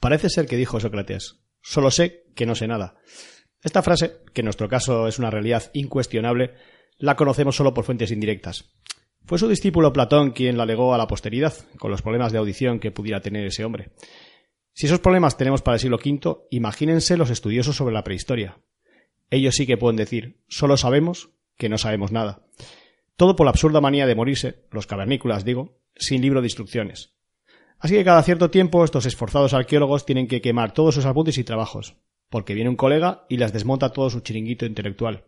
Parece ser que dijo Sócrates, solo sé que no sé nada. Esta frase, que en nuestro caso es una realidad incuestionable, la conocemos solo por fuentes indirectas. Fue su discípulo Platón quien la legó a la posteridad, con los problemas de audición que pudiera tener ese hombre. Si esos problemas tenemos para el siglo V, imagínense los estudiosos sobre la prehistoria. Ellos sí que pueden decir, solo sabemos que no sabemos nada. Todo por la absurda manía de morirse, los cavernícolas digo, sin libro de instrucciones. Así que cada cierto tiempo estos esforzados arqueólogos tienen que quemar todos sus apuntes y trabajos, porque viene un colega y las desmonta todo su chiringuito intelectual.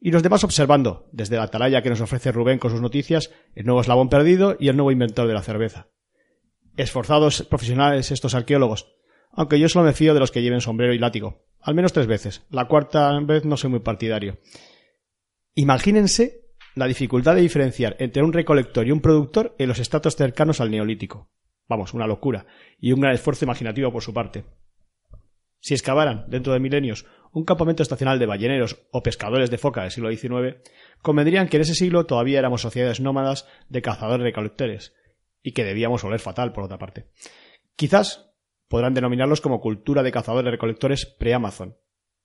Y los demás observando, desde la atalaya que nos ofrece Rubén con sus noticias, el nuevo eslabón perdido y el nuevo inventor de la cerveza. Esforzados profesionales estos arqueólogos, aunque yo solo me fío de los que lleven sombrero y látigo, al menos tres veces. La cuarta vez no soy muy partidario. Imagínense la dificultad de diferenciar entre un recolector y un productor en los estratos cercanos al neolítico. Vamos, una locura, y un gran esfuerzo imaginativo por su parte. Si excavaran, dentro de milenios, un campamento estacional de balleneros o pescadores de foca del siglo XIX, convendrían que en ese siglo todavía éramos sociedades nómadas de cazadores-recolectores, y que debíamos oler fatal, por otra parte. Quizás podrán denominarlos como cultura de cazadores-recolectores pre-Amazon.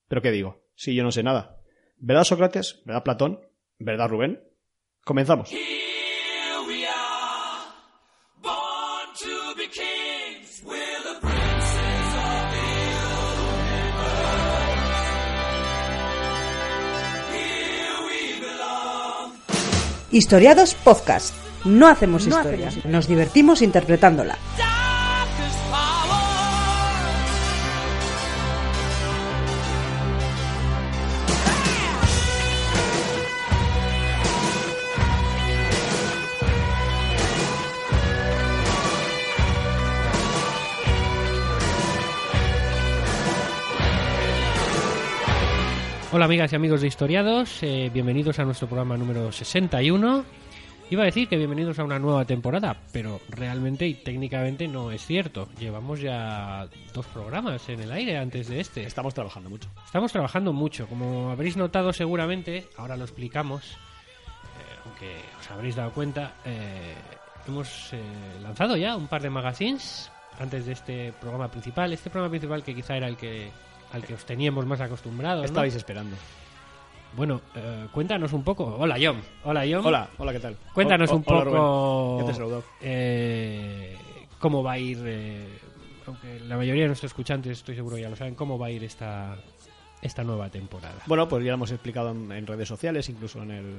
Pero ¿qué digo? Si yo no sé nada. ¿Verdad Sócrates? ¿Verdad Platón? ¿Verdad Rubén? Comenzamos. Historiados Podcast. No hacemos historia, nos divertimos interpretándola. Hola amigas y amigos de Historiados, eh, bienvenidos a nuestro programa número 61. Iba a decir que bienvenidos a una nueva temporada, pero realmente y técnicamente no es cierto. Llevamos ya dos programas en el aire antes de este. Estamos trabajando mucho. Estamos trabajando mucho, como habréis notado seguramente, ahora lo explicamos, eh, aunque os habréis dado cuenta, eh, hemos eh, lanzado ya un par de magazines antes de este programa principal. Este programa principal que quizá era el que al que os teníamos más acostumbrados. ¿no? Estabais esperando. Bueno, eh, cuéntanos un poco. Hola, John. Hola, John. Hola, hola, ¿qué tal? Cuéntanos O- o- un poco te eh, cómo va a ir, eh, aunque la mayoría de nuestros escuchantes estoy seguro ya lo saben, cómo va a ir esta, esta nueva temporada. Bueno, pues ya lo hemos explicado en, en redes sociales, incluso en el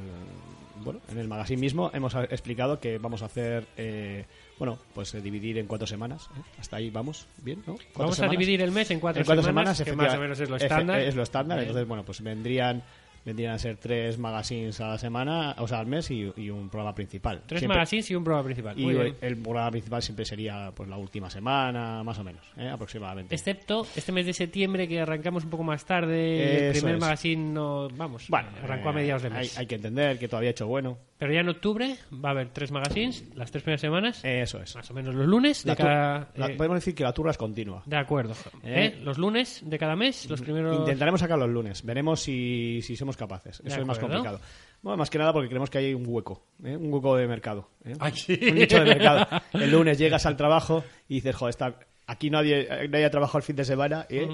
bueno, en el magazine mismo hemos explicado que vamos a hacer eh, bueno, pues eh, dividir en cuatro semanas. ¿eh? Hasta ahí vamos, bien, ¿no? ¿Cuatro Vamos a semanas? dividir el mes en cuatro, en cuatro semanas, que más o menos es lo estándar. Es lo estándar, entonces bueno, pues vendrían vendrían a ser tres magazines a la semana, o sea, al mes y, y un programa principal. Tres Siempre- magazines y un programa principal. Y bien. el programa principal siempre sería pues la última semana, más o menos, ¿eh? aproximadamente. Excepto este mes de septiembre que arrancamos un poco más tarde. el primer es. magazine no, vamos, Bueno, arrancó a eh, mediados de hay, mes. hay que entender que todavía ha hecho bueno. Pero ya en octubre va a haber tres magazines, las tres primeras semanas, Eso es. más o menos los lunes La de cada... la- eh, podemos decir que la turra es continua. De acuerdo. Eh. ¿Eh? Los lunes de cada mes, los primeros... Intentaremos sacar los lunes. Veremos si, si somos capaces. De Eso es más complicado. Bueno, más que nada porque creemos que hay un hueco. ¿eh? Un hueco de mercado. ¿eh? Sí. Un nicho de mercado. El lunes llegas al trabajo y dices, joder, está, aquí nadie, nadie ha trabajado el fin de semana ¿eh?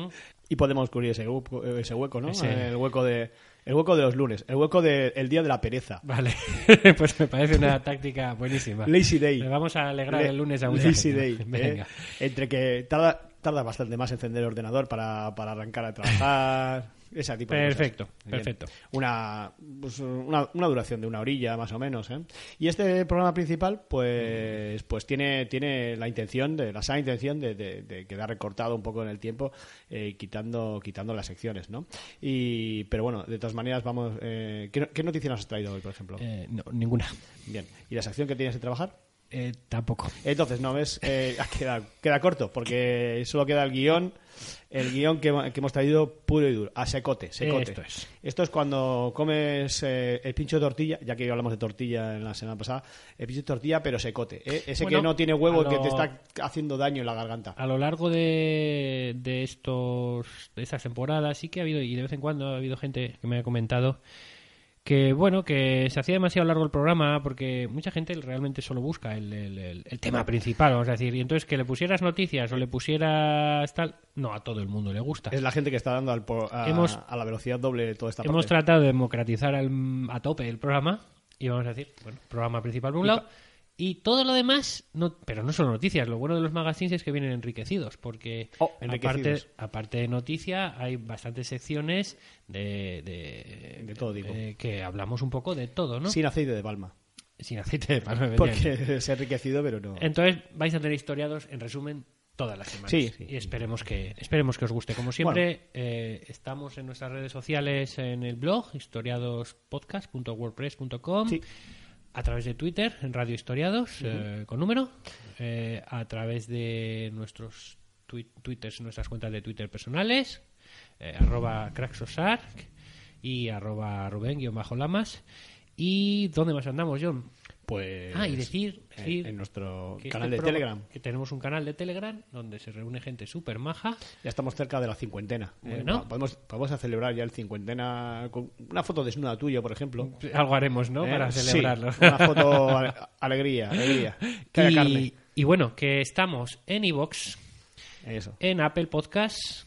Y podemos cubrir ese hueco, ese hueco ¿no? Ese- El hueco de el hueco de los lunes. El hueco del día de la pereza. Vale, pues me parece una táctica buenísima. Lazy Day. Le vamos a alegrar Le- el lunes a mucha Lazy. Day. ¿eh? Venga. Entre que tarda, tarda bastante más encender el ordenador para, para arrancar a trabajar. Ese tipo de cosas. Perfecto, perfecto. Una, pues, una, una duración de una orilla más o menos. ¿eh? Y este programa principal, pues, pues tiene, tiene la intención, de, la sana intención de, de- de quedar recortado un poco en el tiempo, eh, quitando, quitando las secciones. ¿no? Y, pero bueno, de todas maneras, vamos. Eh, ¿qué, qué noticia nos has traído hoy, por ejemplo? Eh, no, ninguna. Bien. ¿Y la sección que tienes que trabajar? Eh, tampoco. Entonces, ¿no ves? Eh, queda, queda corto, porque solo queda el guion, el guion que, que hemos traído puro y duro, a secote, secote. Esto es. Esto es cuando comes eh, el pincho de tortilla, ya que hablamos de tortilla en la semana pasada, el pincho de tortilla, pero secote. ¿eh? Ese Bueno, que no tiene huevo, lo- que te está haciendo daño en la garganta. A lo largo de, de estos de estas temporadas sí que ha habido y de vez en cuando ha habido gente que me ha comentado que bueno, que se hacía demasiado largo el programa porque mucha gente realmente solo busca el, el- el- el tema principal, vamos a decir. Y entonces que le pusieras noticias o le pusieras tal, no, a todo el mundo le gusta. Es la gente que está dando al a, Hemos- a la velocidad doble toda esta Hemos parte. tratado de democratizar al- a tope el programa y vamos a decir, bueno, programa principal por un lado. Y todo lo demás, no, pero no solo noticias. Lo bueno de los magazines es que vienen enriquecidos, porque Oh, aparte, enriquecidos. aparte de noticia, hay bastantes secciones de, de, De todo tipo. eh, que hablamos un poco de todo, ¿no? Sin aceite de palma. Sin aceite de palma. Porque se ha enriquecido, pero no. Entonces vais a tener historiados, en resumen, todas las semanas. Sí, sí. Y esperemos que, esperemos que os guste. Como siempre, eh, estamos en nuestras redes sociales en el blog, historiadospodcast.wordpress.com. Sí. A través de Twitter, en Radio Historiados, eh, con número. eh, a través de nuestros twi- twitters, nuestras cuentas de Twitter personales. eh, arroba craxosark y arroba Rubén-Lamas. ¿Y dónde más andamos, John? Pues. Ah, y decir, en- decir en nuestro canal este de Telegram. Que tenemos un canal de Telegram donde se reúne gente súper maja. Ya estamos cerca de la cincuentena. ¿eh? Bueno. Va- Podemos, celebrar ya el cincuentena con una foto desnuda tuya, por ejemplo. Algo haremos, ¿no? ¿Eh? Para Sí, celebrarlo. una foto ale- alegría, alegría. Que haya y, carne. y bueno, que estamos en iVoox, Eso. en Apple Podcasts,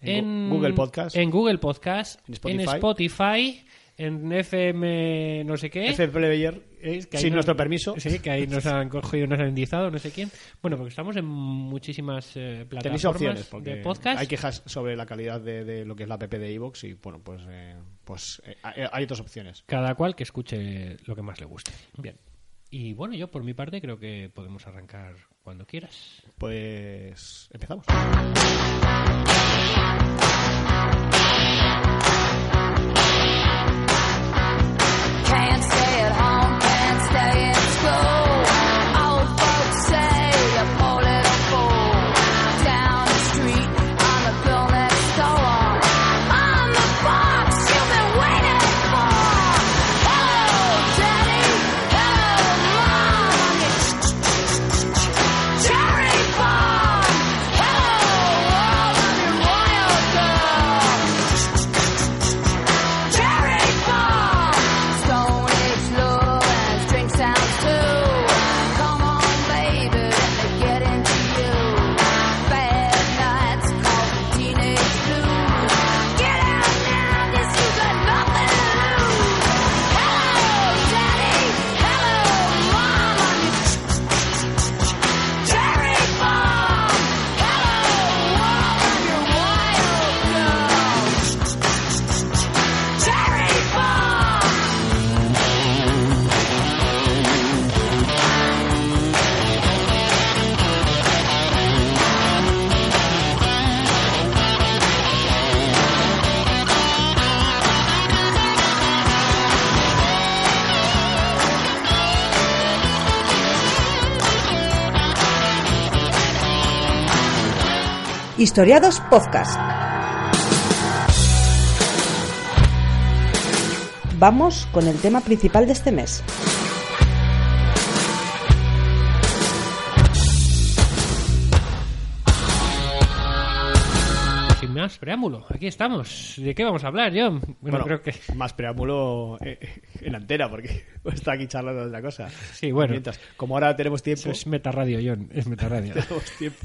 En Google Podcast. en Google Podcast, En en Spotify. En FM no sé qué. F Player, Es que ahí sin nuestro permiso. Sí, que ahí nos han cogido, nos han indizado, no sé quién. Bueno, porque estamos en muchísimas eh, plataformas Tenéis opciones, de podcast. hay quejas sobre la calidad de, de lo que es la app de iVoox y, bueno, pues, eh, pues eh, hay hay otras opciones. Cada cual que escuche lo que más le guste. Bien. Y bueno, yo por mi parte creo que podemos arrancar cuando quieras. Pues empezamos. Can't Historiados Podcast. Vamos con el tema principal de este mes. Preámbulo, aquí estamos. ¿De qué vamos a hablar, John? Bueno, Bueno, creo que. más preámbulo eh, en antena, porque está aquí charlando de otra cosa. Sí, bueno. Mientras, como ahora tenemos tiempo, Eso es metarradio, John. Es metarradio. tenemos tiempo,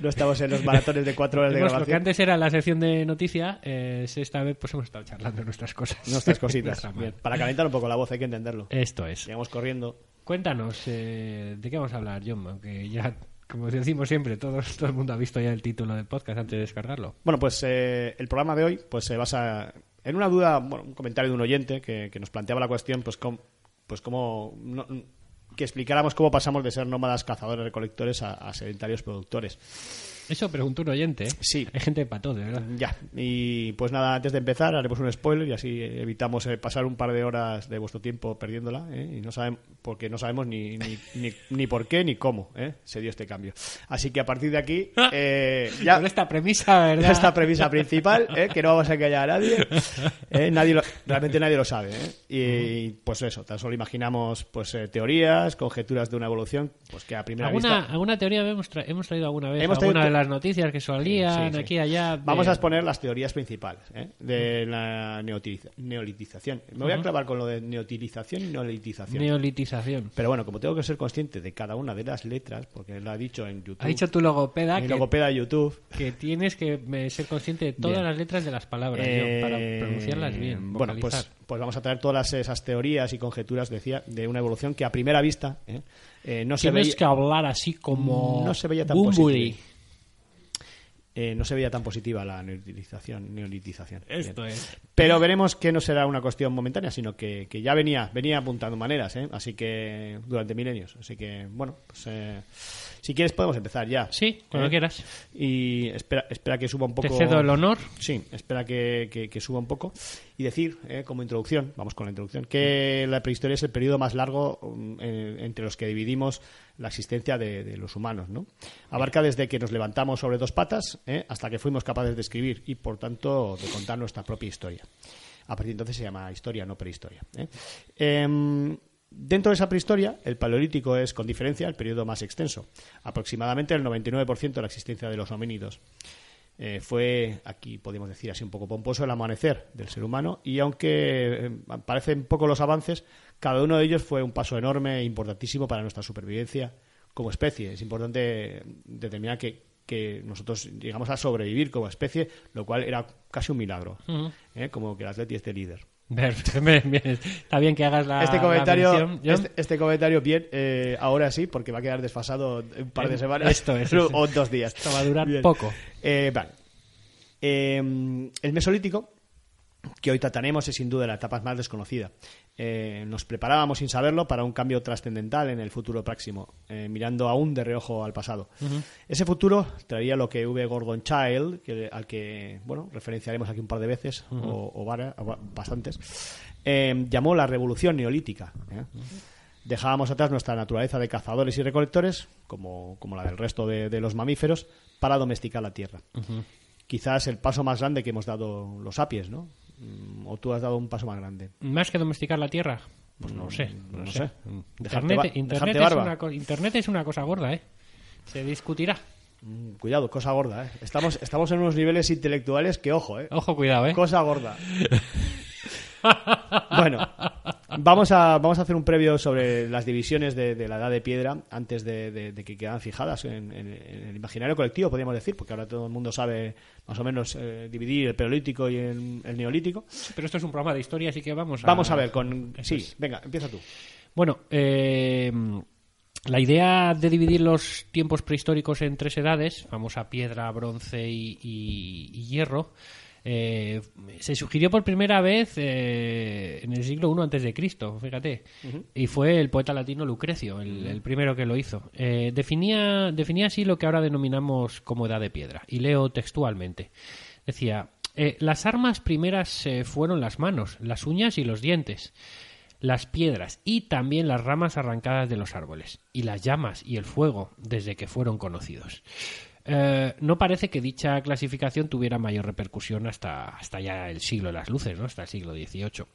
no estamos en los maratones de cuatro horas de Hemos- lo que grabación. antes era la sección de noticia, eh, esta vez pues hemos estado charlando nuestras cosas. Nuestras cositas. Bien, para calentar un poco la voz hay que entenderlo. Esto es. Llegamos corriendo. Cuéntanos, eh, ¿de qué vamos a hablar, John? Aunque ya, como decimos siempre, todo, todo el mundo ha visto ya el título del podcast antes de descargarlo. Bueno, pues eh, el programa de hoy pues se basa en una duda, bueno, un comentario de un oyente que, que nos planteaba la cuestión, pues cómo, pues cómo no- que explicáramos cómo pasamos de ser nómadas cazadores recolectores a, a sedentarios productores. Eso preguntó un oyente. ¿eh? Sí. Hay gente para todo, de verdad. Ya, y pues nada, antes de empezar haremos un spoiler y así evitamos eh, pasar un par de horas de vuestro tiempo perdiéndola, ¿eh? y no saben, porque no sabemos ni, ni, ni, ni por qué ni cómo ¿eh? se dio este cambio. Así que a partir de aquí, eh, ya Con esta premisa, ¿verdad? esta premisa principal, ¿eh? que no vamos a engañar a nadie, nadie lo- realmente nadie lo sabe, y pues eso, tan solo imaginamos pues teorías, conjeturas de una evolución, pues que a primera ¿Alguna, vista ¿Alguna teoría hemos, tra- hemos traído alguna vez? Hemos ¿Alguna traído de las noticias que salían Sí, sí. aquí y allá. de- Vamos a exponer las teorías principales ¿eh? de la neolitización. Me voy a clavar con lo de neotilización y neolitización. Neolitización. Pero bueno, como tengo que ser consciente de cada una de las letras, porque lo ha dicho en YouTube, Ha dicho tu logopeda mi que, logopeda de YouTube, que tienes que eh, ser consciente de todas Bien. las letras de las palabras John, Eh, para pronunciarlas bien. Bueno, pues, pues vamos a traer todas esas teorías y conjeturas, decía, de una evolución que a primera vista ¿eh? Eh, no, se veía, que hablar así como. no se veía tan positiva. Eh, no se veía tan positiva la neolitización. neolitización. Esto es. Pero veremos que no será una cuestión momentánea, sino que, que ya venía, venía apuntando maneras, ¿eh? así que durante milenios. Así que, bueno, pues eh, si quieres podemos empezar ya. Sí, cuando ¿Eh? quieras. Y espera, espera que suba un poco. Te cedo el honor. Sí, espera que, que- que suba un poco. Y decir, eh, como introducción, vamos con la introducción, que la prehistoria es el periodo más largo um, eh, entre los que dividimos la existencia de, de los humanos. ¿no? Abarca desde que nos levantamos sobre dos patas eh, hasta que fuimos capaces de escribir y, por tanto, de contar nuestra propia historia. A partir de entonces se llama historia, no prehistoria. Dentro de esa prehistoria, el paleolítico es, con diferencia, el periodo más extenso, aproximadamente el 99% de la existencia de los homínidos. Eh, fue, aquí podemos decir así un poco pomposo, el amanecer del ser humano y aunque eh, parecen poco los avances, cada uno de ellos fue un paso enorme e importantísimo para nuestra supervivencia como especie. Es importante determinar que, que nosotros llegamos a sobrevivir como especie, lo cual era casi un milagro. ¿eh? como que el atleti esté líder. Bien, bien, bien. Está bien que hagas la. este la comentario, John. este, este comentario bien, eh, ahora sí, porque va a quedar desfasado un par de En- semanas esto es, o dos días. Esto va a durar Bien. poco. Eh, vale. Eh, el Mesolítico, que hoy trataremos, es sin duda la etapa más desconocida. Eh, nos preparábamos sin saberlo para un cambio trascendental en el futuro próximo, eh, mirando aún de reojo al pasado. Ese futuro traería lo que V. Gordon Child, que, al que bueno referenciaremos aquí un par de veces, o, o vara- o ba- bastantes, eh, llamó la revolución neolítica. Dejábamos atrás nuestra naturaleza de cazadores y recolectores, como, como la del resto de, de los mamíferos, para domesticar la tierra. Quizás el paso más grande que hemos dado los sapiens, ¿no? Mm, ¿O tú has dado un paso más grande? Más que domesticar la tierra. Pues no lo sé. No, no lo sé. sé. Dejarte Internet, Internet, es una co- Internet es una cosa gorda, ¿eh? Se discutirá. Mm, Cuidado, cosa gorda, ¿eh? Estamos, estamos en unos niveles intelectuales que, ojo, ¿eh? Ojo, cuidado, ¿eh? Cosa gorda. bueno, vamos a, vamos a hacer un previo sobre las divisiones de, de la edad de piedra antes de, de- de que quedan fijadas en, en- en el imaginario colectivo, podríamos decir, porque ahora todo el mundo sabe más o menos eh, dividir el paleolítico y el, el neolítico. Pero esto es un programa de historia, así que vamos a... Vamos a ver con... Eso Sí, es. venga, empieza tú. Bueno, eh, la idea de dividir los tiempos prehistóricos en tres edades, famosa piedra, bronce y, y- y hierro, eh, se sugirió por primera vez eh, en el siglo I antes de Cristo, fíjate, y fue el poeta latino Lucrecio, el, el primero que lo hizo. Eh, definía, definía así lo que ahora denominamos como edad de piedra, y leo textualmente. Decía, las armas primeras fueron las manos, las uñas y los dientes las piedras y también las ramas arrancadas de los árboles, y las llamas y el fuego desde que fueron conocidos. Eh, no parece que dicha clasificación tuviera mayor repercusión hasta, hasta ya el siglo de las luces, ¿no? hasta el siglo XVIII.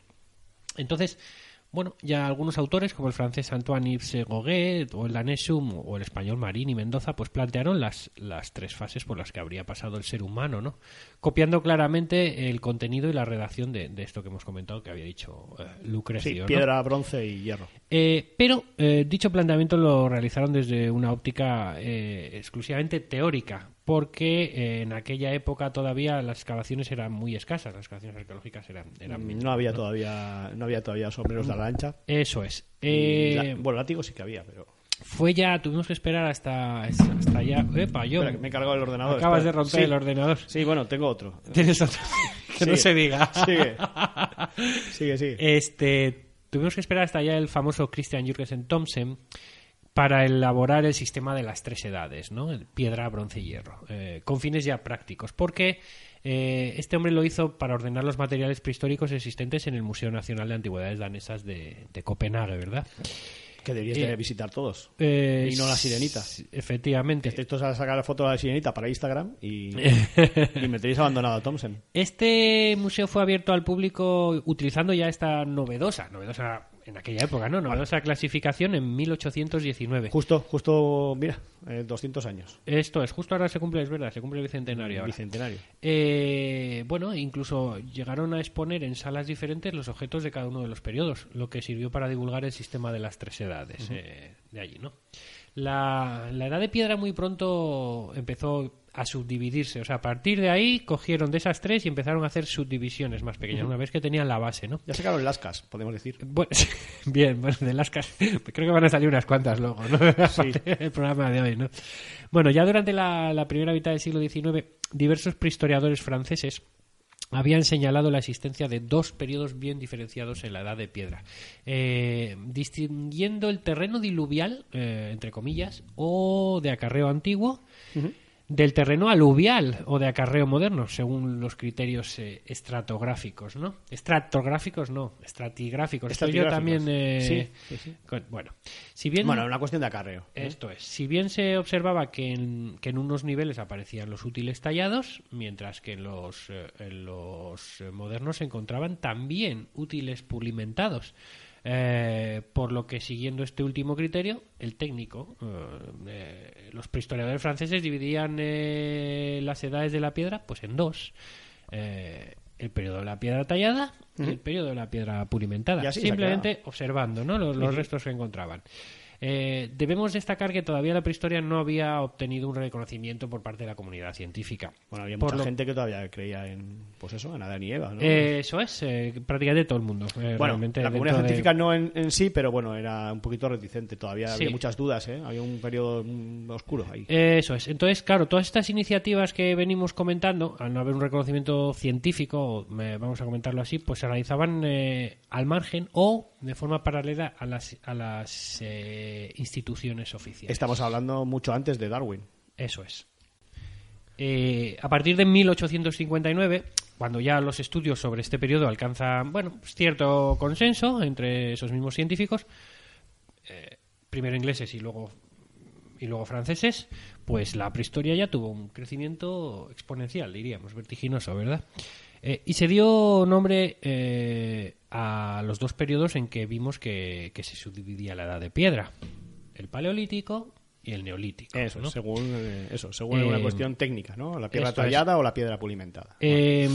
Entonces, bueno, ya algunos autores, como el francés Antoine Yves Gauguet, o el danés o el español Marín y Mendoza, pues plantearon las, las tres fases por las que habría pasado el ser humano, ¿no? Copiando claramente el contenido y la redacción de, de esto que hemos comentado, que había dicho eh, Lucrecio. Sí, ¿no? piedra, bronce y hierro. Eh, pero eh, dicho planteamiento lo realizaron desde una óptica eh, exclusivamente teórica, porque eh, en aquella época todavía las excavaciones eran muy escasas, las excavaciones arqueológicas eran, eran No había todavía no había todavía sombreros de ala ancha. Eso es. La- bueno, látigos sí que había, pero... Fue ya, tuvimos que esperar hasta, hasta ya. Epa, yo. Espera, me he cargado el ordenador. Acabas de romper Sí. el ordenador. Sí, bueno, tengo otro. Tienes otro. que no se diga. Sigue. Sigue, sigue. Este, tuvimos que esperar hasta ya el famoso Christian Jürgensen Thomsen para elaborar el sistema de las tres edades, ¿no? Piedra, bronce y hierro, eh, con fines ya prácticos, porque eh, este hombre lo hizo para ordenar los materiales prehistóricos existentes en el Museo Nacional de Antigüedades Danesas de, de Copenhague, ¿verdad? Que deberías eh, de visitar todos. Eh, Y no la sirenita. Efectivamente. Estos a sacar la foto de la sirenita para Instagram y, y me tenéis abandonado a Thompson. Este museo fue abierto al público utilizando ya esta novedosa, novedosa en aquella época, ¿no? Novedosa clasificación en 1819. Justo, justo, mira, eh, 200 años. Esto es, justo ahora se cumple, es verdad, se cumple el bicentenario. Bicentenario. Eh, bueno, incluso llegaron a exponer en salas diferentes los objetos de cada uno de los periodos, lo que sirvió para divulgar el sistema de las tres edades eh, de allí, ¿no? La, la edad de piedra muy pronto empezó a subdividirse, o sea, a partir de ahí cogieron de esas tres y empezaron a hacer subdivisiones más pequeñas, una vez que tenían la base, ¿no? Ya sacaron lascas, podemos decir. Bueno, bien, bueno, de las cas- creo que van a salir unas cuantas luego, ¿no? el programa de hoy, ¿no? Bueno, ya durante la, la primera mitad del siglo XIX, diversos prehistoriadores franceses habían señalado la existencia de dos periodos bien diferenciados en la edad de piedra, eh, distinguiendo el terreno diluvial, eh, entre comillas, o de acarreo antiguo, del terreno aluvial o de acarreo moderno, según los criterios eh, estratográficos, ¿no? Estratográficos no, estratigráficos. Estoy yo también... eh, Sí, sí, sí. con- bueno, si bien... Bueno, una cuestión de acarreo. ¿eh? Esto es. Si bien se observaba que en, que en unos niveles aparecían los útiles tallados, mientras que en los, eh, en los modernos se encontraban también útiles pulimentados. Eh, por lo que, siguiendo este último criterio, el técnico, eh, eh, los prehistoriadores franceses dividían eh, las edades de la piedra pues en dos. Eh, el periodo de la piedra tallada y el periodo de la piedra pulimentada. Simplemente observando ¿no? los, los restos que encontraban. Eh, debemos destacar que todavía la prehistoria no había obtenido un reconocimiento por parte de la comunidad científica. Bueno, había Por mucha lo- gente que todavía creía en, pues eso, en Adán y Eva, ¿no? Eh, eso es, eh, prácticamente todo el mundo. eh, bueno, la comunidad de- científica no en, en sí, pero bueno, era un poquito reticente. Todavía Sí. había muchas dudas, ¿eh? Había un periodo mm, oscuro ahí. Eso es. Entonces, claro, todas estas iniciativas que venimos comentando, al no haber un reconocimiento científico, vamos a comentarlo así, pues se realizaban al margen o de forma paralela a las, a las eh, instituciones oficiales. Estamos hablando mucho antes de Darwin. Eso es. Eh, a partir de 1859, cuando ya los estudios sobre este periodo alcanzan, bueno, pues cierto consenso entre esos mismos científicos, eh, primero ingleses y luego y luego franceses, pues la prehistoria ya tuvo un crecimiento exponencial, diríamos, vertiginoso, ¿verdad? Eh, y se dio nombre eh, a los dos periodos en que vimos que, que se subdividía la edad de piedra, el paleolítico y el neolítico. Eso, ¿no? según, eh, eso, según Eh, una cuestión técnica, ¿no? La piedra es. tallada o la piedra pulimentada. Eh,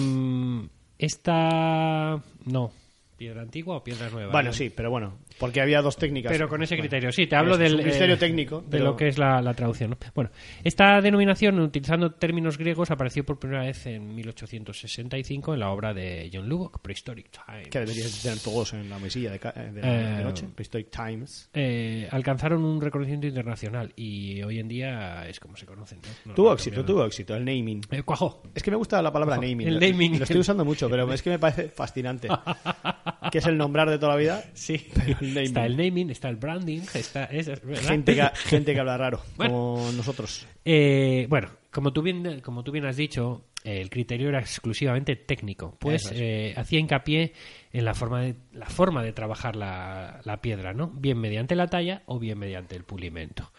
esta. No. ¿Piedra antigua o piedra nueva? bueno, sí, pero bueno, porque había dos técnicas. Pero con ese Bueno, criterio, sí, te hablo del criterio eh, técnico, de pero- lo que es la, la traducción. ¿no? Bueno, esta denominación, utilizando términos griegos, apareció por primera vez en 1865 en la obra de John Lubbock, Prehistoric Times. que deberías tener todos en la mesilla de, eh, de, Eh, de noche. Prehistoric Times. Eh, alcanzaron un reconocimiento internacional y hoy en día es como se conocen. ¿no? Tuvo éxito, tuvo éxito, el naming. Eh, cuajó. Es que me gusta la palabra naming. el Lo- naming. Lo estoy usando mucho, pero es que me parece fascinante. que es el nombrar de toda la vida. Sí, Pero naming. está el naming, está el branding, está. Gente que, gente que habla raro, Bueno. como nosotros. Eh, bueno, como tú bien, como tú bien has dicho, el criterio era exclusivamente técnico, pues eh, hacía hincapié en la forma de, la forma de trabajar la, la piedra, ¿no? Bien mediante la talla o bien mediante el pulimento.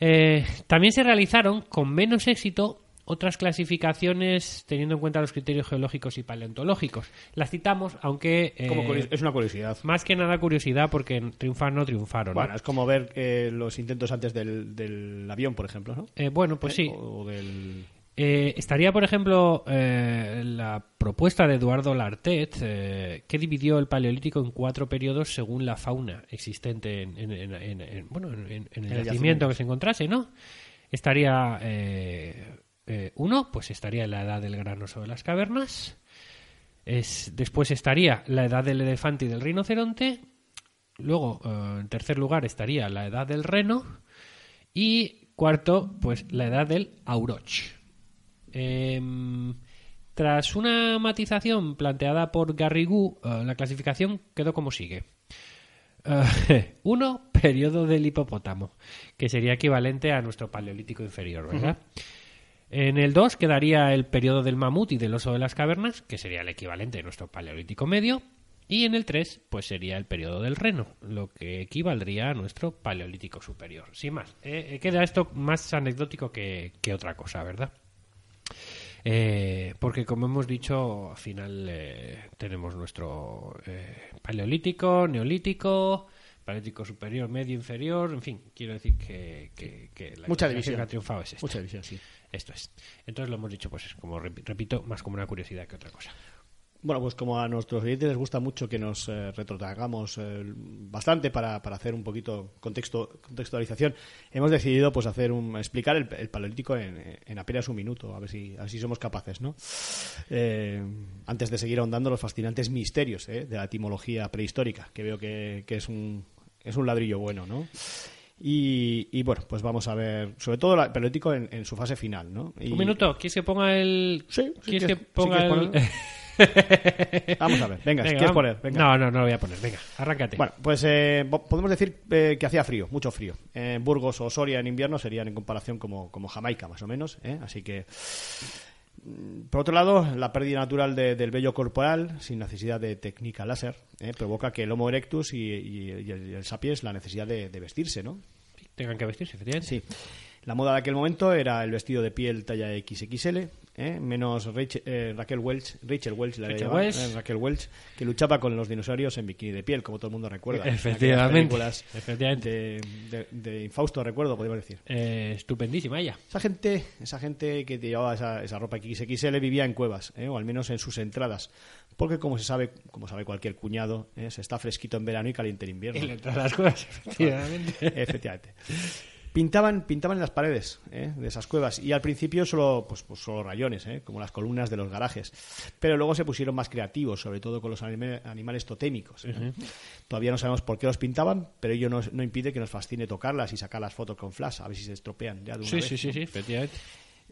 Eh, también se realizaron con menos éxito otras clasificaciones teniendo en cuenta los criterios geológicos y paleontológicos. Las citamos, aunque eh, Como es una curiosidad. más que nada curiosidad porque triunfar no triunfaron. ¿no? Bueno, es como ver eh, los intentos antes del, del avión, por ejemplo, ¿no? Eh, bueno, pues sí. O del... Estaría, por ejemplo, la propuesta de Eduardo Lartet, que dividió el Paleolítico en cuatro periodos según la fauna existente en, en- en- en- bueno, el yacimiento. que se encontrase, ¿no? Estaría eh, uno, pues estaría la edad del granoso de las cavernas. Es, después estaría la edad del elefante y del rinoceronte. Luego, eh, en tercer lugar, estaría la edad del reno. Y cuarto, pues la edad del auroch. Em, tras una matización planteada por Garrigou, eh, la clasificación quedó como sigue. Eh, uno, periodo del hipopótamo, que sería equivalente a nuestro paleolítico inferior, ¿verdad? En el 2 quedaría el periodo del mamut y del oso de las cavernas, que sería el equivalente de nuestro paleolítico medio. Y en el 3, pues sería el periodo del reno, lo que equivaldría a nuestro paleolítico superior. Sin más, eh, eh, queda esto más anecdótico que, que otra cosa, ¿verdad? Eh, porque, como hemos dicho, al final eh, tenemos nuestro eh, paleolítico, neolítico, paleolítico superior, medio, inferior, en fin, quiero decir que, que- que la Mucha división. que ha triunfado es esta. Mucha división, sí. Esto es. Entonces lo hemos dicho, pues, como repi- repito, más como una curiosidad que otra cosa. Bueno, pues como a nuestros oyentes les gusta mucho que nos eh, retrotragamos eh, bastante para, para hacer un poquito contexto, contextualización, hemos decidido pues hacer un, explicar el, el paleolítico en, en apenas un minuto, a ver si, a ver si somos capaces, ¿no? Eh, antes de seguir ahondando los fascinantes misterios eh, de la etimología prehistórica, que veo que, que es un es un ladrillo bueno, ¿no? Y, y, bueno, pues vamos a ver, sobre todo la- el paleolítico en, en su fase final, ¿no? Y- Un minuto, ¿quieres que ponga el. Sí, sí, ¿Quieres que ponga el.? Vamos a ver, venga, si Venga, quieres poner, venga. No, no, no lo voy a poner. Venga, arráncate. Bueno, pues eh, po- podemos decir eh, que hacía frío, mucho frío. Eh, Burgos o Soria en invierno serían en comparación como, como Jamaica, más o menos. ¿eh? Así que, por otro lado, la pérdida natural de- del vello corporal, sin necesidad de técnica láser, ¿eh? provoca que el Homo erectus y, y- y el, sapiens la necesidad de, de vestirse, ¿no? Tengan que vestirse, efectivamente. Sí. La moda de aquel momento era el vestido de piel talla XXL, ¿eh? menos Rachel, eh, Raquel Welch, Rachel Welch, la Rachel Welch. eh, Raquel Welch, que luchaba con los dinosaurios en bikini de piel, como todo el mundo recuerda. Efectivamente. De, de, de Infausto, recuerdo, podríamos decir. Eh, estupendísima ella. Esa gente, esa gente que llevaba esa, esa ropa XXL vivía en cuevas, ¿eh? o al menos en sus entradas, porque como se sabe, como sabe cualquier cuñado, ¿eh? se está fresquito en verano y caliente en invierno. Y le las cosas, efectivamente. Efectivamente. Pintaban, pintaban en las paredes ¿eh? de esas cuevas y al principio solo, pues, pues solo rayones, ¿eh? como las columnas de los garajes. Pero luego se pusieron más creativos, sobre todo con los animales totémicos. ¿eh? Todavía no sabemos por qué los pintaban, pero ello no, no impide que nos fascine tocarlas y sacar las fotos con flash, a ver si se estropean ya de una Sí, vez. sí, sí, sí, efectivamente.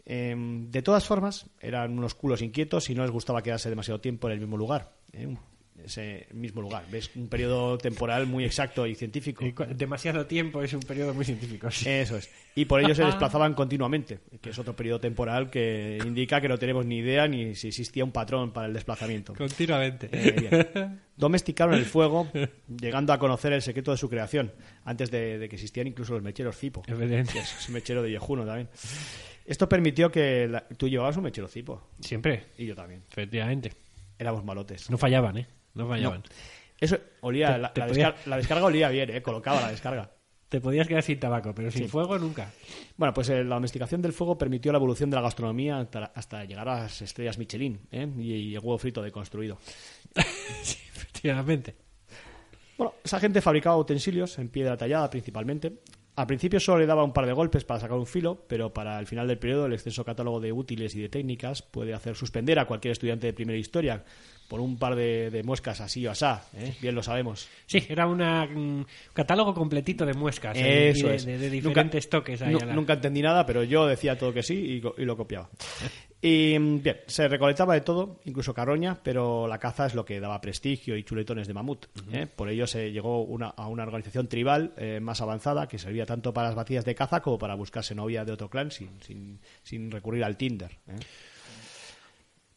Eh, de todas formas, eran unos culos inquietos y no les gustaba quedarse demasiado tiempo en el mismo lugar. ¿eh? Un- Ese mismo lugar. ¿Ves? Un periodo temporal muy exacto y científico. Y Demasiado tiempo es un periodo muy científico. sí. Eso es. Y por ello se desplazaban continuamente, que es otro periodo temporal que indica que no tenemos ni idea ni si existía un patrón para el desplazamiento. Continuamente. Eh, bien. Domesticaron el fuego, llegando a conocer el secreto de su creación, antes de, de que existían incluso los mecheros cipo. Que es un mechero de Yejuno también. Esto permitió que la- tú llevabas un mechero cipo, Siempre, y yo también. efectivamente. Éramos malotes. No fallaban, ¿eh? No fallaban. Eso olía, Te- la, te la podía- descar- la descarga olía bien, ¿eh? colocaba la descarga. Te podías quedar sin tabaco, pero sin fuego nunca. Bueno, pues eh, la domesticación del fuego permitió la evolución de la gastronomía hasta, hasta llegar a las estrellas Michelin ¿eh? y, y el huevo frito deconstruido. Sí, efectivamente. Bueno, esa gente fabricaba utensilios en piedra tallada principalmente. Al principio solo le daba un par de golpes para sacar un filo, pero para el final del periodo el extenso catálogo de útiles y de técnicas puede hacer suspender a cualquier estudiante de primera historia por un par de, de muescas así o asá, ¿eh? bien lo sabemos. Sí, era una, un catálogo completito de muescas eh, Eso de, es. de- de Nunca- diferentes toques. ahí la- Nunca entendí nada, pero yo decía todo que sí y, y lo copiaba. Y mm, bien, se recolectaba de todo, incluso carroña, pero la caza es lo que daba prestigio y chuletones de mamut. ¿eh? Por ello se llegó una- a una organización tribal eh, más avanzada que servía tanto para las batidas de caza como para buscarse novia de otro clan sin, sin, sin recurrir al Tinder. ¿eh?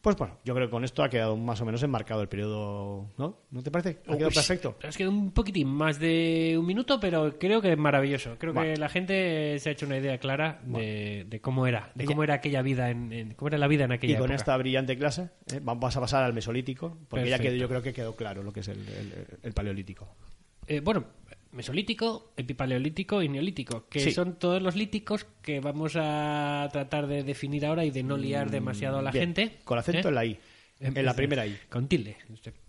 Pues bueno, yo creo que con esto ha quedado más o menos enmarcado el periodo, ¿no? ¿No te parece? Ha quedado Uy, perfecto. Has quedado un poquitín más de un minuto, pero creo que es maravilloso. Creo que la gente se ha hecho una idea clara de, de cómo era, de Ella- cómo era aquella vida, en, en- cómo era la vida en aquella Y con época. esta brillante clase ¿eh? vamos a pasar al mesolítico, porque ya quedó, yo creo que quedó claro lo que es el, el- el paleolítico. Eh, bueno, mesolítico, epipaleolítico y neolítico, que Sí. son todos los líticos que vamos a tratar de definir ahora y de no liar demasiado a la Mm, Bien, gente. Con acento ¿eh? en la I. En la primera I. Con tilde.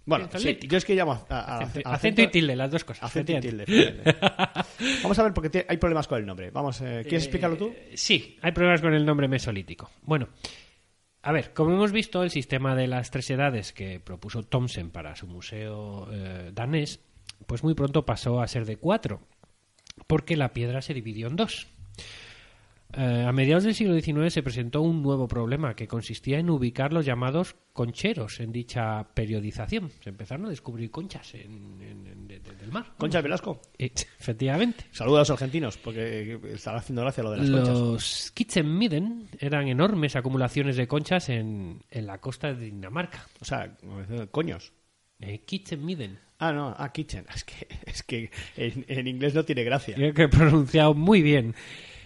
Bueno, sí, yo es que llamo a, a- acento, a- acento y tilde, las dos cosas. acento y tilde. Vamos a ver porque te- hay problemas con el nombre. Vamos, eh, ¿quieres explicarlo tú? Eh, Sí, hay problemas con el nombre mesolítico. Bueno, a ver, como hemos visto, el sistema de las tres edades que propuso Thomsen para su museo eh, danés, pues muy pronto pasó a ser de cuatro, porque la piedra se dividió en dos. Eh, a mediados del siglo XIX se presentó un nuevo problema que consistía en ubicar los llamados concheros en dicha periodización. Se empezaron a descubrir conchas en, en- en- de- de- del mar. Concha Velasco. Eh, efectivamente. Saludos a los argentinos, porque estará haciendo gracia lo de las conchas. Los Kitzenmiden eran enormes acumulaciones de conchas en, en la costa de Dinamarca. O sea, coños. Eh, Kitzenmiden. Ah, no, ah, kitchen. Es que, es que en, en inglés no tiene gracia. Creo que he pronunciado muy bien.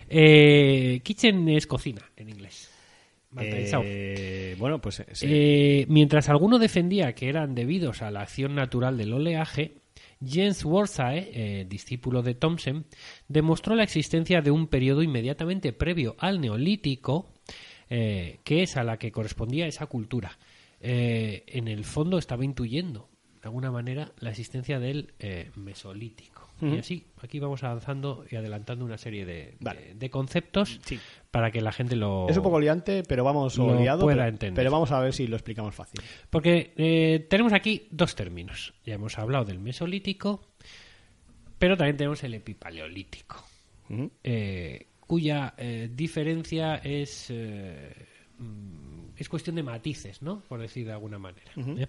Eh, kitchen es cocina en inglés. Eh, bueno, pues eh, sí. Eh, mientras alguno defendía que eran debidos a la acción natural del oleaje, Jens Worsae, eh, discípulo de Thomsen, demostró la existencia de un periodo inmediatamente previo al neolítico, que es a la que correspondía esa cultura. En el fondo estaba intuyendo, de alguna manera, la existencia del eh, mesolítico. Y así, aquí vamos avanzando y adelantando una serie de, Vale. de- de conceptos Sí. para que la gente lo... Es un poco liante, pero vamos lo liado, pueda pero, entender. pero vamos a ver si lo explicamos fácil. Porque eh, tenemos aquí dos términos. Ya hemos hablado del mesolítico, pero también tenemos el epipaleolítico, eh, cuya eh, diferencia es, mm, es cuestión de matices, ¿no? Por decir de alguna manera. ¿eh?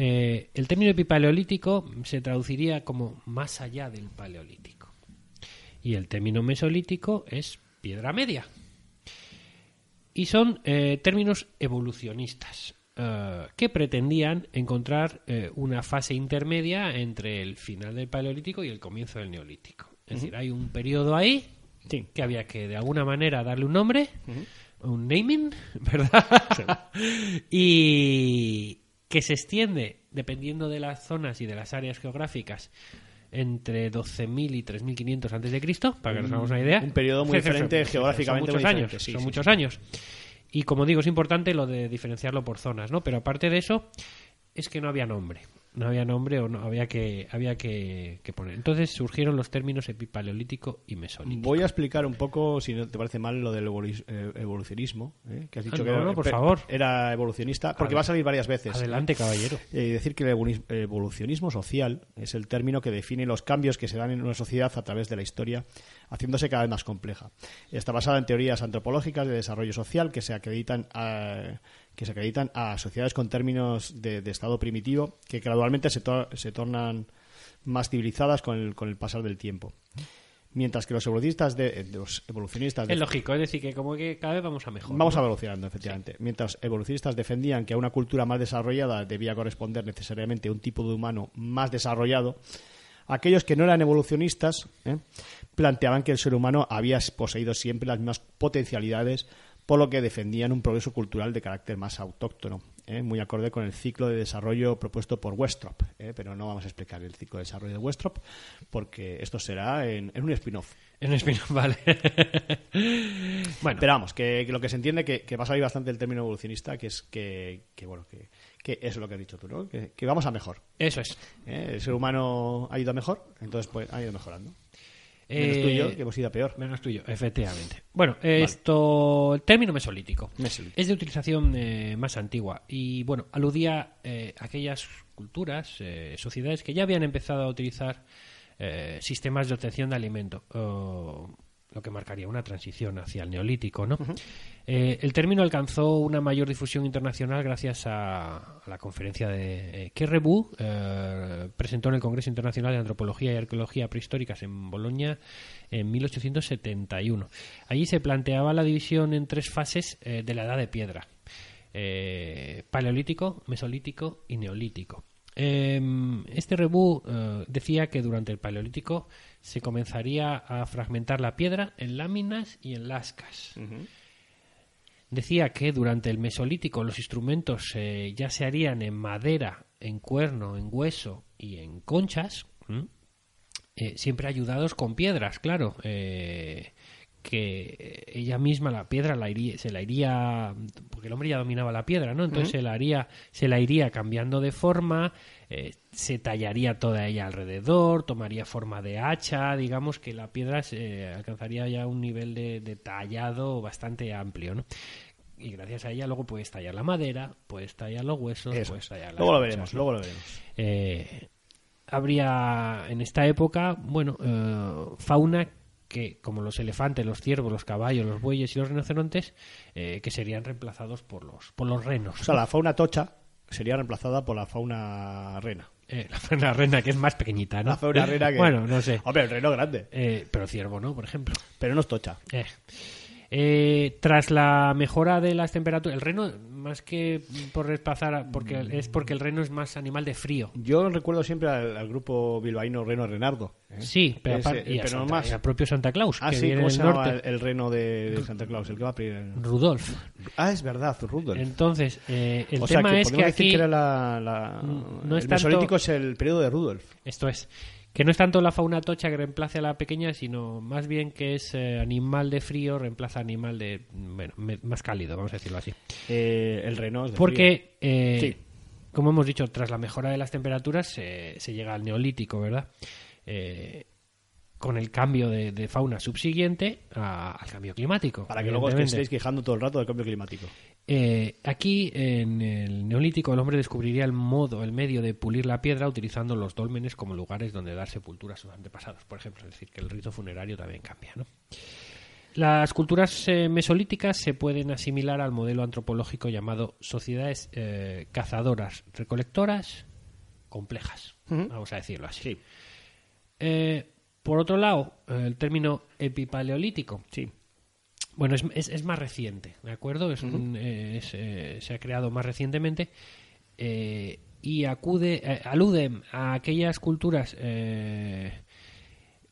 Eh, el término epipaleolítico se traduciría como más allá del paleolítico. Y el término mesolítico es piedra media. Y son eh, términos evolucionistas eh, que pretendían encontrar una fase intermedia entre el final del paleolítico y el comienzo del neolítico. Es decir, hay un periodo ahí Sí. que había que de alguna manera darle un nombre, un naming, ¿verdad? y que se extiende, dependiendo de las zonas y de las áreas geográficas, entre 12.000 y 3.500 antes de Cristo, para que nos hagamos una idea. un periodo muy diferente, geográficamente Son muchos muy años, diferente, sí, son sí, muchos sí. años. Y como digo, es importante lo de diferenciarlo por zonas, ¿no? Pero aparte de eso, es que no había nombre. No había nombre o no había que había que, que poner. Entonces surgieron los términos epipaleolítico y mesolítico. Voy a explicar un poco, si no te parece mal, lo del eh, evolucionismo, ¿eh? que has dicho Ah, que no, era, no, por pe- favor. era evolucionista, porque va a salir varias veces. Adelante, caballero. Eh, y decir que el evolu- evolucionismo social es el término que define los cambios que se dan en una sociedad a través de la historia, haciéndose cada vez más compleja. Está basada en teorías antropológicas de desarrollo social que se acreditan a, que se acreditan a sociedades con términos de, de estado primitivo que gradualmente se, to- se tornan más civilizadas con el, con el pasar del tiempo. Mientras que los evolucionistas de, de los evolucionistas de- Es lógico, es decir, que como que cada vez vamos a mejor. Vamos ¿no? evolucionando, efectivamente. Mientras evolucionistas defendían que a una cultura más desarrollada debía corresponder necesariamente un tipo de humano más desarrollado, aquellos que no eran evolucionistas ¿eh? planteaban que el ser humano había poseído siempre las mismas potencialidades, por lo que defendían un progreso cultural de carácter más autóctono, ¿eh? muy acorde con el ciclo de desarrollo propuesto por Westrop. ¿eh? Pero no vamos a explicar el ciclo de desarrollo de Westrop, porque esto será en, en un spin-off. En spin-off, vale. bueno, Pero vamos, que, que lo que se entiende que, que va a salir bastante el término evolucionista, que es que, que, bueno, que, que eso es lo que has dicho tú, ¿no? Que, que vamos a mejor. eso es. ¿eh? El ser humano ha ido a mejor, entonces pues ha ido mejorando. Menos Eh, tú y yo, que hemos ido a peor. Menos tuyo, efectivamente. Bueno, esto, el término mesolítico. Mesolítico. Es de utilización eh, más antigua y, bueno, aludía eh, a aquellas culturas, eh, sociedades que ya habían empezado a utilizar eh, sistemas de obtención de alimento, lo que marcaría una transición hacia el neolítico, ¿no? Eh, el término alcanzó una mayor difusión internacional gracias a, a la conferencia de eh, que Rebu eh, presentó en el Congreso Internacional de Antropología y Arqueología Prehistóricas en Bolonia en 1871. Allí se planteaba la división en tres fases eh, de la Edad de Piedra. Paleolítico, mesolítico y neolítico. Eh, este rebú eh, decía que durante el paleolítico se comenzaría a fragmentar la piedra en láminas y en lascas. Decía que durante el mesolítico los instrumentos eh, ya se harían en madera, en cuerno, en hueso y en conchas. Eh, siempre ayudados con piedras, claro. eh, que ella misma la piedra la iría, se la iría porque el hombre ya dominaba la piedra no entonces se la haría se la iría cambiando de forma eh, se tallaría toda ella alrededor tomaría forma de hacha digamos que la piedra se alcanzaría ya un nivel de, de tallado bastante amplio no y gracias a ella luego puedes tallar la madera puedes tallar los huesos Eso puedes es. tallar Luego lo veremos, luego lo veremos. Eh, habría en esta época, bueno, eh, fauna que, como los elefantes, los ciervos, los caballos, los bueyes y los rinocerontes, eh, que serían reemplazados por los, por los renos. O sea, la fauna tocha sería reemplazada por la fauna rena. Eh, la fauna rena, que es más pequeñita, ¿no? La fauna rena que... Bueno, no sé. Hombre, el reno grande, Eh, pero ciervo, ¿no? Por ejemplo. pero no es tocha. Eh. Eh, tras la mejora de las temperaturas, el reno, más que por desplazar, a- porque es porque el reno es más animal de frío. Yo recuerdo siempre al, al grupo bilbaíno Reno Renardo. ¿eh? Sí, pero, aparte, y, a pero Santa- más. y al propio Santa Claus, Ah, que sí, viene ¿cómo del se llama norte. el, el reno de, de Santa Claus? El que va a pedir. Rudolf. Ah, es verdad, Rudolf. Entonces, eh, el o sea, tema que es que aquí que era la. la- no es el tanto- es el periodo de Rudolf. Esto es, que no es tanto la fauna tocha que reemplace a la pequeña, sino más bien que es eh, animal de frío reemplaza animal de, bueno, me- más cálido, vamos a decirlo así. Eh, el frío. Porque, eh, Sí. como hemos dicho, tras la mejora de las temperaturas se, se llega al neolítico, ¿verdad? Con el cambio de, de fauna subsiguiente a- al cambio climático. Para que luego os estéis quejando todo el rato del cambio climático. Eh, aquí en el neolítico el hombre descubriría el modo, el medio de pulir la piedra utilizando los dólmenes como lugares donde dar sepultura a sus antepasados, por ejemplo. Es decir, que el rito funerario también cambia. ¿no? Las culturas eh, mesolíticas se pueden asimilar al modelo antropológico llamado sociedades eh, cazadoras, recolectoras, complejas. Vamos a decirlo así. Eh, por otro lado, eh, el término epipaleolítico Sí. bueno, es, es, es más reciente, ¿de acuerdo? Es un- eh, es, eh, se ha creado más recientemente eh, y acude, eh, alude a aquellas culturas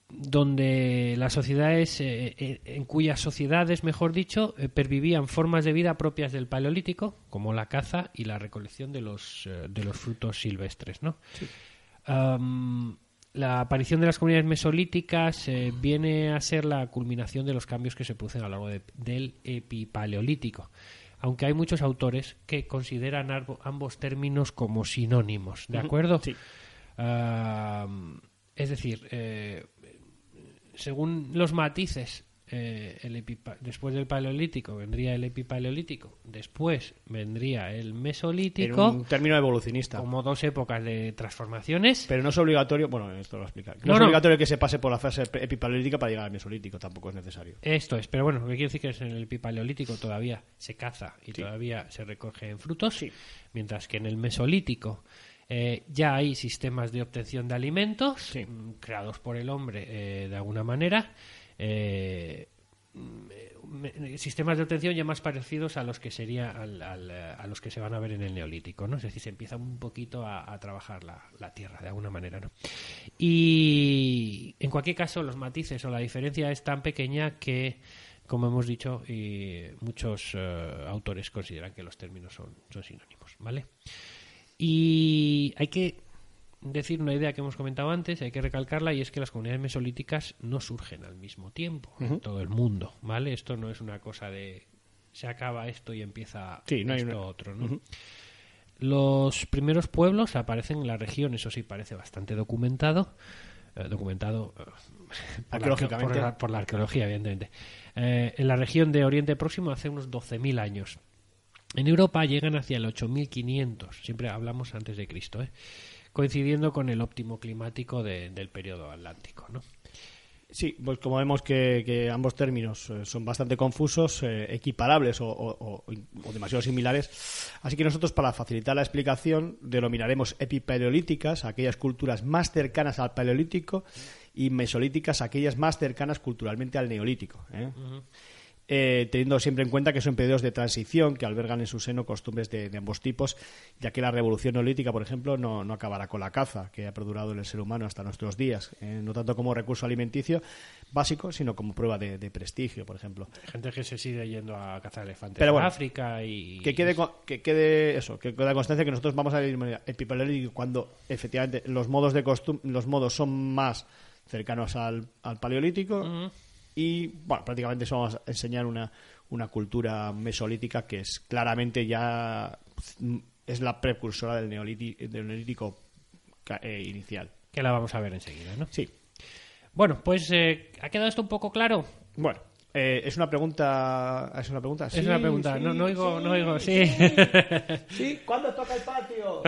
donde las sociedades, eh, en cuyas sociedades, mejor dicho, eh, pervivían formas de vida propias del paleolítico, como la caza y la recolección de los, eh, de los frutos silvestres, ¿no? Am, la aparición de las comunidades mesolíticas eh, viene a ser la culminación de los cambios que se producen a lo largo de- del epipaleolítico. Aunque hay muchos autores que consideran ambos términos como sinónimos, ¿de acuerdo? Sí. Es decir, eh, según los matices, eh, el epipa- después del paleolítico vendría el epipaleolítico, después vendría el En mesolítico, un término evolucionista. como dos épocas de transformaciones. Pero no es obligatorio, bueno, esto lo voy a explicar. No, No, es no. obligatorio que se pase por la fase epipaleolítica para llegar al mesolítico, tampoco es necesario. Esto es, pero bueno, lo que quiere decir que es en el epipaleolítico todavía se caza y todavía se recogen frutos, mientras que en el mesolítico eh, ya hay sistemas de obtención de alimentos Sí. mm, creados por el hombre eh, de alguna manera. Eh, mm, eh, sistemas de obtención ya más parecidos a los que sería eh, a los que se van a ver en el neolítico, ¿no? Es decir, se empieza un poquito a, trabajar la, tierra de alguna manera, ¿no? Y en cualquier caso, los matices o la diferencia es tan pequeña que, como hemos dicho, muchos autores consideran que los términos son, son sinónimos, ¿vale? Y hay que decir una idea que hemos comentado antes, hay que recalcarla, y es que las comunidades mesolíticas no surgen al mismo tiempo en todo el mundo, ¿vale? Esto no es una cosa de se acaba esto y empieza Sí, no hay esto una- otro, ¿no? Los primeros pueblos aparecen en la región, eso sí parece bastante documentado, eh, documentado eh, por, la, Arqueológicamente. por la- por la arqueología, evidentemente. Eh, en la región de Oriente Próximo hace unos 12.000 años. En Europa llegan hacia el 8500, siempre hablamos antes de Cristo, ¿eh? Coincidiendo con el óptimo climático de- del periodo atlántico. ¿no? Sí, pues como vemos que, que ambos términos eh, son bastante confusos, eh, equiparables o, o- o- o demasiado similares, así que nosotros para facilitar la explicación denominaremos epipaleolíticas aquellas culturas más cercanas al paleolítico y mesolíticas aquellas más cercanas culturalmente al neolítico. ¿eh? Eh, teniendo siempre en cuenta que son periodos de transición que albergan en su seno costumbres de, de ambos tipos, ya que la revolución neolítica, por ejemplo, no, no acabará con la caza, que ha perdurado en el ser humano hasta nuestros días, eh, no tanto como recurso alimenticio básico, sino como prueba de, de prestigio, por ejemplo. Hay gente que se sigue yendo a cazar elefantes Pero en bueno, África y... Que quede, que quede eso, que quede constancia que nosotros vamos a ir epipaleolítico cuando efectivamente los modos de costum los modos son más cercanos al, al paleolítico y bueno, prácticamente eso vamos a enseñar una, una cultura mesolítica que es claramente ya mm, es la precursora del neolítico, del neolítico ca- eh, inicial. Que la vamos a ver enseguida, ¿no? Sí. Bueno, pues eh, ¿ha quedado esto un poco claro? Bueno, eh, es una pregunta. Es una pregunta. es una pregunta. no, no oigo, no oigo. Sí. Sí, ¿cuándo toca el patio?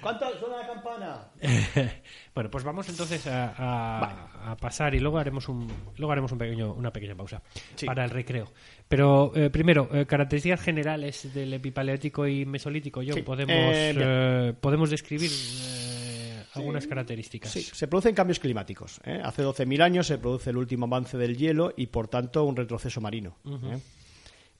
¿Cuánto suena la campana? bueno, pues vamos entonces a, a- a pasar y luego haremos un luego haremos un pequeño una pequeña pausa Sí. para el recreo. Pero eh, primero eh, características generales del epipaleolítico y mesolítico. Yo Sí, podemos eh, eh, podemos describir eh, algunas características. Sí, se producen cambios climáticos. ¿eh? Hace 12.000 años se produce el último avance del hielo y, por tanto, un retroceso marino. ¿eh?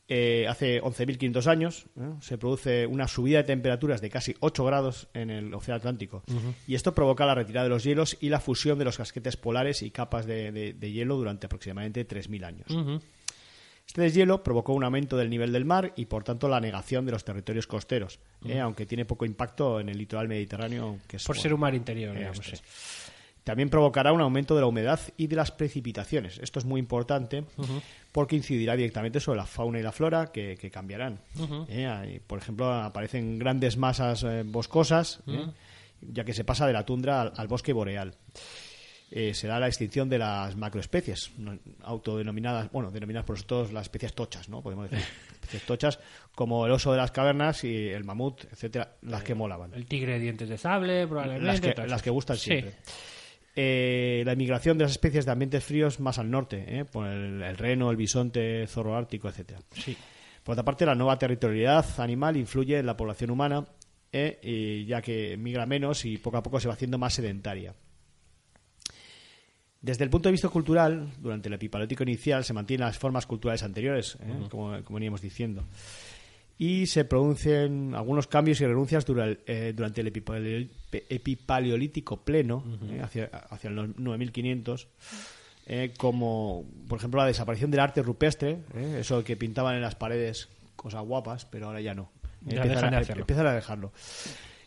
Eh, hace 11.500 años ¿eh? se produce una subida de temperaturas de casi 8 grados en el Océano Atlántico. Y esto provoca la retirada de los hielos y la fusión de los casquetes polares y capas de, de- de hielo durante aproximadamente 3.000 años. Este deshielo provocó un aumento del nivel del mar y, por tanto, la negación de los territorios costeros, ¿eh? aunque tiene poco impacto en el litoral mediterráneo. Que es, Por bueno, ser un mar interior, digamos. sí. También provocará un aumento de la humedad y de las precipitaciones. Esto es muy importante porque incidirá directamente sobre la fauna y la flora que, que cambiarán. Eh, por ejemplo, aparecen grandes masas eh, boscosas, ya que se pasa de la tundra al, al bosque boreal. Eh, será la extinción de las macroespecies, no- autodenominadas, bueno, denominadas por nosotros las especies tochas, ¿no? Podemos decir. especies tochas como el oso de las cavernas y el mamut, etcétera, las que molaban El tigre de dientes de sable, probablemente. las que, las que gustan Sí. siempre. Eh, la emigración de las especies de ambientes fríos más al norte, ¿eh? por el, el reno, el bisonte, zorro ártico, etcétera. Sí. Por otra parte, la nueva territorialidad animal influye en la población humana, ¿eh? y ya que migra menos y poco a poco se va haciendo más sedentaria. Desde el punto de vista cultural, durante el epipaleolítico inicial se mantienen las formas culturales anteriores, ¿eh? como, como veníamos diciendo. Y se producen algunos cambios y renuncias dura- eh, durante el epipaleolítico pleno, ¿eh? hacia, hacia el no- 9500, eh, como por ejemplo la desaparición del arte rupestre, ¿eh? eso que pintaban en las paredes cosas guapas, pero ahora ya no. Ya a- empiezan a dejarlo.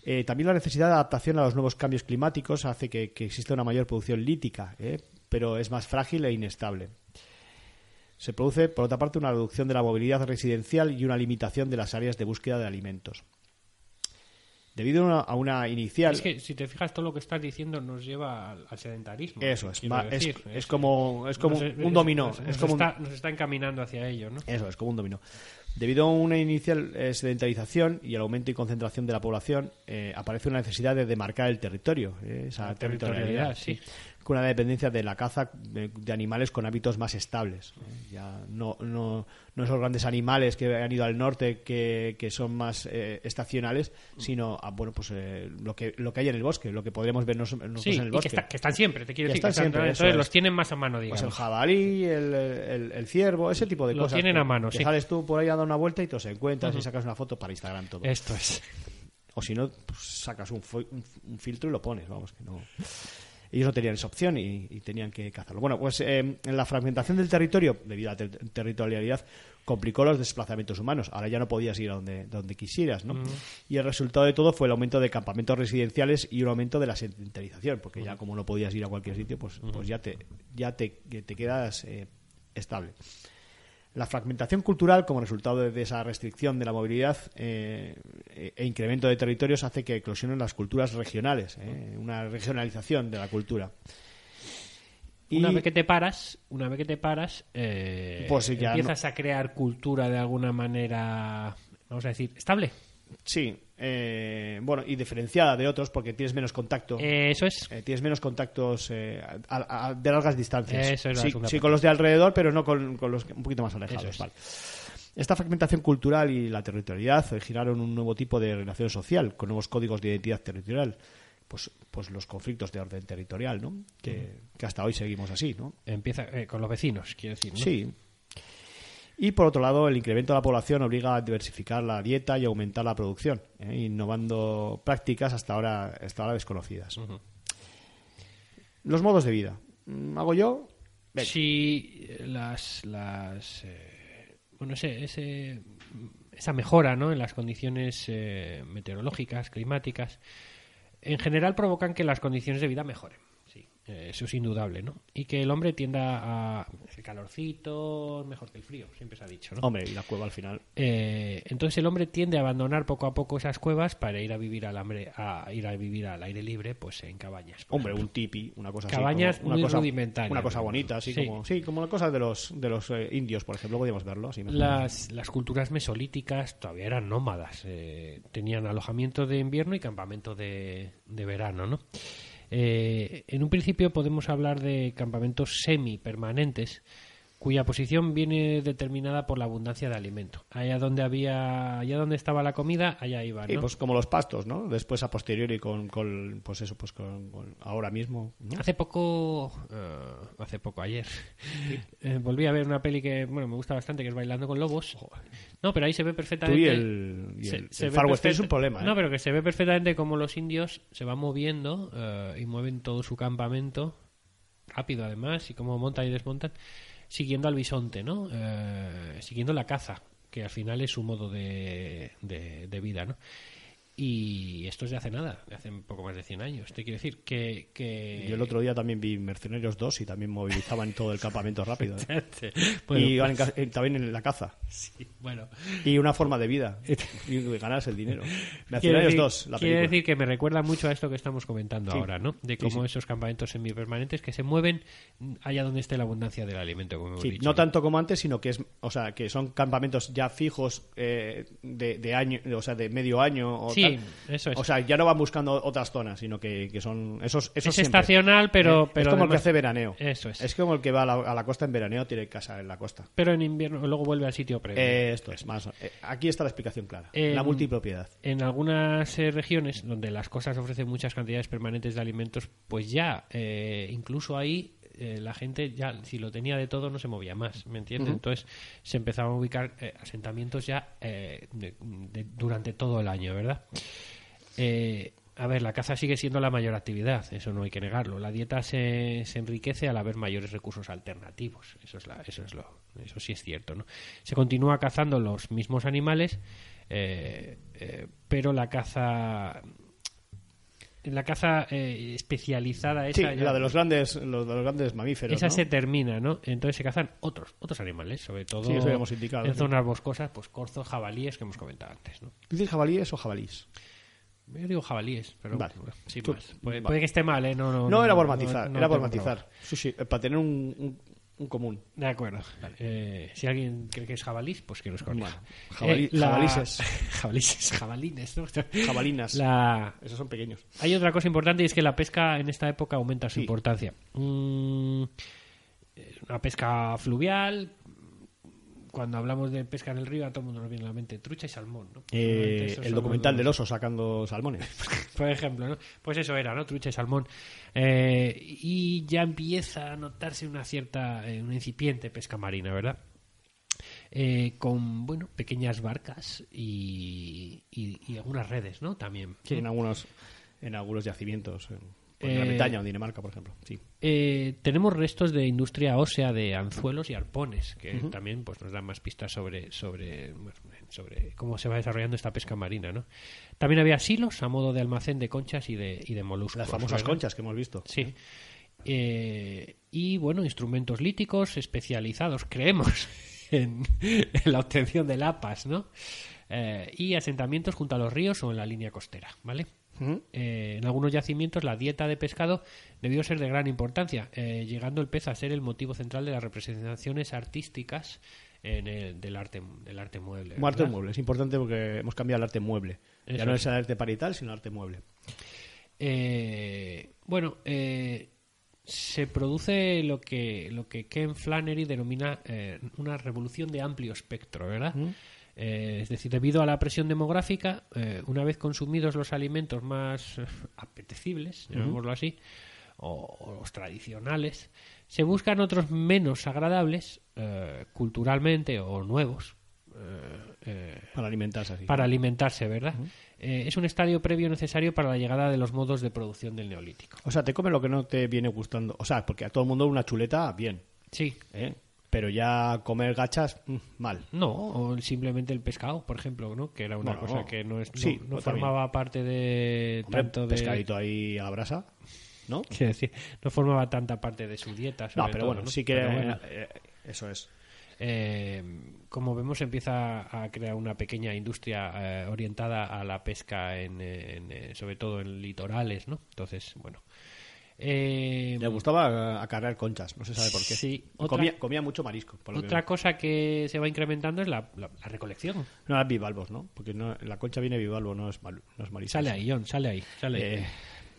Eh, también la necesidad de adaptación a los nuevos cambios climáticos hace que, que exista una mayor producción lítica, ¿eh? pero es más frágil e inestable. Se produce, por otra parte, una reducción de la movilidad residencial y una limitación de las áreas de búsqueda de alimentos. Debido a una, a una inicial... Es que si te fijas, todo lo que estás diciendo nos lleva al, al sedentarismo. Eso es, es, como, es como nos- un dominó. nos- es nos como un- está, nos está encaminando hacia ello, ¿no? Eso es, como un dominó. Debido a una inicial eh, sedentarización y al aumento y concentración de la población, eh, aparece una necesidad de demarcar el territorio, eh, esa territorialidad, territorialidad, sí. Con una dependencia de la caza de, de animales con hábitos más estables. eh. Ya no, no, no esos grandes animales que han ido al norte que, que son más eh, estacionales, sino a, bueno, pues eh, lo que lo que hay en el bosque, lo que podríamos ver nos- nosotros Sí, en el y bosque. que, está- que están siempre, te quiero Que decir. que están siempre, entonces es. los tienen más a mano, Pues digamos. el jabalí, el, el- el ciervo, ese tipo de cosas. tienen que- a mano, sí. sales tú por ahí a dar una vuelta y te los encuentras y sacas una foto para Instagram todo. Esto es. O si no, pues sacas un, un- un filtro y lo pones, vamos, que no... Ellos no tenían esa opción y, y tenían que cazarlo. Bueno, pues eh, en la fragmentación del territorio, debido a la ter- territorialidad, complicó los desplazamientos humanos. Ahora ya no podías ir a donde, donde quisieras, ¿no? Y el resultado de todo fue el aumento de campamentos residenciales y un aumento de la sedentarización, porque ya como no podías ir a cualquier sitio, pues, pues ya te, ya te, te quedas eh, estable. La fragmentación cultural, como resultado de, esa restricción de la movilidad eh, e, incremento de territorios, hace que eclosionen las culturas regionales, eh, una regionalización de la cultura. Y Una vez que te paras, una vez que te paras, eh, Pues ya empiezas a crear cultura de alguna manera, vamos a decir, estable. Sí, eh, bueno, y diferenciada de otros porque tienes menos contacto. Eh, eso es. Eh, tienes menos contactos eh, a- a- de largas distancias. Eso es la sí, sí, con los de alrededor, pero no con, con los un poquito más alejados. Eso es. vale. Esta fragmentación cultural y la territorialidad giraron un nuevo tipo de relación social, con nuevos códigos de identidad territorial. Pues, pues los conflictos de orden territorial, ¿no? Que, que hasta hoy seguimos así, ¿no? Empieza con los vecinos, quiero decir. ¿no? Sí. Y por otro lado, el incremento de la población obliga a diversificar la dieta y aumentar la producción, ¿eh? innovando prácticas hasta ahora, hasta ahora desconocidas. Los modos de vida. Mm, ¿Hago yo? Si eh, las, las eh, bueno, ese, ese- esa mejora ¿no? en las condiciones eh, meteorológicas, climáticas, en general provocan que las condiciones de vida mejoren. Eh, eso es indudable, ¿no? Y que el hombre tienda a el calorcito mejor que el frío, siempre se ha dicho, ¿no? Hombre, y la cueva al final. Eh, entonces el hombre tiende a abandonar poco a poco esas cuevas para ir a vivir al hambre, a ir a vivir al aire libre, pues en cabañas. Hombre, ejemplo. un tipi, una cosa Cabañas así. como- una muy cosa, rudimentarias, Una cosa bonita, así Sí. como. Sí, como la cosa de los, de los eh, indios, por ejemplo, podríamos verlo. Así. Las, las culturas mesolíticas todavía eran nómadas. eh, tenían alojamiento de invierno y campamento de, de verano, ¿no? Eh, en un principio podemos hablar de campamentos semipermanentes cuya posición viene determinada por la abundancia de alimento. Allá donde había, allá donde estaba la comida, allá iba, ¿no? Y pues como los pastos, ¿no? Después a posteriori con, con pues eso, pues con, con ahora mismo, ¿no? Hace poco, eh, hace poco, ayer, eh, volví a ver una peli que, bueno, me gusta bastante, que es Bailando con Lobos. No, pero ahí se ve Tú perfectamente... y el, y se- el, se el es un problema, ¿eh? No, pero que se ve perfectamente como los indios se van moviendo y mueven todo su campamento rápido además y cómo montan y desmontan siguiendo al bisonte, ¿no? Eh, siguiendo la caza, que al final es su modo de, de, de vida, ¿no? Y esto es de hace nada, de hace un poco más de 100 años. Te quiero decir que... que... Yo el otro día también vi Mercenarios 2 y también movilizaban todo el campamento rápido. ¿eh? Bueno, y en pues, eh, también en la caza. sí, bueno. Y una forma de vida. y ganarse el dinero. Quiere Mercenarios decir, 2, la quiere película. decir que me recuerda mucho a esto que estamos comentando Sí. ahora, ¿no? De cómo sí. esos campamentos semipermanentes que se mueven allá donde esté la abundancia del alimento, como hemos dicho. no tanto como antes, sino que es, o sea, que son campamentos ya fijos eh, de, de año, o sea, de medio año o Sí, tal. eso es. O sea, ya no van buscando otras zonas, sino que, que son esos, esos es siempre. estacional, pero, Eh, pero es como el que hace veraneo. Eso es. Es como el que va a la, a la costa en veraneo tiene casa en la costa. Pero en invierno luego vuelve al sitio previo. Eh, esto es más. eh, aquí está la explicación clara. Eh, la multipropiedad. En algunas regiones donde las cosas ofrecen muchas cantidades permanentes de alimentos, pues ya, incluso ahí, eh, la gente ya, si lo tenía de todo, no se movía más, ¿me entiendes? Entonces se empezaban a ubicar eh, asentamientos ya eh, de- de- durante todo el año, ¿verdad? A ver, la caza sigue siendo la mayor actividad, eso no hay que negarlo. La dieta se, se enriquece al haber mayores recursos alternativos, eso es, la, eso es lo, eso sí es cierto, ¿no? Se continúa cazando los mismos animales, eh, eh, pero la caza, la caza eh, especializada Sí, esa, ya- la de los grandes, los de los grandes mamíferos. esa ¿no? se termina, ¿no? Entonces se cazan otros, otros animales, sobre todo Sí, eso hemos indicado, en sí. zonas boscosas, pues corzos, jabalíes que hemos comentado antes, ¿no? ¿Dices jabalíes o jabalís? Yo digo jabalíes, pero Vale. bueno, sin Tú- más. Puede, vale. puede que esté mal, ¿eh? No, no, No, era por matizar, no era por matizar. Sí, sí, eh, para tener un, un, un común. De acuerdo. Eh, si alguien cree que es jabalís, pues que nos corrija. Bueno, jabalí- la- jabalises. jabalises, jabalines, ¿no? Jabalinas. La... Esos son pequeños. Hay otra cosa importante y es que la pesca en esta época aumenta su Sí. importancia. Mm, es una pesca fluvial. Cuando hablamos de pesca en el río, a todo el mundo nos viene a la mente trucha y salmón. ¿no? Eh, el documental los- del oso sacando salmones. por ejemplo, ¿no? Pues eso era, ¿no? Trucha y salmón. Eh, y ya empieza a notarse una cierta, eh, una incipiente pesca marina, ¿verdad? Eh, con, bueno, pequeñas barcas y, y- y algunas redes, ¿no? También. Sí, en algunos, en algunos yacimientos. En, en Eh, Gran Bretaña o en Dinamarca, por ejemplo. Sí. Eh, tenemos restos de industria ósea de anzuelos y arpones, que también pues, nos dan más pistas sobre, sobre, sobre cómo se va desarrollando esta pesca marina. ¿no? También había silos a modo de almacén de conchas y de, y de moluscos. Las famosas ¿verdad? conchas que hemos visto. Sí. Eh, y bueno, instrumentos líticos especializados, creemos, en, en la obtención de lapas, ¿no? Eh, y asentamientos junto a los ríos o en la línea costera, ¿vale? Eh, en algunos yacimientos la dieta de pescado debió ser de gran importancia, eh, llegando el pez a ser el motivo central de las representaciones artísticas en el- del arte del arte mueble. Como arte mueble. Es importante porque hemos cambiado el arte mueble. Eso ya no es. el arte parital, sino el arte mueble. Eh, bueno, eh, se produce lo que, lo que Ken Flannery denomina una revolución de amplio espectro, ¿verdad? Eh, es decir, debido a la presión demográfica, eh, una vez consumidos los alimentos más eh, apetecibles, llamémoslo así, o, o los tradicionales, se buscan otros menos agradables, eh, culturalmente o nuevos, Para alimentarse así. para alimentarse, ¿verdad? Es un estadio previo necesario para la llegada de los modos de producción del neolítico. O sea, te comes lo que no te viene gustando. O sea, porque a todo el mundo una chuleta, bien. Sí. ¿eh? Pero ya comer gachas, mm, mal. No, o simplemente el pescado, por ejemplo, ¿no? Que era una Bueno, cosa que no, es, no, sí, no pues formaba parte de Hombre, tanto de pescadito ahí a la brasa, ¿no? quiero decir, no formaba tanta parte de su dieta. No, pero todo, bueno, ¿no? sí que bueno, eh, eso es. eh, como vemos, empieza a crear una pequeña industria eh, orientada a la pesca, en, en, eh, sobre todo en litorales, ¿no? Entonces, bueno. Eh, Le gustaba acarrear conchas, no se sabe por qué. Sí, otra- comía, comía mucho marisco. Por lo Otra que... cosa que se va incrementando es la, la- la recolección. No eran bivalvos, ¿no? Porque no, la concha viene bivalvo, no es, mal, no es marisco. Sale ahí, John, sale ahí. Sale ahí. Eh,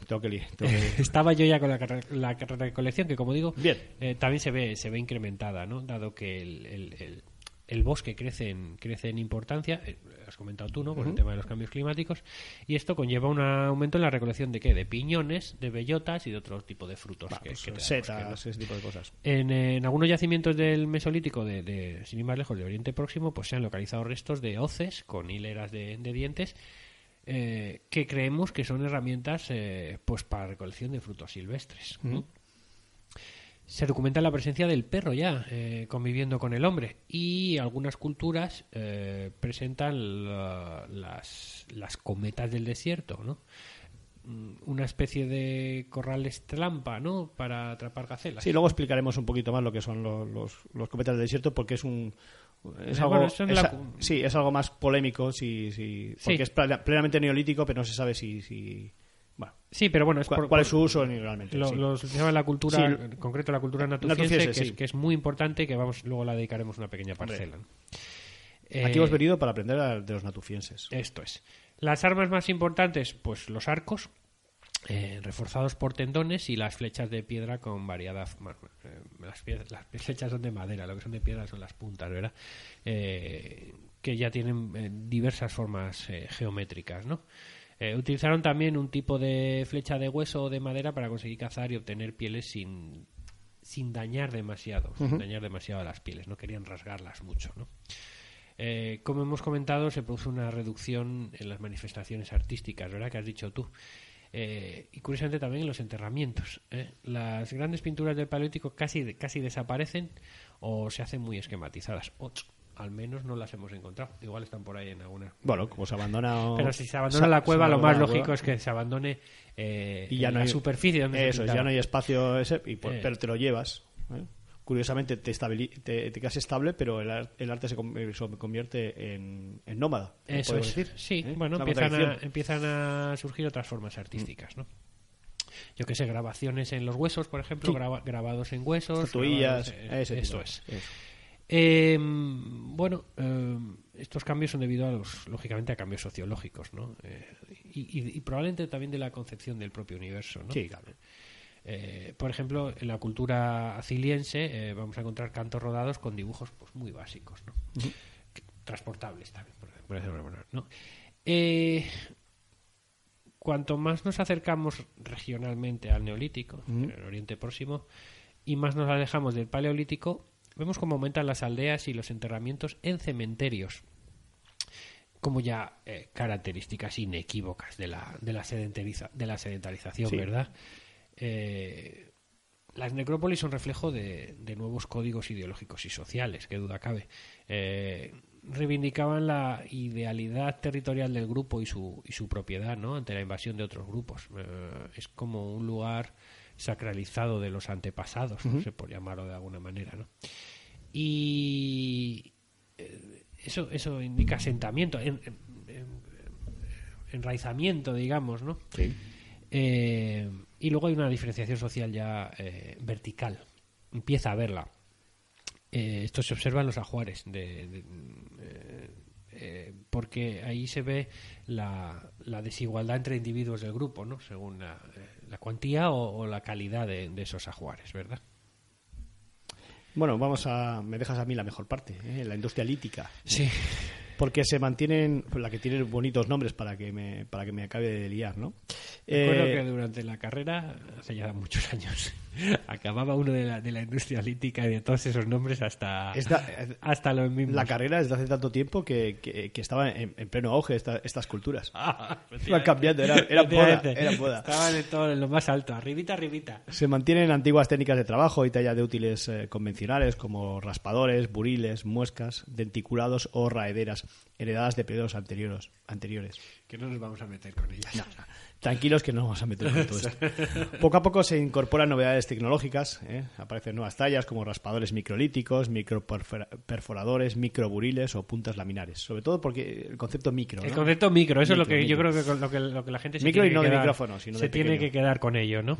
tengo que, li- tengo que- Estaba yo ya con la, recolección, que como digo, Bien. eh, también se ve, se ve incrementada, ¿no? Dado que el, el- el- el bosque crece en, crece en importancia, eh, has comentado tú, ¿no? Con el tema de los cambios climáticos, y esto conlleva un aumento en la recolección de qué? De piñones, de bellotas y de otro tipo de frutos. que, pues, que setas, ese tipo de cosas. En, eh, en algunos yacimientos del Mesolítico, de, de- sin ir más lejos, de Oriente Próximo, pues se han localizado restos de hoces con hileras de, de dientes eh, que creemos que son herramientas eh, pues para recolección de frutos silvestres. Se documenta la presencia del perro ya eh, conviviendo con el hombre y algunas culturas eh, presentan la- las, las cometas del desierto, ¿no? Mm, Una especie de corrales trampa, ¿no? Para atrapar gacelas. Sí, luego explicaremos un poquito más lo que son los, los, los cometas del desierto porque es un... Es Eh, algo, bueno, es la- sí, es algo más polémico, sí, sí, porque Sí. es plena- plenamente neolítico, pero no se sabe si... si Sí, pero bueno, es cuál, por- cuál es su uso realmente. Lo, sí. lo se llama la cultura, Sí. en concreto la cultura natufiense, Natufiense, que, sí. es, que es muy importante que vamos luego la dedicaremos una pequeña parcela. ¿no? Aquí Eh, hemos venido para aprender a- de los natufienses. Esto es. Las armas más importantes, pues los arcos, eh, reforzados por tendones y las flechas de piedra con variada. eh, las, las flechas son de madera, lo que son de piedra son las puntas, ¿verdad? Eh, que ya tienen eh, diversas formas eh, geométricas, ¿no? Eh, utilizaron también un tipo de flecha de hueso o de madera para conseguir cazar y obtener pieles sin, sin dañar demasiado, sin dañar demasiado las pieles, no querían rasgarlas mucho, ¿no? Eh, como hemos comentado, se produce una reducción en las manifestaciones artísticas, ¿verdad? Que has dicho tú. Eh, y curiosamente también en los enterramientos. ¿eh? Las grandes pinturas del Paleolítico casi, casi desaparecen o se hacen muy esquematizadas. O, al menos no las hemos encontrado. Igual están por ahí en algunas. Bueno, como se abandona... Pero si se abandona se- la cueva, lo más lógico cueva, es que se abandone eh, y ya en no la hay, superficie donde eso es, ya no hay espacio ese y por- Eh. pero te lo llevas ¿eh? curiosamente te, te, te quedas estable pero el, ar- el arte se, eh, se convierte en, en nómada Eso es. decir, Sí, ¿eh? bueno, empiezan a, empiezan a surgir otras formas artísticas, ¿no? Yo que sé, grabaciones en los huesos, por ejemplo, Sí. graba- grabados en huesos. Estatuillas, grabados tipo eso es. eso. Eh, bueno, eh, estos cambios son debido a los, lógicamente, a cambios sociológicos, ¿no? Eh, y, y- y probablemente también de la concepción del propio universo, ¿no? Sí, claro. Eh, por ejemplo, en la cultura aciliense eh, vamos a encontrar cantos rodados con dibujos pues, muy básicos, ¿no? Transportables también, por, manera, ¿no? Cuanto más nos acercamos regionalmente al neolítico, en el Oriente Próximo, y más nos alejamos del paleolítico, vemos cómo aumentan las aldeas y los enterramientos en cementerios como ya eh, características inequívocas de la, de la, sedentariza- de la sedentarización, Sí. ¿verdad? Eh, las necrópolis son reflejo de, de nuevos códigos ideológicos y sociales, que duda cabe. Eh, reivindicaban la idealidad territorial del grupo y su, y su propiedad ¿no? ante la invasión de otros grupos. Eh, es como un lugar sacralizado de los antepasados, no sé por llamarlo de alguna manera. ¿no? Y eh, eso, eso indica asentamiento, en- en- en- enraizamiento, digamos, ¿no? Sí. Eh, y luego hay una diferenciación social ya eh, vertical. Empieza a verla. Eh, esto se observa en los ajuares, de, de- eh, porque ahí se ve la, la desigualdad entre individuos del grupo, ¿no? Según la, la cuantía o, o la calidad de, de esos ajuares, ¿verdad? Bueno, vamos a. Me dejas a mí la mejor parte, ¿eh? la industria lítica. Sí. Porque se mantienen. La que tiene bonitos nombres para que me, para que me acabe de liar, ¿no? Recuerdo Eh, que durante la carrera, hace ya muchos años, acababa uno de la, de la industria lítica y de todos esos nombres hasta, Esta- hasta los mismos. la carrera desde hace tanto tiempo que, que, que estaba en, en pleno auge esta- estas culturas. Ah, Iban cambiando, era, era. Estaban en, todo, en lo más alto, arribita, arribita. Se mantienen antiguas técnicas de trabajo y talla de útiles eh, convencionales como raspadores, buriles, muescas, denticulados o raederas, heredadas de periodos anteriores. anteriores. Que no nos vamos a meter con ellas. Tranquilos que no vamos a meter con todo esto. Poco a poco se incorporan novedades tecnológicas, ¿eh? aparecen nuevas tallas como raspadores microlíticos, microperforadores, microburiles o puntas laminares. Sobre todo porque el concepto micro. El concepto micro, eso es lo Micro, que yo creo que lo que, lo que la gente se Micro tiene y no que de quedar, micrófono, sino se de tiene que quedar con ello, ¿no?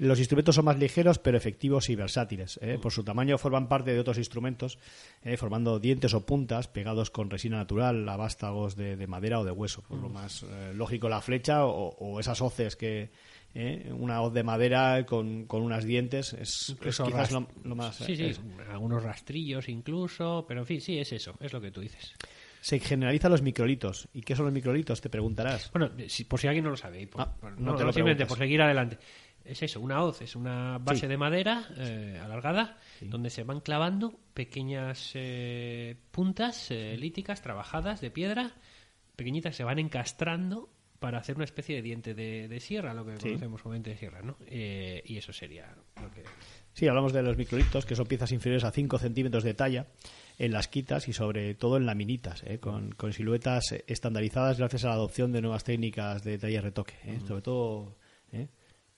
Los instrumentos son más ligeros, pero efectivos y versátiles. ¿eh? Por su tamaño forman parte de otros instrumentos, ¿eh? formando dientes o puntas pegados con resina natural a vástagos de, de madera o de hueso. Por lo más eh, lógico la flecha o, o esas hoces que, ¿eh? una hoz de madera con, con unos dientes es, quizás lo, lo más... Sí, sí, eh, algunos rastrillos incluso, pero en fin, sí, es eso, es lo que tú dices. Se generalizan los microlitos. ¿Y qué son los microlitos? Te preguntarás. Bueno, si- por si alguien no lo sabe, por- Ah, no no, te lo simplemente por seguir adelante. Es eso, una hoz, es una base Sí. de madera eh, alargada donde se van clavando pequeñas eh, puntas eh, líticas trabajadas de piedra, pequeñitas, se van encastrando para hacer una especie de diente de, de sierra, lo que Sí. conocemos como diente de sierra, ¿no? Eh, y eso sería lo que... Sí, hablamos de los microlitos, que son piezas inferiores a 5 centímetros de talla en las quitas y sobre todo en laminitas, ¿eh? con, con siluetas estandarizadas gracias a la adopción de nuevas técnicas de talla y retoque. ¿eh? Sobre todo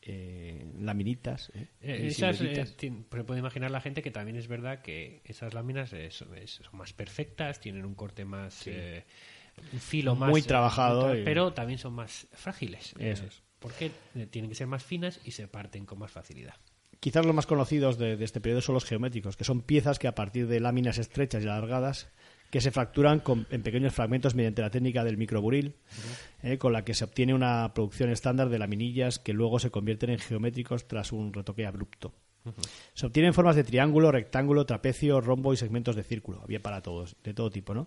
¿eh? Laminitas. ¿eh? Eh, esas, eh, puede imaginar la gente que también es verdad que esas láminas son, más perfectas, tienen un corte más, un filo más, Muy trabajado y- pero también son más frágiles. Eso es. Porque tienen que ser más finas y se parten con más facilidad. Quizás los más conocidos de, de este periodo son los geométricos, que son piezas que a partir de láminas estrechas y alargadas que se fracturan con- en pequeños fragmentos mediante la técnica del microburil, eh, con la que se obtiene una producción estándar de laminillas que luego se convierten en geométricos tras un retoque abrupto. Se obtienen formas de triángulo, rectángulo, trapecio, rombo y segmentos de círculo, bien para todos, de todo tipo, ¿no?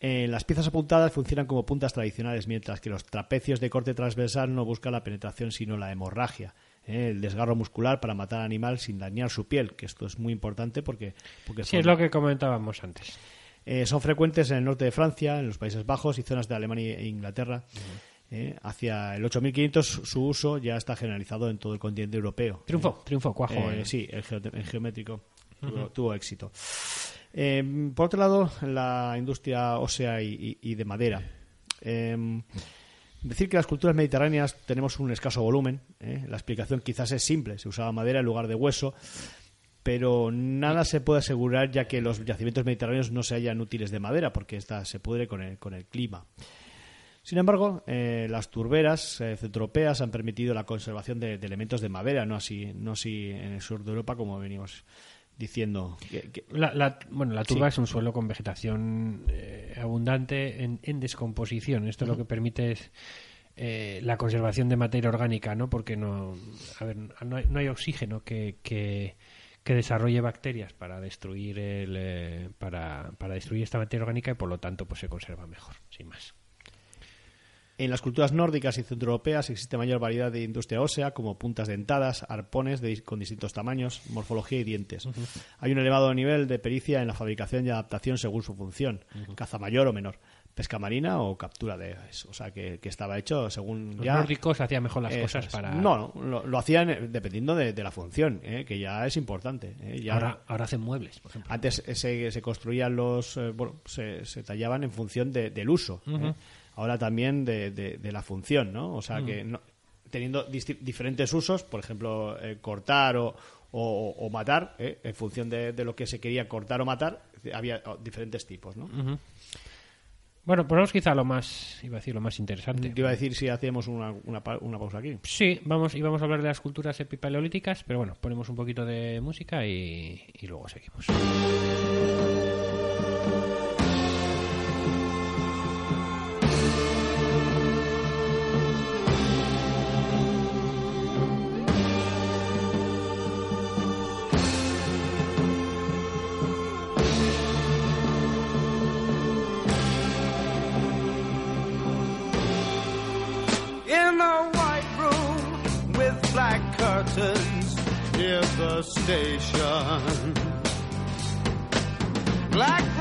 Eh, las piezas apuntadas funcionan como puntas tradicionales, mientras que los trapecios de corte transversal no buscan la penetración sino la hemorragia, ¿eh? el desgarro muscular para matar al animal sin dañar su piel, que esto es muy importante porque, porque Sí, es lo que comentábamos antes. Eh, son frecuentes en el norte de Francia, en los Países Bajos y zonas de Alemania e Inglaterra. Eh, hacia el 8500 su uso ya está generalizado en todo el continente europeo. Triunfó, triunfó, cuajo. Eh, eh. sí, el, geo- el geométrico tuvo, tuvo éxito. Eh, por otro lado, la industria ósea y, y- y de madera. Eh, decir que las culturas mediterráneas tenemos un escaso volumen. ¿eh? La explicación quizás es simple. Se usaba madera en lugar de hueso. Pero nada se puede asegurar ya que los yacimientos mediterráneos no se hallan útiles de madera porque esta se pudre con el, con el clima. Sin embargo, eh, las turberas eh, centroeuropeas han permitido la conservación de, de elementos de madera, no así, no así en el sur de Europa como venimos diciendo. que- que- La, la- bueno, la turba Sí. es un suelo con vegetación eh, abundante en, en descomposición. Esto lo que permite es eh, la conservación de materia orgánica, ¿no? Porque no, a ver, no, hay, no hay oxígeno que, que, que desarrolle bacterias para destruir el, eh, para, para destruir esta materia orgánica y por lo tanto pues se conserva mejor, sin más. En las culturas nórdicas y centroeuropeas existe mayor variedad de industria ósea, como puntas dentadas, arpones de- con distintos tamaños, morfología y dientes. Hay un elevado nivel de pericia en la fabricación y adaptación según su función, caza mayor o menor, pesca marina o captura de aves. O sea, que, que estaba hecho según Los ya... nórdicos hacían mejor las Eso cosas para... No, no, lo, lo hacían eh, dependiendo de, de la función, eh, que ya es importante. eh, ya- ahora, ahora hacen muebles, por ejemplo. Antes eh, se, se construían los. eh, bueno, se, se tallaban en función de- del uso. Ahora también de, de- la función, ¿no? O sea que no- teniendo diferentes usos, por ejemplo, cortar o, o- o matar, ¿eh? en función de, de lo que se quería cortar o matar, había oh, diferentes tipos, ¿no? Bueno, ponemos quizá lo más, iba a decir, lo más interesante. Te iba a decir si hacíamos una, una, una pausa aquí. Sí, vamos, íbamos a hablar de las culturas epipaleolíticas, pero bueno, ponemos un poquito de música y, y luego seguimos. Station. Black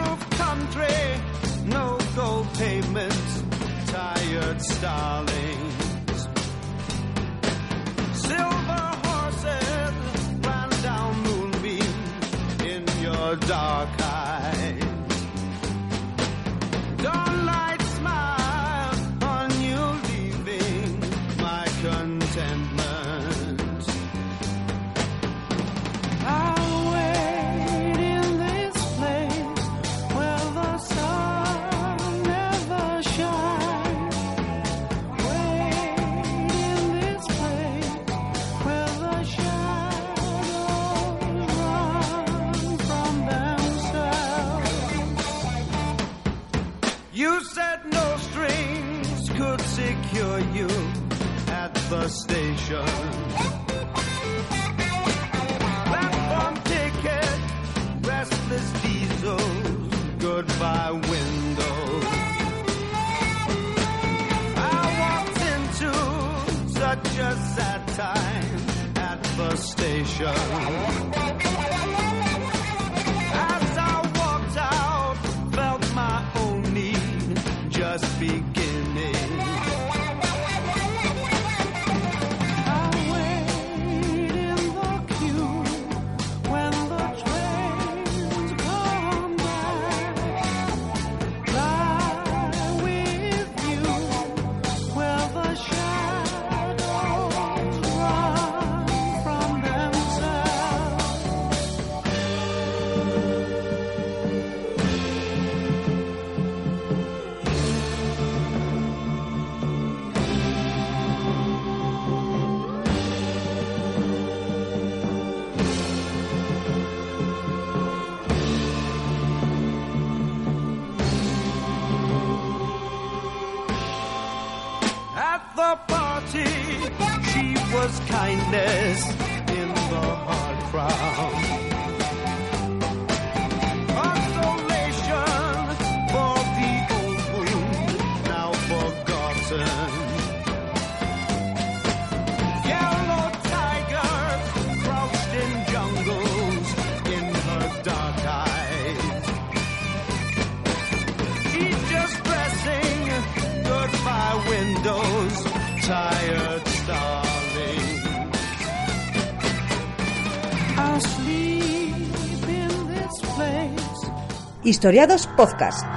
Historiados Podcast.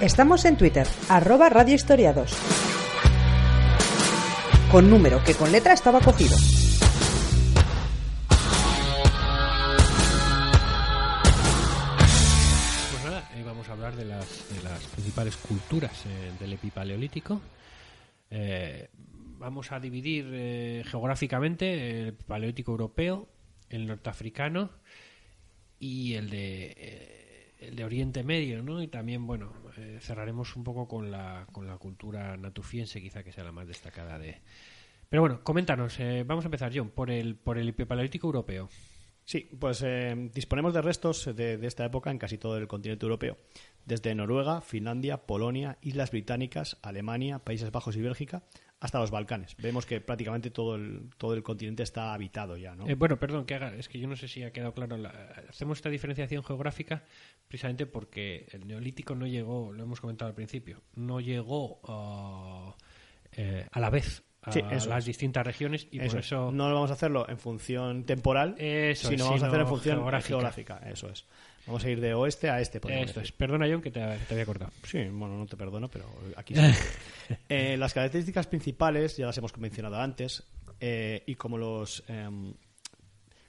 Estamos en Twitter, arroba Radio Historiados. Con número que con letra estaba cogido. Pues nada, eh, vamos a hablar de las, principales culturas eh, del epipaleolítico. Vamos a dividir eh, geográficamente el paleolítico europeo, el norteafricano y el de, eh, el de Oriente Medio, ¿no? Y también, bueno, eh, cerraremos un poco con la, con la cultura natufiense, quizá que sea la más destacada de... Pero bueno, coméntanos, vamos a empezar, John, por el, por el epipaleolítico europeo. Sí, pues eh, disponemos de restos de esta época en casi todo el continente europeo, desde Noruega, Finlandia, Polonia, Islas Británicas, Alemania, Países Bajos y Bélgica, hasta los Balcanes. Vemos que prácticamente todo el, todo el continente está habitado ya, ¿no? Eh, bueno, perdón, que haga, es que yo no sé si ha quedado claro. la- hacemos esta diferenciación geográfica precisamente porque el neolítico no llegó, lo hemos comentado al principio, no llegó ah, eh, a la vez a Sí, las distintas regiones y Eso por es. eso No lo vamos a hacerlo en función temporal, Eso sino vamos a hacer en función geográfica. geográfica. Eso es. Vamos a ir de oeste a este. esto es. Perdona, John, que te, había cortado. Sí, bueno, no te perdono, pero aquí sí. Eh, las características principales ya las hemos mencionado antes eh, y como los em,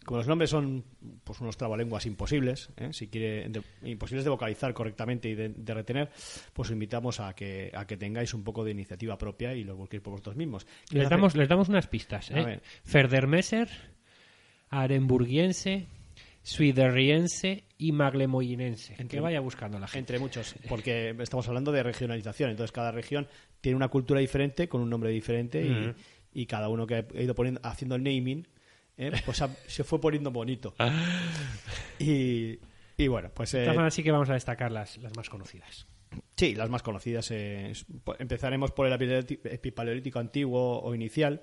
como los nombres son pues unos trabalenguas imposibles, ¿eh? si quiere de- imposibles de vocalizar correctamente y de, de retener, pues os invitamos a que a que tengáis un poco de iniciativa propia y lo busquéis por vosotros mismos. ¿Quieres Les damos, les damos unas pistas. A ver. Ferdermeser, Arenburguiense, Suiderriense y Maglemoyinense. Que Entre- vaya buscando la gente. Entre muchos, porque estamos hablando de regionalización. Entonces, cada región tiene una cultura diferente, con un nombre diferente, y- y, cada uno que ha ido poniendo, haciendo el naming, ¿eh? pues ha- se fue poniendo bonito. y, y bueno, pues De eh, sí que vamos a destacar las, las más conocidas. sí, las más conocidas. eh, es- po- empezaremos por el epipaleolítico antiguo o inicial.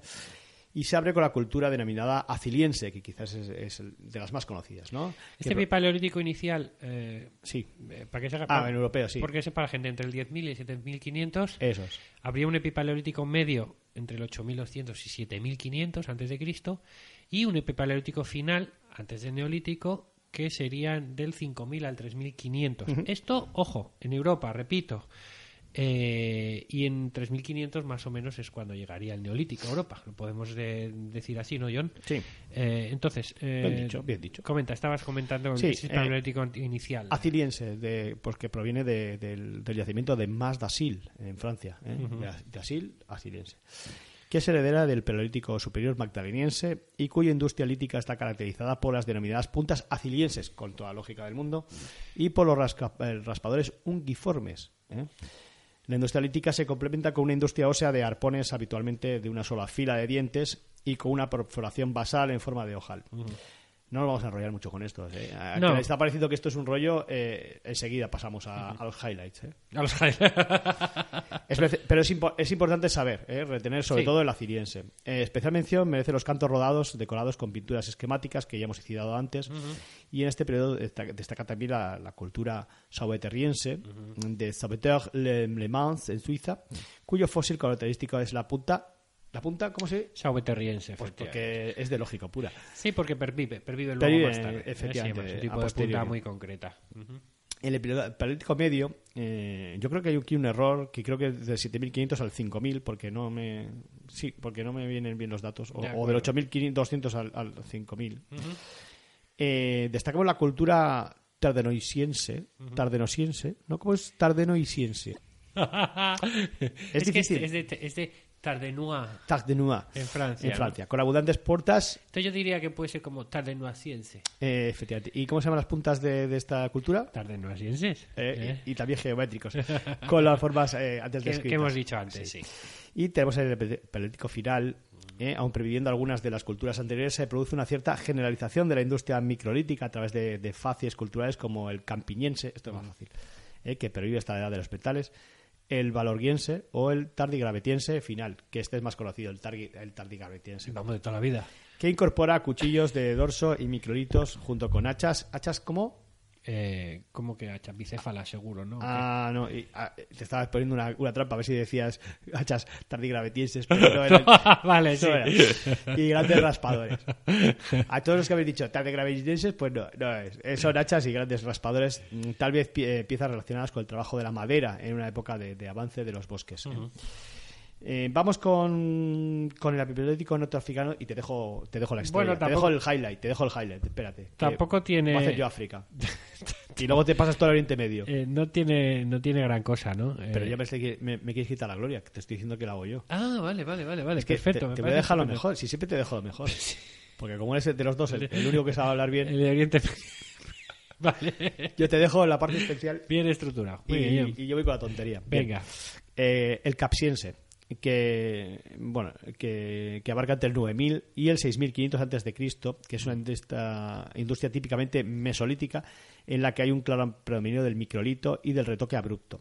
Y se abre con la cultura denominada aciliense, que quizás es, es de las más conocidas, ¿no? Este Que- epipaleolítico inicial, eh, Sí, eh, para que se haga... Ah, en europeo, sí. Porque es para gente entre el 10.000 y el 7.500. eso es. Habría un epipaleolítico medio entre el 8.200 y 7.500 antes de Cristo y un epipaleolítico final antes del neolítico que serían del 5.000 al 3.500. Esto, ojo, en Europa, repito, eh, y en 3.500 más o menos es cuando llegaría el neolítico a Europa. Lo podemos de- decir así, ¿no, John? Sí. Eh, entonces, eh, Bien dicho, bien dicho. Comenta, estabas comentando el Sí, epipaleolítico anti- inicial. Aciliense, de, pues que proviene de- del, del yacimiento de Mas d'Asil, en Francia. Asil, Asiliense. que es heredera del Paleolítico Superior Magdaleniense y cuya industria lítica está caracterizada por las denominadas puntas acilienses, con toda la lógica del mundo, y por los rasca- raspadores ungiformes. ¿eh? La industria lítica se complementa con una industria ósea de arpones habitualmente de una sola fila de dientes y con una perforación basal en forma de ojal. No nos vamos a enrollar mucho con esto. ¿eh? A No. que le está pareciendo que esto es un rollo, eh, enseguida pasamos a, a los highlights. ¿eh? A los Es vece- pero es, impo- es importante saber, ¿eh? retener sobre Sí. todo el aciliense. Eh, especial mención merece los cantos rodados decorados con pinturas esquemáticas que ya hemos citado antes. Y en este periodo destaca, destaca también la, la cultura sauveterriense de Sauveterre-le Mans en Suiza, cuyo fósil característico es la punta. ¿La punta cómo se Sauveterriense, Pues porque es de lógica pura. Sí, porque pervive, pervive luego Pervive, más tarde. ¿eh? efectivamente, Sí, es un tipo de punta muy concreta. Ujú. En el periodo Paleolítico Medio, eh, yo creo que hay aquí un error que creo que es del 7500 al 5000, porque no me. Sí, porque no me vienen bien los datos. O, De o del 8200 al, al 5000. Eh, destacamos la cultura tardenoisiense. Tardenosiense. ¿No? ¿Cómo es tardenoisiense? es, que difícil. es de, es de Tardenois, Tardenois. en Francia. En ¿no? Francia. Con abundantes puertas. Entonces yo diría que puede ser como Tardenoisiense. eh, efectivamente. ¿Y cómo se llaman las puntas de, de esta cultura? Tardenoisienses. Eh, ¿eh? y, y también geométricos. con las formas eh, antes Que, descritas. que hemos dicho antes, sí. Y tenemos el pe- Paleolítico final, eh, aun previviendo algunas de las culturas anteriores, se produce una cierta generalización de la industria microlítica a través de, de facies culturales como el campiñense, esto es más fácil, eh, que pervive hasta la edad de los metales, el valorguiense o el tardigravetiense final, que este es más conocido, el, targi- el tardigravetiense, Vamos de toda la vida. que incorpora cuchillos de dorso y microlitos junto con hachas, hachas como... Eh, ¿Cómo que hacha? Bicéfala, seguro, ¿no? Ah, no, y, ah, te estabas poniendo una, una trampa a ver si decías hachas tardigravetienses, pero no el- vale, sí. Era. Y grandes raspadores. A todos los que habéis dicho tardigravetienses, pues no, no es. Son hachas y grandes raspadores, mm, tal vez pie- eh, piezas relacionadas con el trabajo de la madera en una época de, de avance de los bosques. ¿eh? Eh, vamos con, con el epipedético norteafricano y te dejo, te dejo la historia. Bueno, te dejo el highlight, te dejo el highlight, espérate. Tampoco tiene- Voy a hacer yo África. y luego te pasas todo el Oriente Medio. Eh, no, tiene, no tiene gran cosa, ¿no? Eh, Pero ya que me, me quieres quitar la gloria, que te estoy diciendo que la hago yo. Ah, vale, vale, vale, vale. Es que perfecto. te, me te voy a dejar lo mejor, si siempre te dejo lo mejor. Porque como eres de los dos el, el único que sabe hablar bien, El de Oriente Vale. yo te dejo la parte especial Bien estructurado. Muy y, bien. y yo voy con la tontería. Venga. Eh, el capsiense, que bueno que, que abarca entre el 9000 y el 6500 antes de Cristo, que es una industria, industria típicamente mesolítica en la que hay un claro predominio del microlito y del retoque abrupto.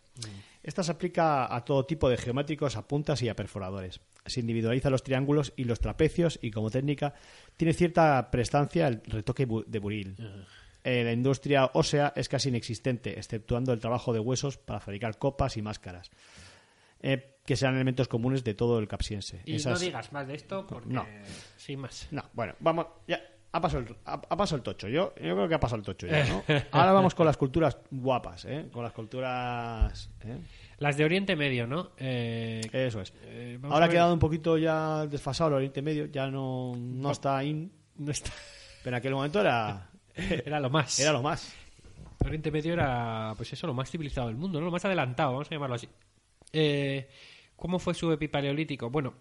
Esta se aplica a todo tipo de geométricos, a puntas y a perforadores. Se individualiza los triángulos y los trapecios y como técnica tiene cierta prestancia el retoque bu- de buril. La industria ósea es casi inexistente, exceptuando el trabajo de huesos para fabricar copas y máscaras, eh, que serán elementos comunes de todo el capsiense. Y Esas- no digas más de esto porque... No. Sin más. No, bueno, vamos, ya, ha pasado el, ha, ha pasado el tocho. Yo, yo creo que ha pasado el tocho ya, ¿no? Ahora vamos con las culturas guapas, ¿eh? Con las culturas... ¿eh? Las de Oriente Medio, ¿no? Eh, Eso es. eh, Ahora ha quedado un poquito ya desfasado el Oriente Medio, ya no, no está in, No está... pero en aquel momento era, Era lo más. era lo más. Oriente Medio era, pues eso, lo más civilizado del mundo, ¿no? Lo más adelantado, vamos a llamarlo así. Eh, ¿Cómo fue su epipaleolítico? Bueno,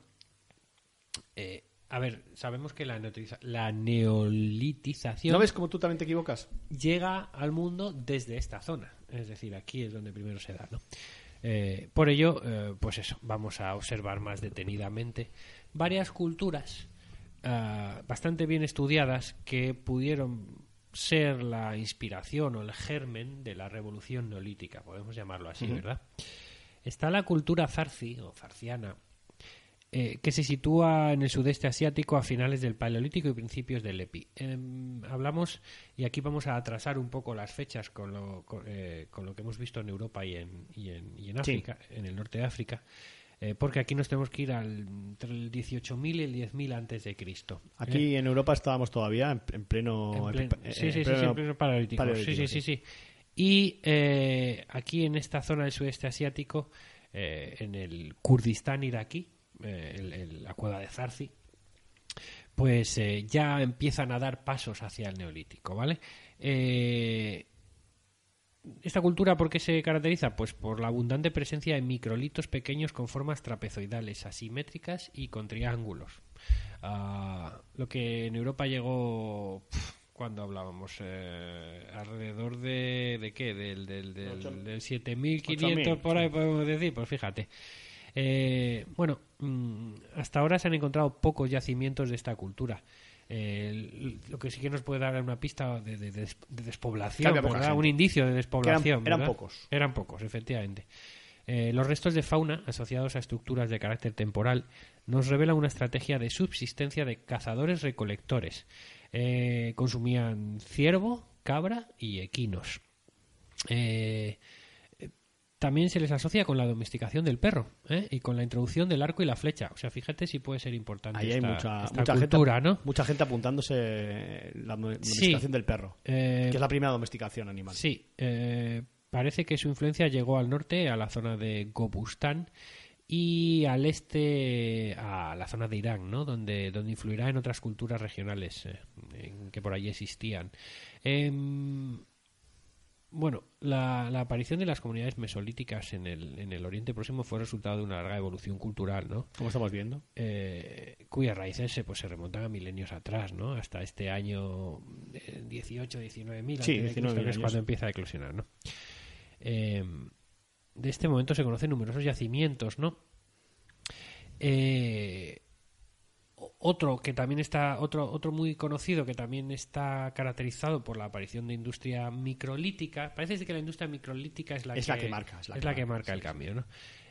eh, a ver, sabemos que la, la neolitización ¿No ves cómo tú también te equivocas? llega al mundo desde esta zona. Es decir, aquí es donde primero se da, ¿no? Eh, por ello, eh, pues eso, vamos a observar más detenidamente varias culturas ah, bastante bien estudiadas que pudieron ser la inspiración o el germen de la revolución neolítica, podemos llamarlo así, ¿verdad? Está la cultura zarci o zarciana, eh, que se sitúa en el sudeste asiático a finales del Paleolítico y principios del Epi. Em, hablamos, y aquí vamos a atrasar un poco las fechas con lo, con, eh, con lo que hemos visto en Europa y en, y en, y en África, en el norte de África, eh, porque aquí nos tenemos que ir al, entre el 18.000 y el 10.000 antes de Cristo. Aquí en Europa estábamos todavía en, en pleno... En pleno- sí, en sí, sí, sí, en pleno paleolítico. paleolítico, Sí, sí, sí, sí. Y eh, aquí en esta zona del sudeste asiático, eh, en el Kurdistán iraquí, eh, el- la cueva de Zarzi, pues eh, ya empiezan a dar pasos hacia el neolítico, ¿vale? Eh, ¿Esta cultura por qué se caracteriza? Pues por la abundante presencia de microlitos pequeños con formas trapezoidales, asimétricas y con triángulos. Ah, lo que en Europa llegó cuando hablábamos eh, alrededor de de qué del del, del, del 7500 8.000, por ahí podemos decir pues fíjate Eh, bueno mm, hasta ahora se han encontrado pocos yacimientos de esta cultura Eh, lo que sí que nos puede dar una pista de, de- de des- de despoblación, gente. un indicio de despoblación. eran, pocos. Eran pocos, efectivamente. Eh, los restos de fauna asociados a estructuras de carácter temporal nos revelan una estrategia de subsistencia de cazadores-recolectores. Eh, consumían ciervo, cabra y equinos. Eh, también se les asocia con la domesticación del perro ¿eh? y con la introducción del arco y la flecha. O sea, fíjate si puede ser importante Ahí hay mucha, esta mucha cultura, gente, ¿no? mucha gente apuntándose la domesticación del perro, Eh, que es la primera domesticación animal. Sí, eh, parece que su influencia llegó al norte, a la zona de Gobustán, y al este, a la zona de Irán, ¿no? Donde, donde influirá en otras culturas regionales eh, en que por allí existían. Em, bueno, la, la aparición de las comunidades mesolíticas en el, en el Oriente Próximo fue resultado de una larga evolución cultural, ¿no? Como estamos viendo. eh, cuyas raíces se, pues, se remontan a milenios atrás, ¿no? Hasta este año eh, 18, 19 mil, Sí, antes de 19.000 Cristo, que es cuando empieza a eclosionar, ¿no? Eh, de este momento se conocen numerosos yacimientos, ¿no? Eh, otro que también está otro otro muy conocido que también está caracterizado por la aparición de industria microlítica parece que la industria microlítica es la Es que la que marca, es la que que marca, el cambio no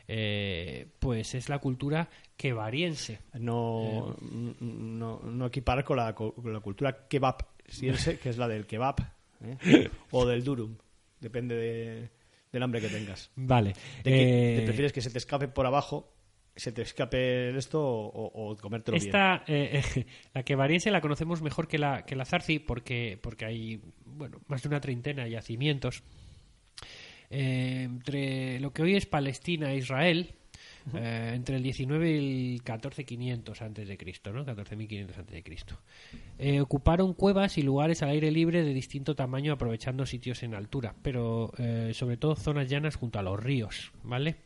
Eh, pues es la cultura quevariense No, n- no, no equiparar con la, con la cultura kebab, que es la del kebab, ¿eh? o del durum. Depende de- del hambre que tengas. vale De que Eh, te prefieres que se te escape por abajo, se te escape esto o, o comértelo bien. Esta, eh, eh, la que variense la conocemos mejor que la, que la Zarzi porque, porque hay bueno, más de una treintena de yacimientos. Eh, entre lo que hoy es Palestina e Israel, eh, entre el 19 y el 14500 antes de Cristo, ¿no? 14500 antes de Cristo. Eh, ocuparon cuevas y lugares al aire libre de distinto tamaño aprovechando sitios en altura, pero eh, sobre todo zonas llanas junto a los ríos, ¿vale?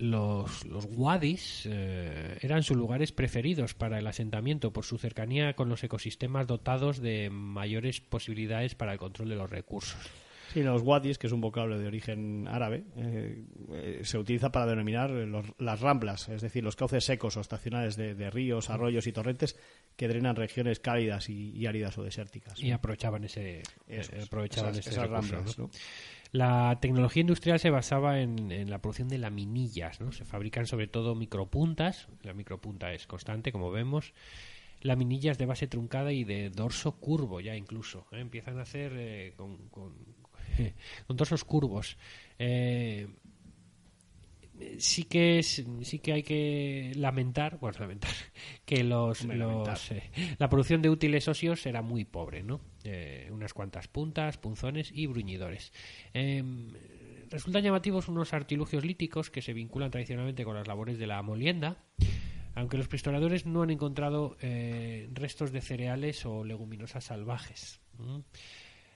los, los wadis eh, eran sus lugares preferidos para el asentamiento por su cercanía con los ecosistemas dotados de mayores posibilidades para el control de los recursos. Sí, los wadis, que es un vocablo de origen árabe, eh, eh, se utiliza para denominar los- las ramblas, es decir, los cauces secos o estacionales de, de ríos, arroyos y torrentes que drenan regiones cálidas y, y áridas o desérticas. Y aprovechaban ese, aprovechaban esas- ese esas recurso, ramblas, ¿no? ¿no? La tecnología industrial se basaba en, en la producción de laminillas, ¿no? Se fabrican sobre todo micropuntas, la micropunta es constante, como vemos, laminillas de base truncada y de dorso curvo ya incluso, ¿eh? empiezan a hacer eh, con, con, con dorsos curvos. Eh, sí que es, sí que hay que lamentar, bueno, lamentar que los, eh, la producción de útiles óseos era muy pobre, ¿no? Eh, unas cuantas puntas, punzones y bruñidores. Eh, resultan llamativos unos artilugios líticos que se vinculan tradicionalmente con las labores de la molienda, aunque los prehistoradores no han encontrado restos de cereales o leguminosas salvajes.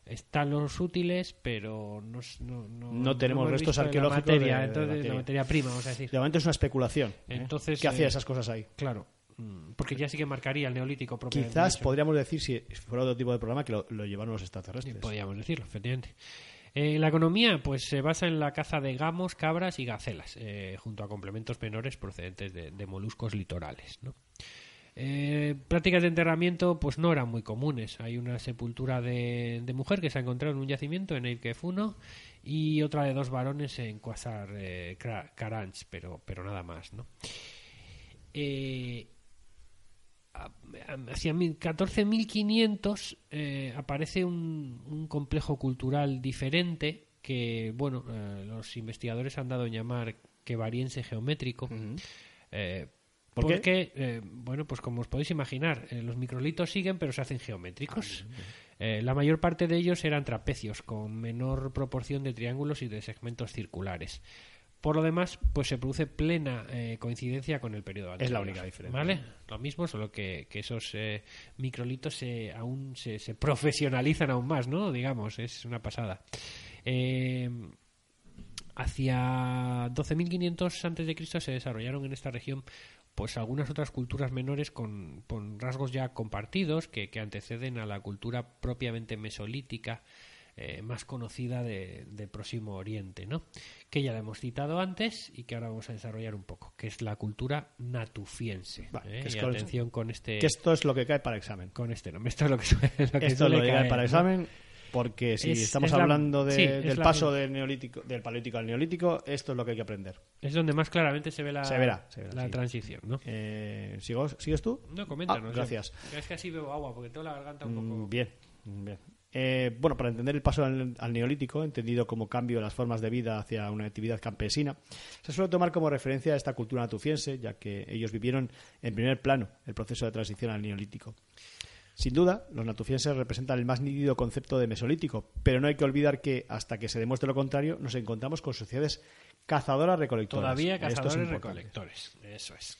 Están los útiles, pero no, no, no, No tenemos restos visto la arqueológicos materia, de- de entonces, materia. la materia prima, vamos a decir. De momento es una especulación. ¿eh? Entonces, ¿Qué hacía eh, esas cosas ahí? Claro, mm, porque ya sí que marcaría el neolítico propiamente Quizás podríamos decir, si fuera otro tipo de programa, que lo, lo llevaron los extraterrestres. Podríamos decirlo, efectivamente. Eh, la economía pues se basa en la caza de gamos, cabras y gacelas, eh, junto a complementos menores procedentes de, de moluscos litorales. ¿no? Eh, prácticas de enterramiento pues no eran muy comunes. Hay una sepultura de, de mujer que se ha encontrado en un yacimiento en Eibkefuno y otra de dos varones en Quasar eh, Karanch, pero, pero nada más. ¿no? Eh, hacia mil- 14.500 eh, aparece un, un complejo cultural diferente que, bueno, eh, los investigadores han dado en llamar quevariense geométrico. Eh, ¿Por qué? porque, eh, bueno, pues como os podéis imaginar, eh, los microlitos siguen, pero se hacen geométricos. Eh, la mayor parte de ellos eran trapecios, con menor proporción de triángulos y de segmentos circulares. Por lo demás, pues se produce plena coincidencia con el periodo Es la anterior, única diferencia. ¿Vale? Lo mismo, solo que, que esos microlitos se, aún se, se profesionalizan aún más, ¿no? Digamos, es una pasada. Eh, hacia 12.500 antes de Cristo se desarrollaron en esta región pues algunas otras culturas menores con, con rasgos ya compartidos que, que anteceden a la cultura propiamente mesolítica eh, más conocida de- del próximo Oriente, ¿no? Que ya la hemos citado antes y que ahora vamos a desarrollar un poco, que es la cultura natufiense. Vale, ¿eh? que es Y con- atención con este Que esto es lo que cae para examen. con este nombre. Esto es lo que, suele- lo que Esto es suele lo que cae caer, para ¿no? examen. Porque si Es- estamos es la- hablando de- sí, del paso del neolítico, del paleolítico al neolítico, esto es lo que hay que aprender. Es donde más claramente se ve la, Se verá, se verá, la sí. transición, ¿no? Eh, ¿sigo- ¿Sigues tú? No, coméntanos. Ah, yo- gracias. Es que así bebo agua, porque tengo la garganta un Mm, poco... Bien, bien. Eh, bueno, para entender el paso al, al neolítico, entendido como cambio de las formas de vida hacia una actividad campesina, se suele tomar como referencia a esta cultura natufiense, ya que ellos vivieron en primer plano el proceso de transición al neolítico. Sin duda, los natufienses representan el más nítido concepto de mesolítico, pero no hay que olvidar que, hasta que se demuestre lo contrario, nos encontramos con sociedades cazadoras-recolectoras. Todavía Esto es cazadores importante. recolectores. Eso es.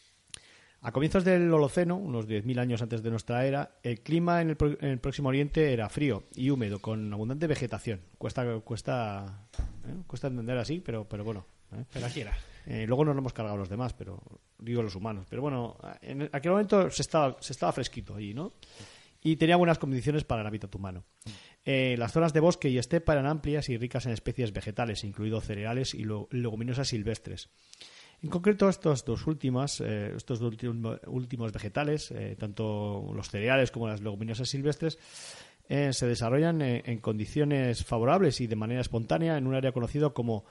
A comienzos del Holoceno, unos 10.000 años antes de nuestra era, el clima en el, en el próximo Oriente era frío y húmedo, con abundante vegetación. Cuesta, cuesta, ¿eh? cuesta entender así, pero, pero bueno. ¿eh? Pero así era. Eh, luego nos lo hemos cargado los demás, pero digo los humanos. Pero bueno, en aquel momento se estaba, se estaba fresquito allí, ¿no? Y tenía buenas condiciones para el hábitat humano. Eh, las zonas de bosque y estepa eran amplias y ricas en especies vegetales, incluidos cereales y leguminosas silvestres. En concreto, estos dos últimas, eh, estos dos último- últimos vegetales, eh, tanto los cereales como las leguminosas silvestres, se desarrollan eh, en condiciones favorables y de manera espontánea en un área conocido como,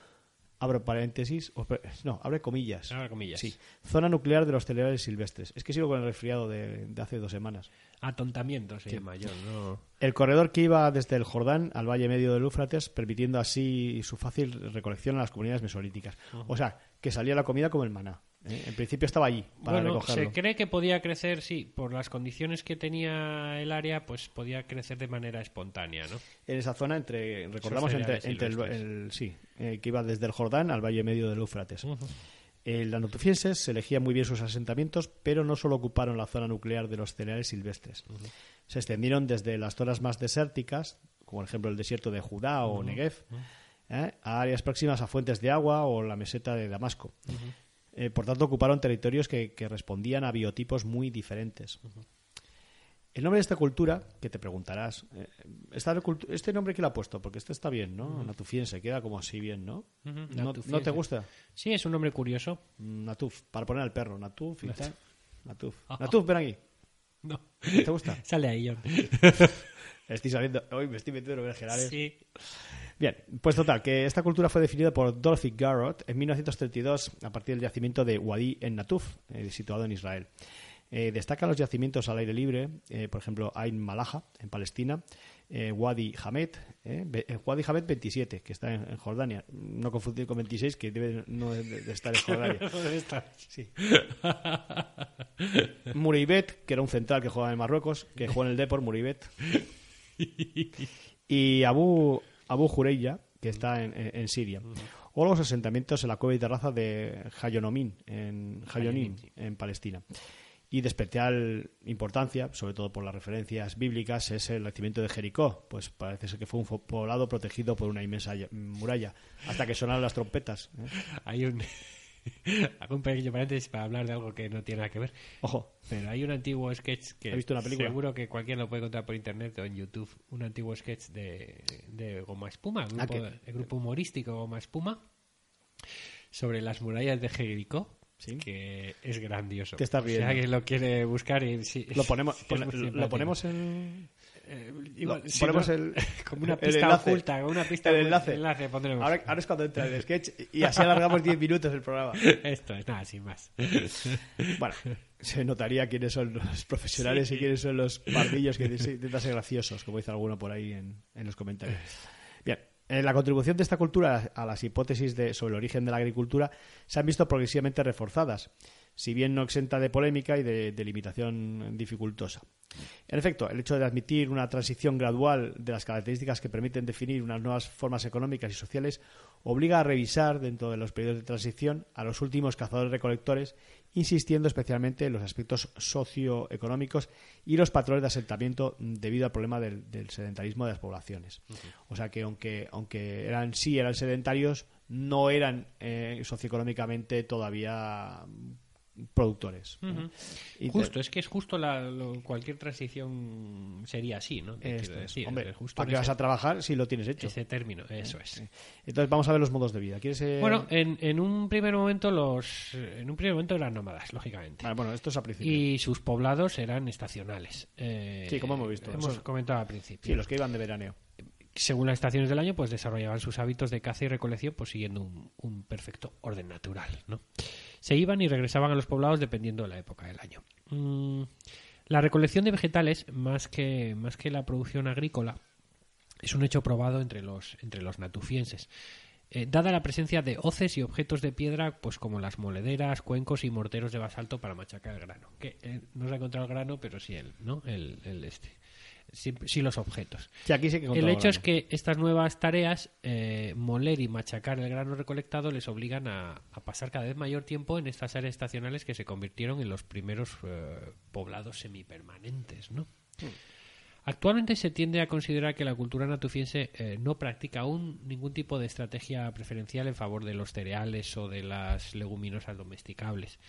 abro paréntesis, o no, abre comillas. Abre comillas. Sí, zona nuclear de los cereales silvestres. Es que sigo con el resfriado de, de hace dos semanas. Atontamiento se llama yo, no... El corredor que iba desde el Jordán al valle medio del Éufrates, permitiendo así su fácil recolección a las comunidades mesolíticas. O sea, que salía la comida como el maná. ¿Eh? En principio estaba allí para bueno, recogerlo. se cree que podía crecer, sí, por las condiciones que tenía el área, pues podía crecer de manera espontánea, ¿no? En esa zona, entre recordamos, entre, el, sí, eh, que iba desde el Jordán al valle medio del Éufrates. Eh, los natufienses se elegían muy bien sus asentamientos, pero no solo ocuparon la zona nuclear de los cereales silvestres. Se extendieron desde las zonas más desérticas, como por ejemplo el desierto de Judá o Negev, ¿eh? a áreas próximas a fuentes de agua o la meseta de Damasco. Eh, por tanto, ocuparon territorios que, que respondían a biotipos muy diferentes. El nombre de esta cultura, que te preguntarás, eh, esta ¿este nombre que le ha puesto? Porque este está bien, ¿no? Natufiense, queda como así bien, ¿no? ¿No, ¿No te gusta? Sí, es un nombre curioso. Natuf, para poner al perro, Natuf y tal. Natuf. Ah. Natuf, ven aquí. No. ¿Te gusta? Sale ahí, John. Estoy saliendo, hoy me estoy metiendo en los generales. Sí. Bien, pues total, que esta cultura fue definida por Dorothy Garrott en 1932 a partir del yacimiento de Wadi en Natuf, eh, situado en Israel. Eh, destacan los yacimientos al aire libre, eh, por ejemplo, Ain Malaha, en Palestina, eh, Wadi Hamed, eh, Wadi Hamed 27, que está en, en Jordania. No confundir con 26, que debe no de, de estar en Jordania. Sí. Muribet, que era un central que jugaba en Marruecos, que jugó en el Depor, Muribet. Y Abu, Abu Jureya, que está en, en- en Siria. O los asentamientos en la cueva y terraza de Hayonomín, en, en Palestina. Y de especial importancia, sobre todo por las referencias bíblicas, es el nacimiento de Jericó. Pues parece ser que fue un poblado protegido por una inmensa muralla, hasta que sonaron las trompetas. ¿eh? Hay un... Hago un pequeño paréntesis para hablar de algo que no tiene nada que ver. Ojo, Pero hay un antiguo sketch que ¿Has visto una película? seguro que cualquiera lo puede encontrar por internet o en YouTube. Un antiguo sketch de, de Goma Espuma, el Ah, grupo, que- el grupo humorístico Goma Espuma, sobre las murallas de Jericó. Sí. Que es grandioso. Te estás Si riendo. alguien lo quiere buscar y sí, lo ponemos, pone- lo ponemos en... Eh, igual, lo- si ponemos no, el, como una el pista enlace. oculta, como una pista el enlace. enlace pondremos. Ahora, ahora es cuando entra el sketch y así alargamos 10 minutos el programa. Esto es nada, sin más. Bueno, se notaría quiénes son los profesionales y quiénes son los pardillos que intentan ser graciosos, como dice alguno por ahí en, en los comentarios. Bien, en la contribución de esta cultura a las hipótesis de, sobre el origen de la agricultura se han visto progresivamente reforzadas. Si bien no exenta de polémica y de, de limitación dificultosa. En efecto, el hecho de admitir una transición gradual de las características que permiten definir unas nuevas formas económicas y sociales obliga a revisar dentro de los periodos de transición a los últimos cazadores-recolectores, insistiendo especialmente en los aspectos socioeconómicos y los patrones de asentamiento debido al problema del, del sedentarismo de las poblaciones. O sea que aunque, aunque eran sí eran sedentarios, no eran eh, socioeconómicamente todavía productores. Justo, es que es justo la, lo- cualquier transición sería así, ¿no? Te Esto quiero es. decir, Hombre, eh, justo ¿para qué vas a trabajar si lo tienes hecho? Ese término, eso es. Entonces vamos a ver los modos de vida. ¿Quieres, eh, Bueno, en, en un primer momento los en un primer momento eran nómadas, lógicamente. Bueno, esto es al principio. Y sus poblados eran estacionales. Eh, Sí, como hemos visto. Hemos Eso- comentado al principio. Sí, los que iban de veraneo. Según las estaciones del año, pues desarrollaban sus hábitos de caza y recolección, pues siguiendo un, un perfecto orden natural, ¿no? Se iban y regresaban a los poblados dependiendo de la época del año. Mm, la recolección de vegetales, más que, más que la producción agrícola, es un hecho probado entre los, entre los natufienses. Eh, dada la presencia de hoces y objetos de piedra, pues como las molederas, cuencos y morteros de basalto para machacar el grano. Que eh, no se ha encontrado el grano, pero sí el, ¿no? El, el este. Sí, sí los objetos. Sí, aquí sí que El hecho es que estas nuevas tareas, eh, moler y machacar el grano recolectado, les obligan a, a pasar cada vez mayor tiempo en estas áreas estacionales que se convirtieron en los primeros eh, poblados semipermanentes, ¿no? Actualmente se tiende a considerar que la cultura natufiense eh, no practica aún ningún tipo de estrategia preferencial en favor de los cereales o de las leguminosas domesticables,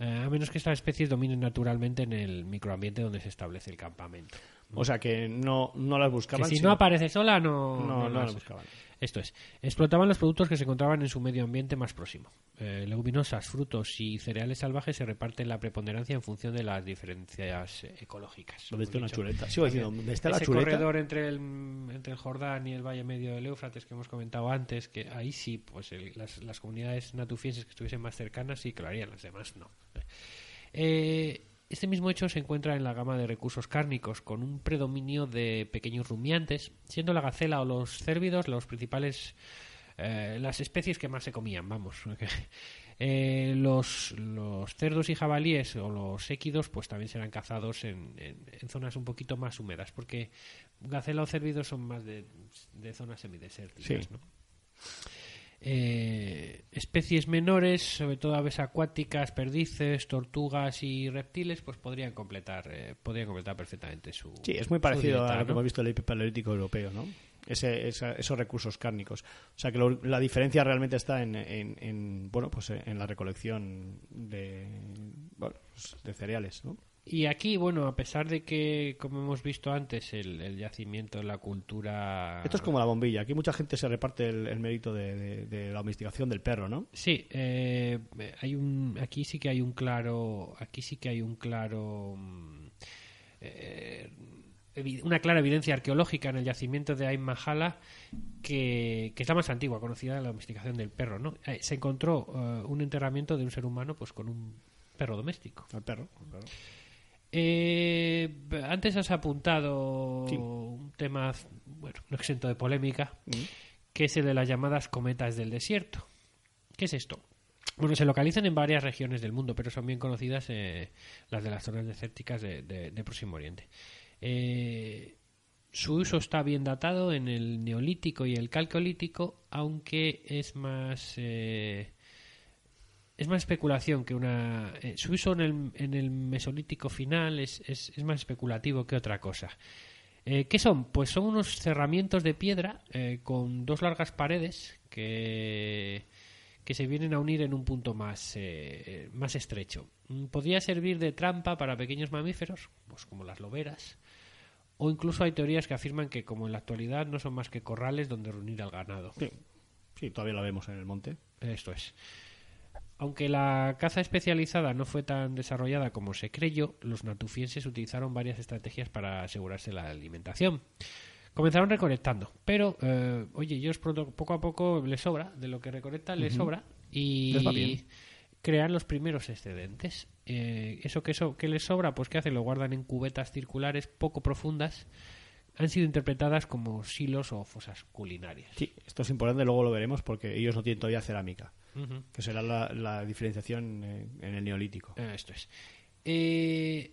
eh, a menos que estas especies dominen naturalmente en el microambiente donde se establece el campamento. O sea que no, no las Que buscaban. si sino- no aparece sola, no, No, no las- las buscaban. Esto es, explotaban los productos que se encontraban en su medio ambiente más próximo. Eh, leguminosas, frutos y cereales salvajes se reparten la preponderancia en función de las diferencias ecológicas. ¿Dónde está una chuleta? Sigo diciendo, ¿dónde está la Ese chuleta? corredor entre el, entre el Jordán y el Valle Medio del Éufrates que hemos comentado antes, que ahí sí, pues el- las, las comunidades natufienses que estuviesen más cercanas sí que lo harían, las demás no. Eh, este mismo hecho se encuentra en la gama de recursos cárnicos, con un predominio de pequeños rumiantes, siendo la gacela o los cérvidos los principales, eh, las especies que más se comían, vamos. Eh, los, los cerdos y jabalíes o los équidos pues también serán cazados en, en- en zonas un poquito más húmedas, porque gacela o cérvidos son más de, de zonas semidesérticas, Sí. ¿no? Eh, especies menores, sobre todo aves acuáticas, perdices, tortugas y reptiles, pues podrían completar, eh, podrían completar perfectamente su. Sí, es muy parecido dieta, a lo que hemos visto en el paleolítico europeo, ¿no? Ese, esa- esos recursos cárnicos. O sea que lo- la diferencia realmente está en, en- en, bueno, pues en la recolección de, bueno, pues de cereales, ¿no? Y aquí, bueno, a pesar de que, como hemos visto antes, el, el yacimiento, la cultura. Esto es como la bombilla. Aquí mucha gente se reparte el, el mérito de, de- de la domesticación del perro, ¿no? Sí, eh, hay un, aquí sí que hay un claro, aquí sí que hay un claro, mm, eh, una clara evidencia arqueológica en el yacimiento de Ain Mahala que, que es la más antigua conocida de la domesticación del perro, ¿no? Eh, se encontró eh, un enterramiento de un ser humano, pues con un perro doméstico. El perro. claro. Eh, antes has apuntado Sí. un tema, bueno, no exento de polémica, Mm. que es el de las llamadas cometas del desierto. ¿Qué es esto? Bueno, se localizan en varias regiones del mundo, pero son bien conocidas eh, las de las zonas desérticas de, de- de Próximo Oriente. Eh, su uso está bien datado en el Neolítico y el Calcolítico, aunque es más eh, es más especulación que una. eh, su uso en el, en el Mesolítico final es, es, es más especulativo que otra cosa. Eh, ¿Qué son? Pues son unos cerramientos de piedra eh, con dos largas paredes que, que se vienen a unir en un punto más, eh, más estrecho. Mm, Podría servir de trampa para pequeños mamíferos, pues como las loberas, o incluso hay teorías que afirman que, como en la actualidad, no son más que corrales donde reunir al ganado. Sí. Sí, todavía la vemos en el monte. Esto es. Aunque la caza especializada no fue tan desarrollada como se creyó, los natufienses utilizaron varias estrategias para asegurarse la alimentación. Comenzaron recolectando, pero, eh, oye, ellos pronto- poco a poco les sobra, de lo que recolectan les sobra, y Les va bien. crean los primeros excedentes. Eh, eso que eso que les sobra, pues ¿qué hacen? Lo guardan en cubetas circulares poco profundas. Han sido interpretadas como silos o fosas culinarias. Sí, esto es importante, luego lo veremos porque ellos no tienen todavía cerámica. Que será la, la diferenciación eh, en el neolítico. Eh, Esto es. Eh,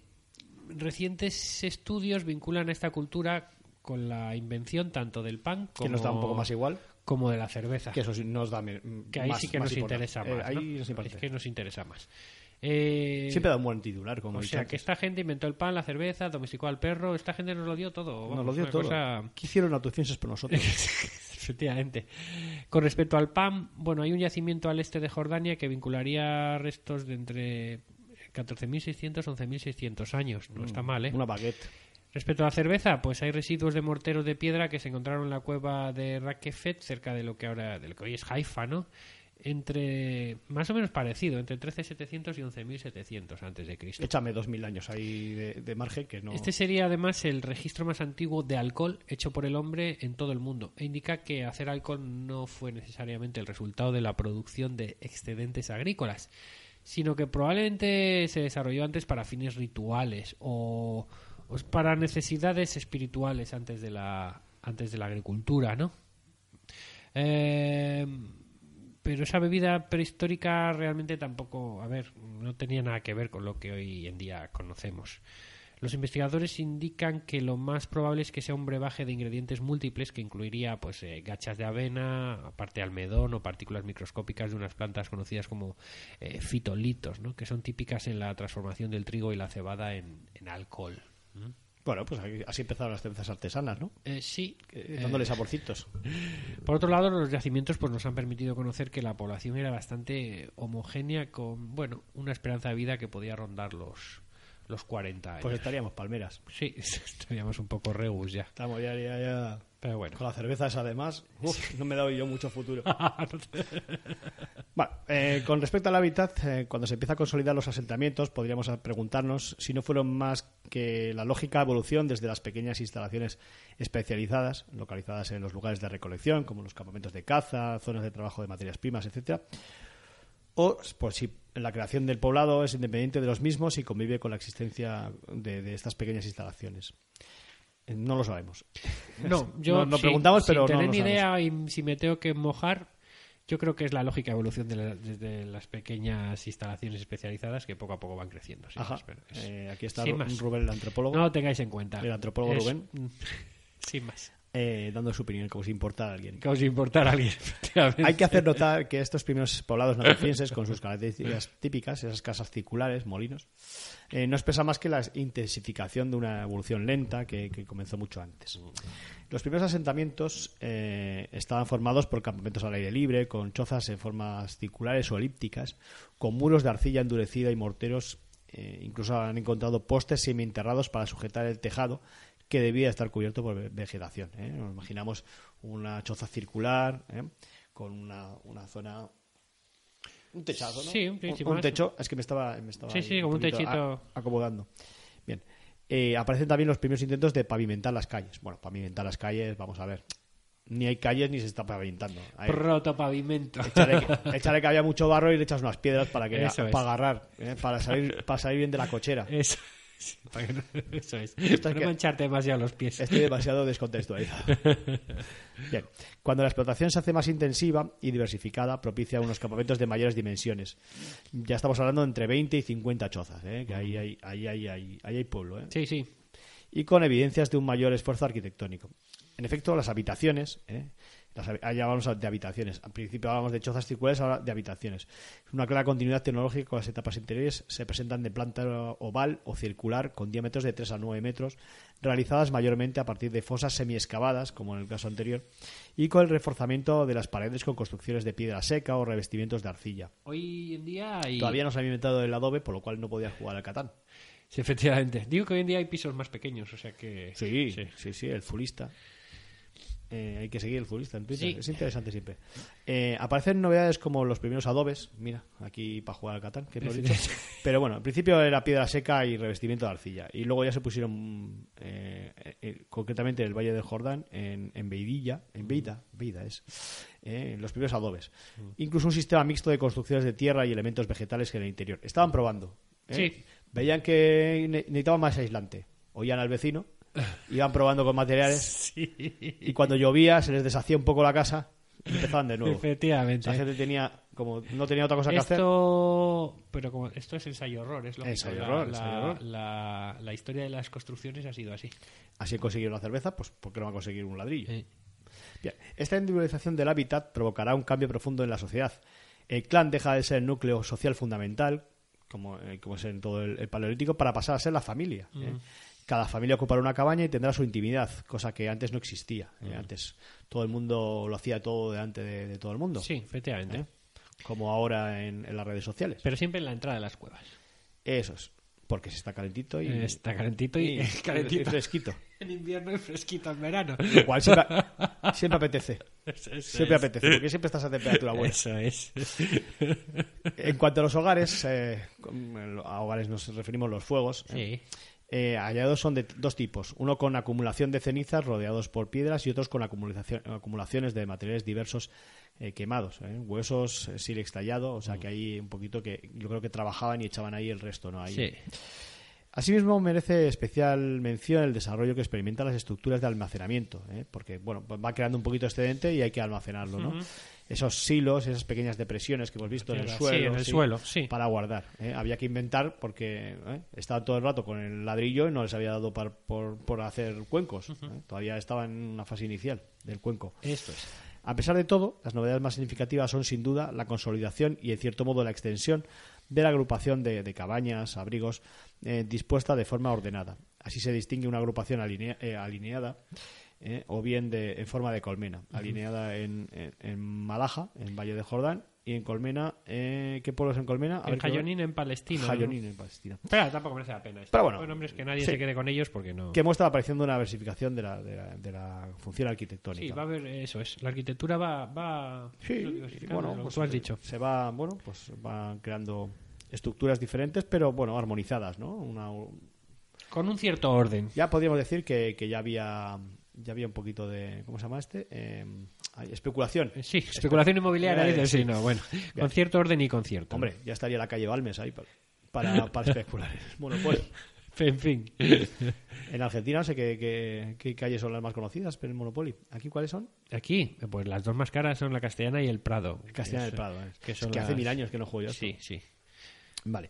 recientes estudios vinculan a esta cultura con la invención tanto del pan como, que nos da un poco más igual, como de la cerveza. que eso nos da Que ahí más- sí que nos interesa Eh, más. ahí ¿no? nos. Es que nos interesa más. Eh, Siempre da un buen titular, como o sea, que esta gente inventó el pan, la cerveza, domesticó al perro. Esta gente nos lo dio todo. Nos lo dio todo. cosa- ¿Qué hicieron los atufenses por nosotros? Efectivamente. Con respecto al pan, bueno, hay un yacimiento al este de Jordania que vincularía restos de entre 14.600 y 11.600 años. No está mal, ¿eh? Una baguette. Respecto a la cerveza, pues hay residuos de morteros de piedra que se encontraron en la cueva de Rakefet, cerca de lo que ahora, de lo que hoy es Haifa, ¿no? Entre, más o menos parecido, entre 13.700 y 11.700 antes de Cristo. Échame dos mil años ahí de, de margen que no... Este sería además el registro más antiguo de alcohol hecho por el hombre en todo el mundo e indica que hacer alcohol no fue necesariamente el resultado de la producción de excedentes agrícolas, sino que probablemente se desarrolló antes para fines rituales o, o para necesidades espirituales antes de la antes de la agricultura, ¿no? Eh, pero esa bebida prehistórica realmente tampoco, a ver, no tenía nada que ver con lo que hoy en día conocemos. Los investigadores indican que lo más probable es que sea un brebaje de ingredientes múltiples que incluiría pues eh, gachas de avena, aparte almedón o partículas microscópicas de unas plantas conocidas como eh, fitolitos, ¿no? que son típicas en la transformación del trigo y la cebada en, alcohol. Bueno, pues así empezaron las cervezas artesanas, ¿no? Eh, sí, Eh, eh, dándole saborcitos. Por otro lado, los yacimientos pues nos han permitido conocer que la población era bastante homogénea con, bueno, una esperanza de vida que podía rondar los, los 40 años. Pues estaríamos palmeras. Sí, estaríamos un poco regus ya. Estamos ya, ya, ya... Pero bueno. Con la cerveza esa además, uf, no me he dado yo mucho futuro. Bueno, eh, con respecto al hábitat, eh, cuando se empieza a consolidar los asentamientos, podríamos preguntarnos si no fueron más que la lógica evolución desde las pequeñas instalaciones especializadas, localizadas en los lugares de recolección, como los campamentos de caza, zonas de trabajo de materias primas, etcétera, o por si la creación del poblado es independiente de los mismos y convive con la existencia de, de estas pequeñas instalaciones. Eh, No lo sabemos. No, yo sin- preguntamos, sin pero no tener ni idea y si me tengo que mojar, yo creo que es la lógica evolución de la- desde las pequeñas instalaciones especializadas que poco a poco van creciendo. sin Ajá. es- Eh, aquí está sin. Rubén, el antropólogo. No lo tengáis en cuenta. El antropólogo Es- Rubén. Sin más. Eh, dando su opinión, como si importara a alguien. Que os importara a alguien. Hay que hacer notar que estos primeros poblados nacienses, con sus características típicas, esas casas circulares, molinos, eh, no expresa más que la intensificación de una evolución lenta que, que comenzó mucho antes. Los primeros asentamientos eh, estaban formados por campamentos al aire libre, con chozas en formas circulares o elípticas, con muros de arcilla endurecida y morteros. eh, incluso han encontrado postes semienterrados para sujetar el tejado que debía estar cubierto por ve- vegetación. ¿eh? Nos imaginamos una choza circular ¿eh? con una, una zona. Un techazo, ¿no? Sí, un techo un, techo. Es que me estaba, me estaba Sí, ahí sí, como un poquito techito. a- acomodando. Bien. Eh, aparecen también los primeros intentos de pavimentar las calles. Bueno, pavimentar las calles, vamos a ver. Ni hay calles ni se está pavimentando. Hay- Protopavimento. Échale, que- échale que había mucho barro y le echas unas piedras para que para agarrar, ¿eh? para salir para salir bien de la cochera. Eso, para que no- eso es. Esto Para es no que- mancharte demasiado los pies. Estoy demasiado descontextualizado. Bien, cuando la explotación se hace más intensiva y diversificada, propicia unos campamentos de mayores dimensiones. Ya estamos hablando de entre 20 y 50 chozas, ¿eh? que ahí hay, ahí, hay, ahí, ahí hay pueblo. ¿eh? Sí, sí. y con evidencias de un mayor esfuerzo arquitectónico. En efecto, las habitaciones, ¿eh? Las, ya hablamos de habitaciones, al principio hablábamos de chozas circulares, ahora de habitaciones. Una clara continuidad tecnológica con las etapas interiores se presentan de planta oval o circular con diámetros de 3 a 9 metros, realizadas mayormente a partir de fosas semiexcavadas, como en el caso anterior, y con el reforzamiento de las paredes con construcciones de piedra seca o revestimientos de arcilla. Hoy en día hay... Todavía no se había inventado el adobe, por lo cual no podías jugar al Catán. Sí, efectivamente. Digo que hoy en día hay pisos más pequeños, o sea que... Sí, sí, sí, el fulista. Eh, hay que seguir el fulista en Twitter. Sí. Es interesante siempre. Eh, aparecen novedades como los primeros adobes. Mira, aquí para jugar al Catán, que dicho. Pero bueno, al principio era piedra seca y revestimiento de arcilla. Y luego ya se pusieron, eh, concretamente en el Valle del Jordán, en, en Beidilla, en Beida, Beida es, eh, los primeros adobes. Incluso un sistema mixto de construcciones de tierra y elementos vegetales que en el interior. Estaban probando. Sí. Veían que ne- necesitaban más aislante. Oían al vecino, iban probando con materiales Sí. y cuando llovía se les deshacía un poco la casa y empezaban de nuevo. Efectivamente. La gente tenía, como no tenía otra cosa que hacer. Esto, pero como esto es ensayo horror, es. Ensayo La- horror, la, ensayo horror. La, la historia de las construcciones ha sido así. Así han conseguido una cerveza, pues ¿por qué no van a conseguir un ladrillo? Bien, Esta individualización del hábitat provocará un cambio profundo en la sociedad. El clan deja de ser el núcleo social fundamental, como, eh, como es en todo el, el paleolítico, para pasar a ser la familia. ¿eh? Cada familia ocupará una cabaña y tendrá su intimidad, cosa que antes no existía. ¿eh? Antes todo el mundo lo hacía todo delante de, de todo el mundo, Sí, efectivamente. ¿eh? como ahora en, en las redes sociales. Pero siempre en la entrada de las cuevas. Eso es, porque se está calentito y, Está calentito y, y- calentito. y fresquito. En invierno y fresquito en verano. Lo cual siempre, siempre apetece. Eso- eso Siempre es. apetece, porque siempre estás a temperatura buena. Eso es. En cuanto a los hogares, eh, a hogares nos referimos los fuegos. eh, Sí. Eh, hallados son de dos tipos. Uno con acumulación de cenizas rodeados por piedras y otros con acumulación- acumulaciones de materiales diversos eh, quemados. eh, Huesos, eh, sílex tallado, o sea que ahí un poquito que yo creo que trabajaban y echaban ahí el resto. ¿no? Ahí, Sí. Asimismo, merece especial mención el desarrollo que experimentan las estructuras de almacenamiento, porque bueno, va creando un poquito excedente y hay que almacenarlo, ¿no? Esos silos, esas pequeñas depresiones que hemos visto en el Sí, suelo, en el suelo, sí. para guardar. ¿eh? Había que inventar porque ¿eh? estaban todo el rato con el ladrillo y no les había dado par- por, por hacer cuencos. ¿eh? Todavía estaban en una fase inicial del cuenco. Esto es. A pesar de todo, las novedades más significativas son sin duda la consolidación y, en cierto modo, la extensión de la agrupación de, de cabañas, abrigos, eh, dispuesta de forma ordenada. Así se distingue una agrupación alinea- alineada eh, o bien de, en forma de colmena, alineada en, en, en Malaja, en Valle de Jordán, y en Colmena, eh, ¿qué pueblos en Colmena? A En ver, ¿qué- Jayonín, en Palestina. ¿no? Jayonín, en Palestina. Pero tampoco merece la pena. esto. Pero bueno, Son hombres que nadie sí. se quede con ellos porque no. Que muestra de una versificación de la, de la, de la función arquitectónica. Sí, va a haber eso es. La arquitectura va, va Sí, bueno, lo que pues, tú has dicho. Se va, bueno, pues van creando estructuras diferentes, pero bueno, armonizadas, ¿no? Una, Con un cierto orden. ya podríamos decir que, que ya había ya había un poquito de ¿cómo se llama este? Eh, ay, especulación. Sí, especulación inmobiliaria. Eh, sí. sí, no, bueno. Con cierto orden y con cierto. Hombre, ya estaría la calle Balmes ahí para, para, para especular. Monopolio. En fin. En Argentina no sé qué, qué, qué calles son las más conocidas, pero el Monopoly. ¿Aquí cuáles son? Aquí, pues las dos más caras son la Castellana y el Prado. Castellana Que del Prado. ¿eh? que Es que hace mil años que no juego yo. esto. Sí, sí. Vale.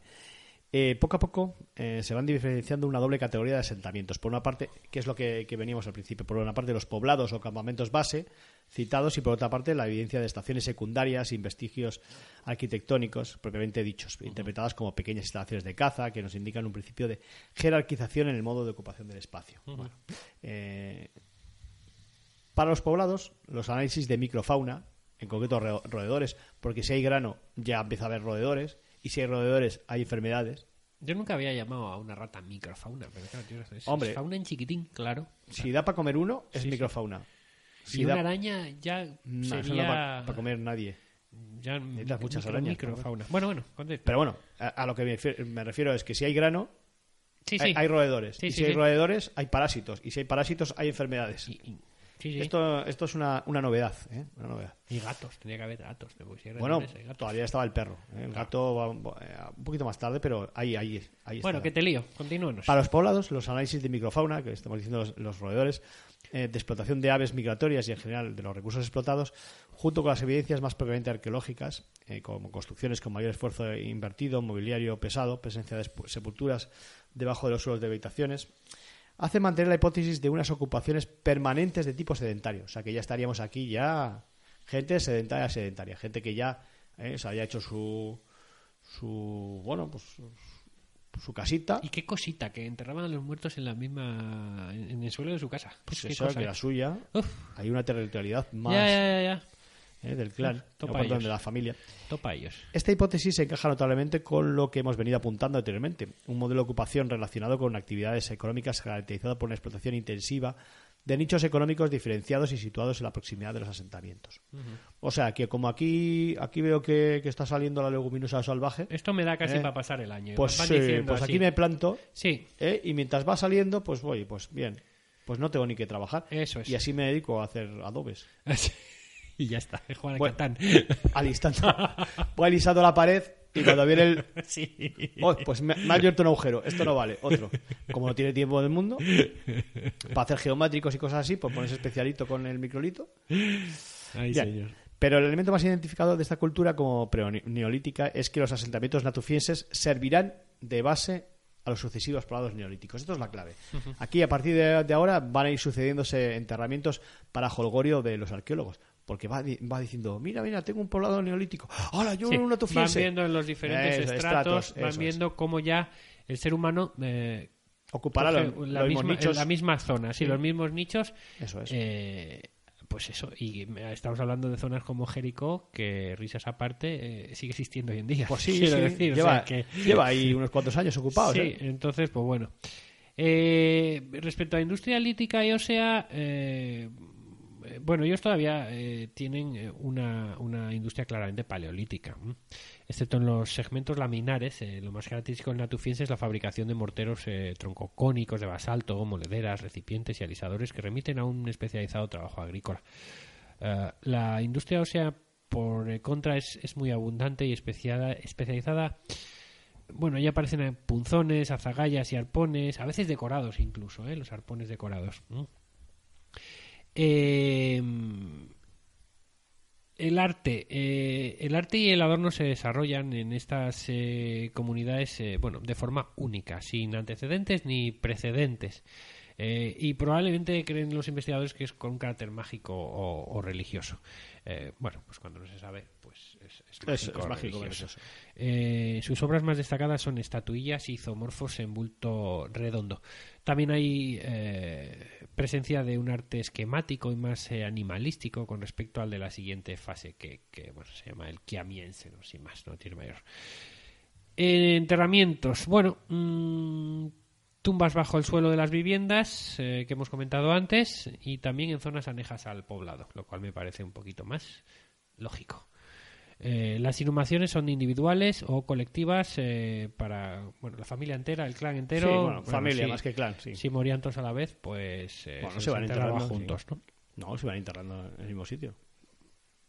Eh, poco a poco eh, se van diferenciando una doble categoría de asentamientos. Por una parte, que es lo que, que veníamos al principio, por una parte los poblados o campamentos base citados y por otra parte la evidencia de estaciones secundarias y vestigios arquitectónicos propiamente dichos, interpretadas como pequeñas instalaciones de caza que nos indican un principio de jerarquización en el modo de ocupación del espacio. Bueno, eh, para los poblados, los análisis de microfauna, en concreto ro- roedores, porque si hay grano ya empieza a haber roedores, y si hay roedores hay enfermedades. Yo nunca había llamado a una rata microfauna, pero claro, tío, es, Hombre. es fauna en chiquitín, claro. Si da para comer uno, es Sí, microfauna. Si y da- una araña ya No, eso no sería... da para comer nadie. ya Necesitas muchas micro- arañas, Microfauna. Bueno, bueno, contesta. Pero bueno, a, a lo que me refiero, me refiero es que si hay grano, sí, hay, sí. hay roedores. Sí, y si hay roedores, hay parásitos. Y si hay parásitos, hay enfermedades. Y- y- sí, sí. Esto, esto es una, una novedad, ¿eh? Una novedad. Y gatos, tenía que haber gatos. Bueno, ese gato. todavía estaba el perro. ¿eh? El gato va un eh, un poquito más tarde, pero ahí, ahí, ahí Bueno, está. que te lío, continúanos. Para los poblados, los análisis de microfauna, que estamos diciendo los, los roedores, eh, de explotación de aves migratorias y en general de los recursos explotados, junto con las evidencias más propiamente arqueológicas, como construcciones con mayor esfuerzo invertido, mobiliario pesado, presencia de sepulturas debajo de los suelos de habitaciones, hace mantener la hipótesis de unas ocupaciones permanentes de tipo sedentario. O sea que ya estaríamos aquí ya gente sedentaria, sedentaria, gente que ya eh, se había hecho su, su bueno, pues su, casita. Y qué cosita, que enterraban a los muertos en la misma... en el suelo de su casa. Pues cosa, que la suya, Uf. hay una territorialidad más ya, ya, ya. Eh, del clan, Topa no, perdón, ellos. de la familia. Topa ellos. Esta hipótesis se encaja notablemente con lo que hemos venido apuntando anteriormente, un modelo de ocupación relacionado con actividades económicas caracterizado por una explotación intensiva de nichos económicos diferenciados y situados en la proximidad de los asentamientos. O sea, que como aquí aquí veo que, que está saliendo la leguminosa salvaje, Esto me da casi Eh, para pasar el año. pues, Van eh, pues aquí me planto Sí, ¿eh? y mientras va saliendo, pues voy, pues bien, pues no tengo ni que trabajar. Eso es. Y así me dedico a hacer adobes. y ya está. Juan Bueno. Catán. al instante. Voy alisando la pared y cuando viene el... sí. Oh, pues me, me ha abierto un agujero. Esto no vale. Otro. Como no tiene tiempo del mundo, para hacer geométricos y cosas así, pues pones especialito con el microlito. Ay, Bien. señor. Pero el elemento más identificado de esta cultura como neolítica es que los asentamientos natufienses servirán de base a los sucesivos poblados neolíticos. Esto es la clave. Aquí, a partir de, de ahora, van a ir sucediéndose enterramientos para holgorio de los arqueólogos. Porque va, va diciendo, mira, mira, tengo un poblado neolítico. ¡Hola, yo Sí, un van natufiense! viendo en los diferentes Eso, estratos, estratos, van es. viendo cómo ya el ser humano eh, Ocupará los, la, los misma, nichos. la misma zona, sí, Sí. los mismos nichos. Eso es. eh, pues eso, y estamos hablando de zonas como Jericó, que risas aparte, eh, sigue existiendo hoy en día. Pues sí, quiero sí, decir, o lleva, sea que- lleva ahí unos cuantos años ocupados. Sí, ¿eh? entonces, pues bueno. Eh, respecto a industria lítica y ósea, bueno, ellos todavía eh, tienen eh, una, una industria claramente paleolítica, excepto en los segmentos laminares. eh, lo más característico del natufiense es la fabricación de morteros eh, troncocónicos de basalto, molederas, recipientes y alisadores que remiten a un especializado trabajo agrícola. Eh, la industria ósea, por eh, contra, es, es muy abundante y especiada- especializada bueno, ya aparecen eh, punzones, azagallas y arpones, a veces decorados incluso, ¿eh? los arpones decorados. Eh, el arte, eh, el arte y el adorno se desarrollan en estas eh, comunidades, eh, bueno, de forma única, sin antecedentes ni precedentes. Eh, y probablemente creen los investigadores que es con un carácter mágico o, o religioso. Eh, bueno, pues cuando no se sabe, pues es, es Es, mágico. es. Eh, sus obras más destacadas son estatuillas y zoomorfos en bulto redondo. También hay eh, presencia de un arte esquemático y más eh, animalístico con respecto al de la siguiente fase, que, que, bueno, se llama el kiamiense, no sin más, no tiene mayor. Enterramientos. Bueno, mm, tumbas bajo el suelo de las viviendas eh, que hemos comentado antes y también en zonas anejas al poblado, lo cual me parece un poquito más lógico. Eh, las inhumaciones son individuales o colectivas eh, para bueno la familia entera, el clan entero. Sí, bueno, familia más que clan, sí. Si morían todos a la vez, pues eh, Bueno, se, se van enterrando, juntos, sí. ¿no? No, se van enterrando en el mismo sitio.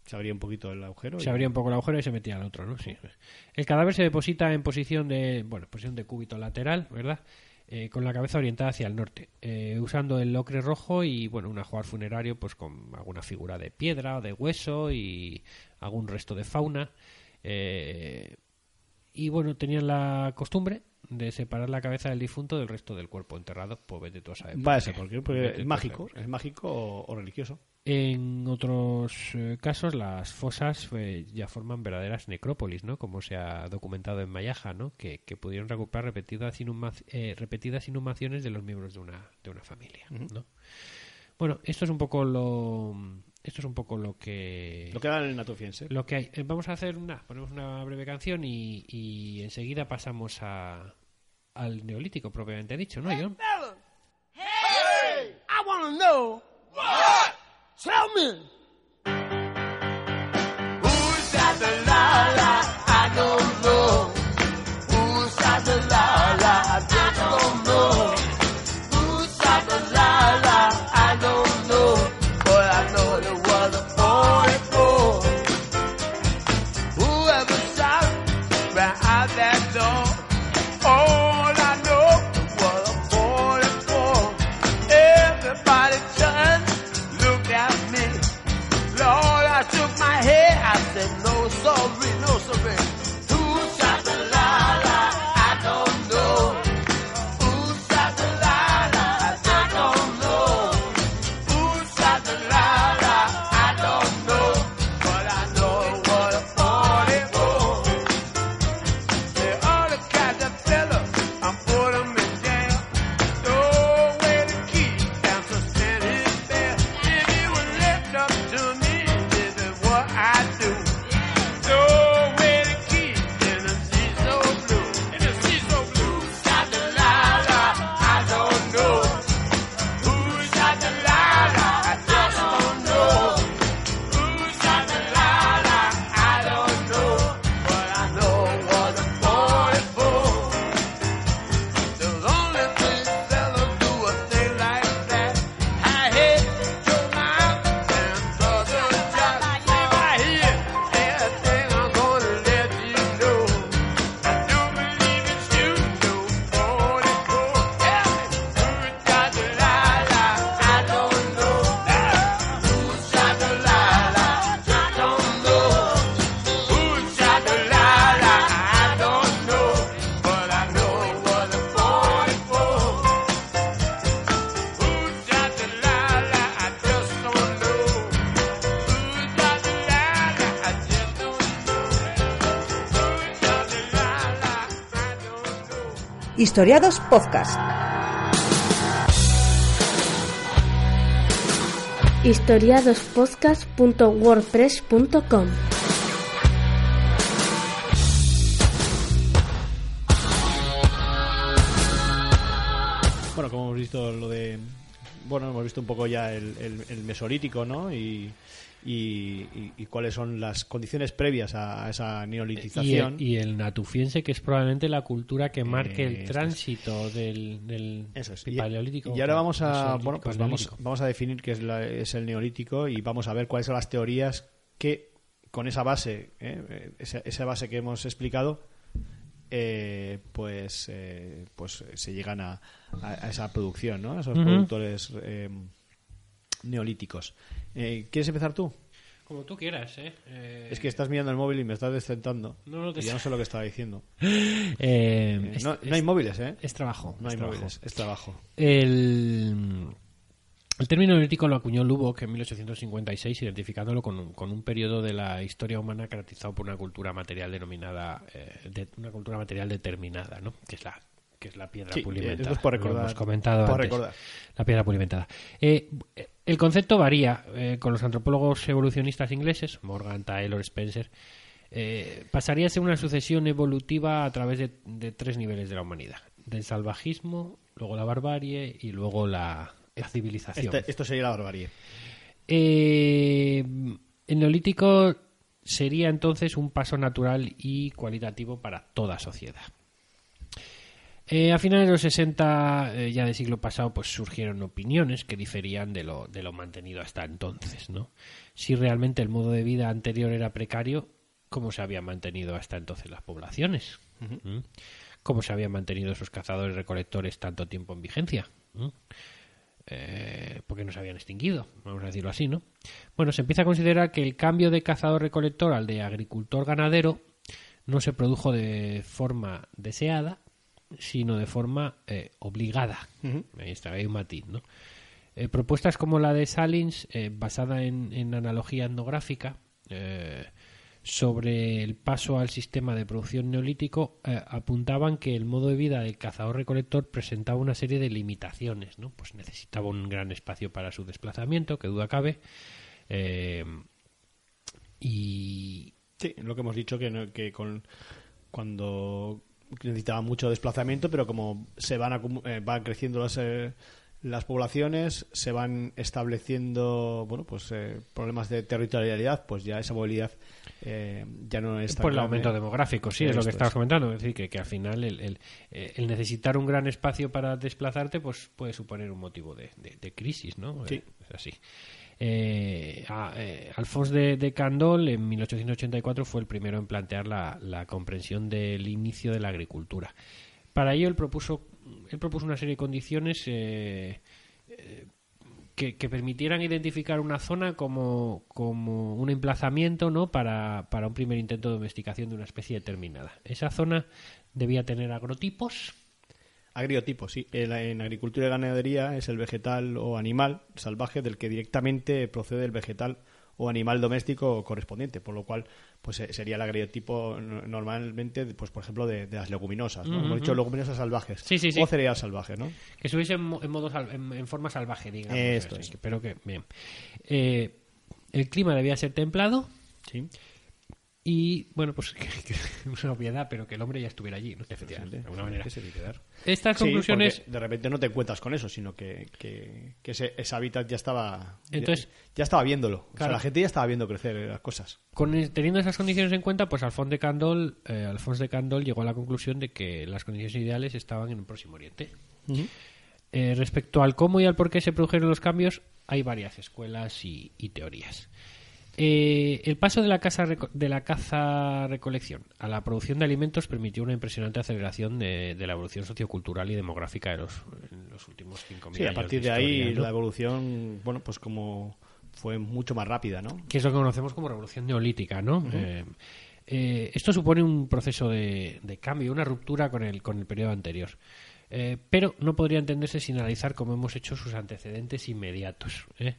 Se abría un poquito el agujero. Se y- abría un poco el agujero y se metía al otro, ¿no? Sí. El cadáver se deposita en posición de, bueno, posición de cúbito lateral, ¿verdad? Eh, con la cabeza orientada hacia el norte, eh, usando el ocre rojo y, bueno, un ajuar funerario, pues con alguna figura de piedra o de hueso y algún resto de fauna. Eh, y, bueno, tenían la costumbre de separar la cabeza del difunto del resto del cuerpo enterrado, pues vete tú a saber. Va a ser porque, es mágico. Es mágico o, o religioso. En otros eh, casos, las fosas eh, ya forman verdaderas necrópolis, ¿no? Como se ha documentado en Mayaja, ¿no? Que, que pudieron recuperar repetidas, inhuma- eh, repetidas inhumaciones de los miembros de una, de una familia, ¿no? Bueno, esto es un poco lo... Esto es un poco lo que... Lo que da en el natufiense. lo que hay. Eh, Vamos a hacer una... Ponemos una breve canción y, y enseguida pasamos a, al neolítico propiamente dicho, ¿no, John? I want to know. What? Tell me. Who's got the Historiados Podcast. historiadospodcast.wordpress.com Bueno, como hemos visto lo de... Bueno, hemos visto un poco ya el, el- el mesolítico, ¿no? Y, y- y- y cuáles son las condiciones previas a, a esa Y neolitización. el, y el natufiense, que es probablemente la cultura que marque Eh, el esto es. tránsito del, del Eso es. Paleolítico. y ahora vamos a, bueno, pues vamos, vamos a definir qué es, la- es el neolítico y vamos a ver cuáles son las teorías que con esa base, ¿eh? Eh, esa, esa base que hemos explicado, eh, pues, eh, pues eh, se llegan a, a- a esa producción, ¿no? A esos Ujú. productores eh, neolíticos. Eh, ¿Quieres empezar tú? Como tú quieras, ¿eh? Eh, Es que estás mirando el móvil y me estás descentando. No, no te Y ya no sé lo que estaba diciendo. eh, es, no, no hay es- móviles, ¿eh? es trabajo. No es hay trabajo. móviles, es trabajo. El, el término neolítico lo acuñó Lubbock en 1856, identificándolo con un, con un periodo de la historia humana caracterizado por una cultura material denominada, de- una cultura material determinada, ¿no? Que es la que es la piedra Sí, pulimentada. eso es por Lo recordar, hemos comentado por antes. recordar. La piedra pulimentada. Eh, el concepto varía eh, con los antropólogos evolucionistas ingleses, Morgan, Taylor, Spencer. eh, pasaría a ser una sucesión evolutiva a través de, de tres niveles de la humanidad: del salvajismo, luego la barbarie y luego la, la civilización. Este- esto sería la barbarie. Eh, el neolítico sería entonces un paso natural y cualitativo para toda sociedad. Eh, a finales de los 60, eh, ya del siglo pasado, pues surgieron opiniones que diferían de lo, de lo mantenido hasta entonces, ¿no? Si realmente el modo de vida anterior era precario, ¿cómo se habían mantenido hasta entonces las poblaciones? ¿Mm? ¿Cómo se habían mantenido esos cazadores recolectores tanto tiempo en vigencia? ¿Mm? eh, porque no se habían extinguido, vamos a decirlo así, ¿no? Bueno, se empieza a considerar que el cambio de cazador-recolector al de agricultor-ganadero no se produjo de forma deseada, sino de forma eh, obligada. Ahí está, hay un matiz, ¿no? Eh, propuestas como la de Salins, eh, basada en, en analogía etnográfica, eh, sobre el paso al sistema de producción neolítico apuntaban que el modo de vida del cazador-recolector presentaba una serie de limitaciones, ¿no? Pues necesitaba un gran espacio para su desplazamiento, que duda cabe, eh, y Sí, lo que hemos dicho que, no- que con cuando necesitaba mucho desplazamiento, pero como se van eh, van creciendo las eh, las poblaciones, se van estableciendo bueno pues eh, problemas de territorialidad, pues ya esa movilidad eh, ya no es por el grande. aumento demográfico, sí, es lo que estabas es. comentando. Es decir, que, que al final el, el, eh, el necesitar un gran espacio para desplazarte pues puede suponer un motivo de, de- de crisis, ¿no? Sí. Eh, es así. Eh, eh, de, Candolle en 1884 fue el primero en plantear la, comprensión del inicio de la agricultura. Para ello él propuso, él propuso una serie de condiciones eh, que, que permitieran identificar una zona como, como un emplazamiento ¿no? para, para un primer intento de domesticación de una especie determinada. Esa zona debía tener agrotipos, Agriotipo, sí. En, agricultura y ganadería es el vegetal o animal salvaje del que directamente procede el vegetal o animal doméstico correspondiente, por lo cual pues eh, sería el agriotipo no- normalmente, pues por ejemplo, de, de las leguminosas, ¿no? Hemos dicho leguminosas salvajes Sí, sí, sí. o cereal salvaje, ¿no? que estuviese en, en modo sal- en, en forma salvaje, digamos. Esto es. que- Pero que, bien. Eh, el clima debía ser templado Sí. Y, bueno, pues que, que es una obviedad, pero que el hombre ya estuviera allí, ¿no? Efectivamente. De alguna manera. Estas Sí, conclusiones... de repente no te encuentras con eso, sino que, que, que ese, ese hábitat ya estaba Entonces- ya, ya estaba viéndolo. O sea, la gente ya estaba viendo crecer las cosas. Con, teniendo esas condiciones en cuenta, pues Alfonso de Candolle, eh, Alfonso de Candolle llegó a la conclusión de que las condiciones ideales estaban en el Próximo Oriente. Eh, respecto al cómo y al por qué se produjeron los cambios, hay varias escuelas y, y teorías. Eh, el paso de la, casa de la caza-recolección a la producción de alimentos permitió una impresionante aceleración de, de la evolución sociocultural y demográfica de los, en los últimos 5.000 Sí, a años partir de ahí historia, ¿no? la evolución, bueno, pues como fue mucho más rápida, ¿no? que es lo que conocemos como revolución neolítica, ¿no? Eh, eh, esto supone un proceso de, de cambio, una ruptura con el, con el periodo anterior. Eh, pero no podría entenderse sin analizar cómo hemos hecho sus antecedentes inmediatos. ¿eh?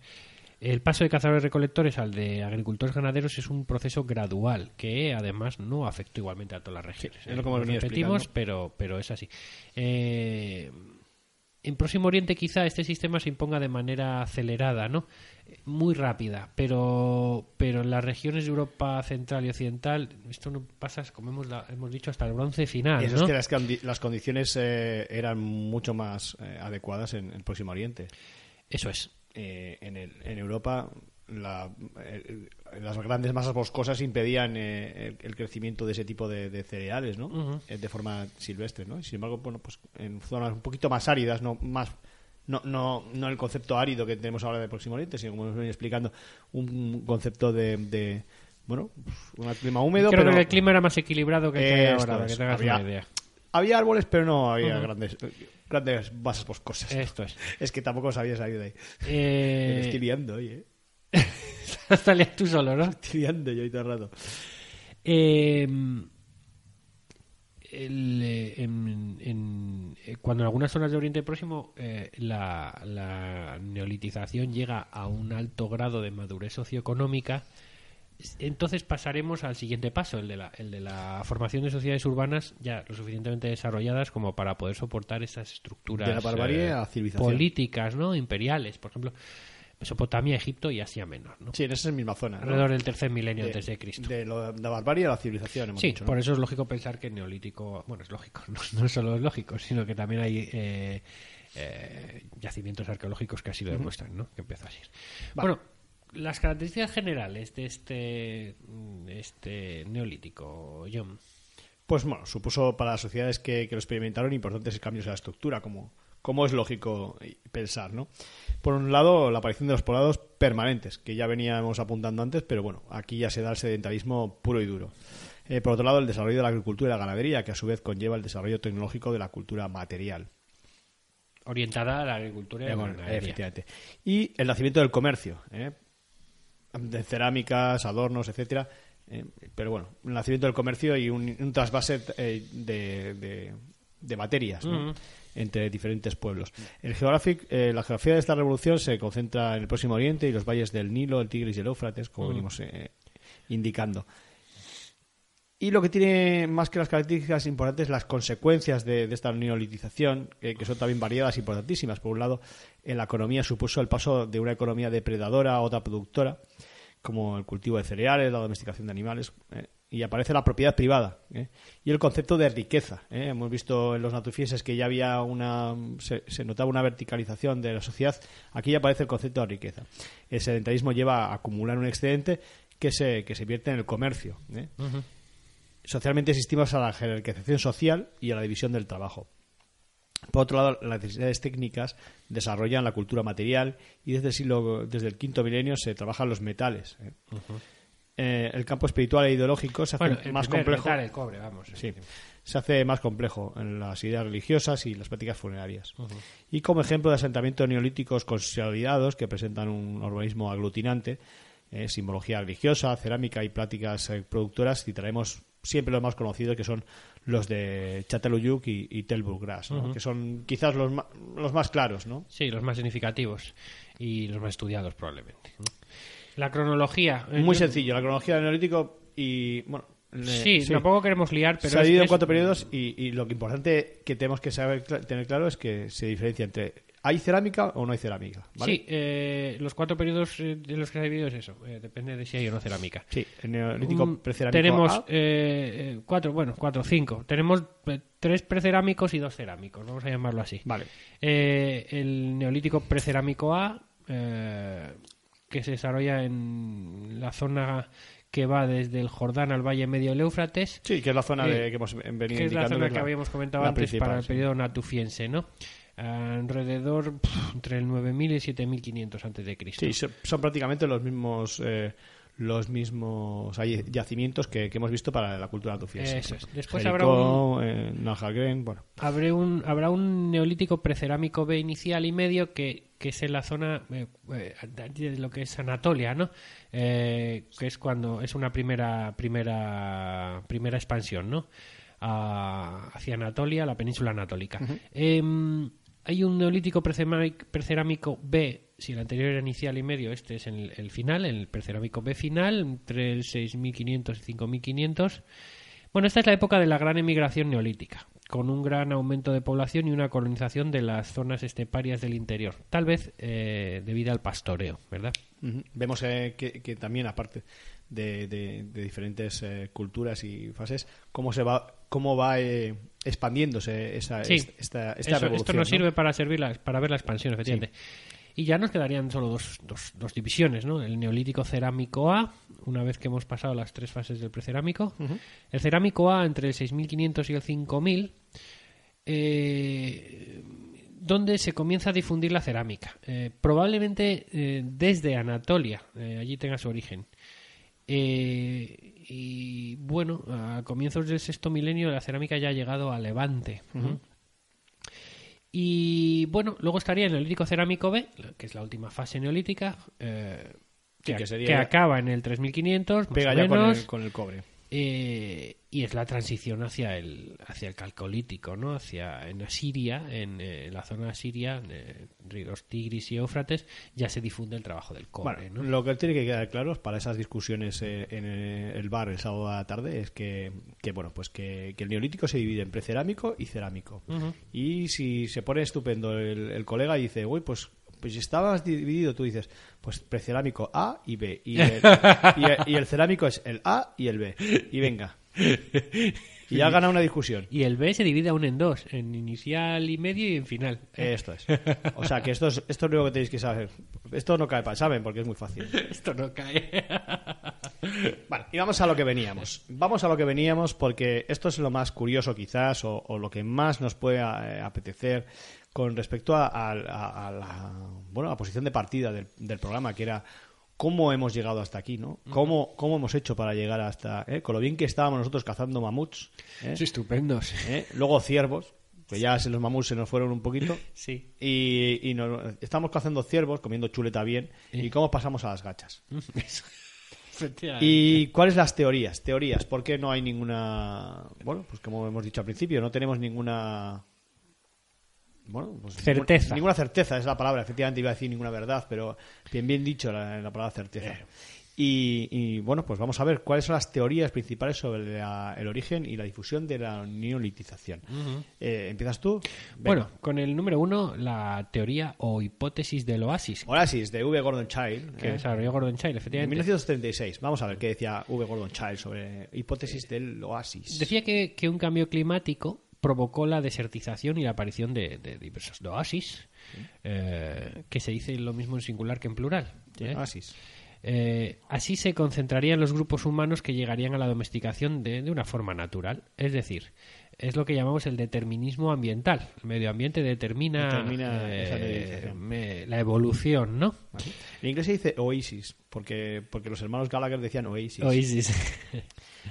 El paso de cazadores recolectores al de agricultores ganaderos es un proceso gradual que además no afectó igualmente a todas las regiones. es lo que hemos repetimos, pero, pero es así. Eh, en Próximo Oriente quizá este sistema se imponga de manera acelerada, ¿no? Eh, Muy rápida, pero, pero en las regiones de Europa central y occidental esto no pasa, como hemos, hemos dicho, hasta el bronce final, Eso ¿no? es que las, condi- las condiciones eh, eran mucho más eh, adecuadas en el Próximo Oriente. Eso es. Eh, en, el- en Europa, la- eh, las grandes masas boscosas impedían eh, el, el crecimiento de ese tipo de, de cereales, ¿no? Eh, de forma silvestre, ¿no? Y sin embargo, bueno, pues en zonas un poquito más áridas, no más no, no, no el concepto árido que tenemos ahora de Próximo Oriente, sino como nos venía explicando, un concepto de, de, bueno, un clima húmedo, Creo pero que el clima era más equilibrado que el que hay ahora, para que te hagas Había- una idea. había árboles, pero no había grandes grandes masas boscosas. Esto es. Es que tampoco sabía salir de ahí. Me Eh, estoy liando hoy, ¿eh? lias tú solo, ¿no? Estoy liando yo hoy todo el rato. Eh, el, eh, en- en- eh, cuando en algunas zonas de Oriente Próximo eh, la, la neolitización llega a un alto grado de madurez socioeconómica, entonces pasaremos al siguiente paso, el de, la, el de la formación de sociedades urbanas ya lo suficientemente desarrolladas como para poder soportar esas estructuras De la barbarie eh, a la civilización. políticas, ¿no? imperiales, por ejemplo, Mesopotamia, Egipto y Asia Menor, ¿no? Sí, en esa misma zona. ¿no? alrededor del tercer milenio de, antes de Cristo. De lo- la barbarie a la civilización, hemos Sí, dicho, ¿no? por eso es lógico pensar que el neolítico, bueno, es lógico, no, solo es lógico, sino que también hay eh, eh, yacimientos arqueológicos que así lo demuestran, ¿no? Que empezó así. Bueno, las características generales de este, mm, este neolítico, John. Pues bueno, supuso para las sociedades que, que lo experimentaron importantes cambios en la estructura, como, como es lógico pensar, ¿no? Por un lado, la aparición de los poblados permanentes, que ya veníamos apuntando antes, pero bueno, aquí ya se da el sedentarismo puro y duro. Eh, por otro lado, el desarrollo de la agricultura y la ganadería, que a su vez conlleva el desarrollo tecnológico de la cultura material. Orientada a la agricultura y Eh, la bueno, ganadería. efectivamente. Y el nacimiento del comercio, ¿eh? De cerámicas, adornos, etcétera. ¿eh? Pero bueno, el nacimiento del comercio y un, un trasvase eh, de, de- de materias ¿no? entre diferentes pueblos. El geográfic- eh, la geografía de esta revolución se concentra en el Próximo Oriente y los valles del Nilo, el Tigris y el Éufrates, como venimos eh, indicando. Y lo que tiene más que las características importantes, las consecuencias de, esta neolitización, que, son también variadas e importantísimas. Por un lado, en la economía supuso el paso de una economía depredadora a otra productora, como el cultivo de cereales, la domesticación de animales, ¿eh? y aparece la propiedad privada ¿eh? y el concepto de riqueza. ¿eh? Hemos visto en los natufienses que ya había una, se, se notaba una verticalización de la sociedad. Aquí ya aparece el concepto de riqueza. El sedentarismo lleva a acumular un excedente que se, que se vierte en el comercio. ¿eh? Socialmente asistimos a la jerarquización social y a la división del trabajo. Por otro lado, las necesidades técnicas desarrollan la cultura material y desde el siglo desde el quinto milenio se trabajan los metales. ¿eh? Eh, el campo espiritual e ideológico se hace el más complejo. metal, el cobre, vamos. Sí, se hace más complejo en las ideas religiosas y las prácticas funerarias. Y como ejemplo de asentamientos neolíticos consolidados que presentan un urbanismo aglutinante, eh, simbología religiosa, cerámica y prácticas productoras, citaremos siempre los más conocidos que son los de Châtelluyuk y, y Telburg-Gras, ¿no? que son quizás los, ma- los más claros, ¿no? Sí, los más significativos y los más estudiados probablemente. La cronología. eh, Muy sencillo, la cronología del neolítico y bueno, Sí, tampoco queremos liar, pero se ha es- dividido en es- cuatro periodos y, y lo que importante que tenemos que saber cla- tener claro es que se diferencia entre ¿hay cerámica o no hay cerámica? ¿vale? Sí, eh, los cuatro periodos eh, de los que se ha dividido es eso. eh, depende de si hay o no cerámica. Sí, el neolítico Mm, precerámico Tenemos A, eh, eh, cuatro, bueno, cuatro, cinco. Tenemos tres precerámicos y dos cerámicos, vamos a llamarlo así. Vale. Eh, el neolítico precerámico A, eh, que se desarrolla en la zona que va desde el Jordán al Valle Medio del Éufrates. Sí, que es la zona de, que hemos venido que es la zona que habíamos comentado antes para el sí. periodo natufiense, ¿no? Alrededor entre el 9000 y 7500 antes de Cristo. Sí, son, son prácticamente los mismos eh, los mismos yacimientos que, que hemos visto para la cultura natufiense. Eso es. Después Jericó, habrá eh, Nalhagren, bueno. Habrá un, habrá un neolítico precerámico B inicial y medio que, que es en la zona eh, eh, de lo que es Anatolia, ¿no? Eh, que es cuando es una primera primera primera expansión, ¿no? A- hacia Anatolia, la península anatólica. Hay un neolítico precerámic- precerámico B, si el anterior era inicial y medio, este es el, final, el precerámico B final, entre el 6500 y 5500. Bueno, esta es la época de la gran emigración neolítica, con un gran aumento de población y una colonización de las zonas esteparias del interior, tal vez eh, debido al pastoreo, ¿verdad? Vemos eh, que, también, aparte de, de- de diferentes eh, culturas y fases, cómo se va, cómo va eh, expandiéndose esa, Sí. esta, esta, Eso- esto revolución. nos ¿no? sirve para servir la- para ver la expansión, efectivamente. Y ya nos quedarían solo dos, dos, dos divisiones, ¿no? El neolítico cerámico A, una vez que hemos pasado las tres fases del precerámico. El cerámico A entre el 6500 y el 5000, eh, donde se comienza a difundir la cerámica. Eh, probablemente eh, desde Anatolia, eh, allí tenga su origen. Eh, y bueno, a comienzos del sexto milenio la cerámica ya ha llegado a Levante. Y bueno, luego estaría el neolítico cerámico B, que es la última fase neolítica, eh, Sí, que, que sería que ya- acaba en el 3500, más Pega o ya con menos, el, con el cobre. Eh, y es la transición hacia el hacia el calcolítico, ¿no? Hacia en Asiria, en, eh, la zona asiria, eh, ríos Tigris y Éufrates, ya se difunde el trabajo del cobre, Bueno, ¿no? lo que tiene que quedar claro para esas discusiones eh, en eh, el bar el sábado a la tarde es que, que, bueno, pues que, que el neolítico se divide en precerámico y cerámico. Y si se pone estupendo el, el colega y dice, uy, pues pues si estabas dividido, tú dices, pues precerámico A y B. Y el, y el- y el cerámico es el A y el B. Y venga. Y ya gana una discusión. Y el B se divide aún en dos, en inicial y medio y en final. Esto es. O sea, que esto es, esto es lo que tenéis que saber. Esto no cae para saben porque es muy fácil. Esto no cae. Vale, y vamos a lo que veníamos. Vamos a lo que veníamos porque esto es lo más curioso quizás o, o lo que más nos puede eh, apetecer con respecto a, a- a- a la, bueno, a la posición de partida del, del programa, que era cómo hemos llegado hasta aquí, ¿no? ¿Cómo, cómo hemos hecho para llegar hasta... eh, Con lo bien que estábamos nosotros cazando mamuts, ¿eh? Sí, estupendos. ¿eh? luego ciervos, que ya se los mamuts se nos fueron un poquito. Sí. Y, y nos- estamos cazando ciervos, comiendo chuleta bien. ¿Y cómo pasamos a las gachas? ¿Y cuáles las teorías? Teorías, ¿por qué no hay ninguna... Bueno, pues como hemos dicho al principio, no tenemos ninguna... Bueno, pues Certeza. Ninguna, ninguna certeza es la palabra. Efectivamente iba a decir ninguna verdad, pero bien bien dicho la, la palabra certeza. Y, y, bueno, pues vamos a ver cuáles son las teorías principales sobre la- el origen y la difusión de la neolitización. Eh, ¿Empiezas tú? Venga. Bueno, con el número uno, la teoría o hipótesis del oasis, Oasis, de V. Gordon Child. que eh, desarrolló Gordon Child, en efectivamente. 1936. Vamos a ver qué decía V. Gordon Child sobre hipótesis del oasis. Decía que, que un cambio climático provocó la desertización y la aparición de, de diversos oasis, eh, que se dice lo mismo en singular que en plural. ¿eh? Oasis. Eh, así se concentrarían los grupos humanos que llegarían a la domesticación de, de una forma natural. Es decir, es lo que llamamos el determinismo ambiental. El medio ambiente determina, Determina eh, me- la evolución, ¿no? En inglés se dice Oasis, porque, porque los hermanos Gallagher decían Oasis. Oasis.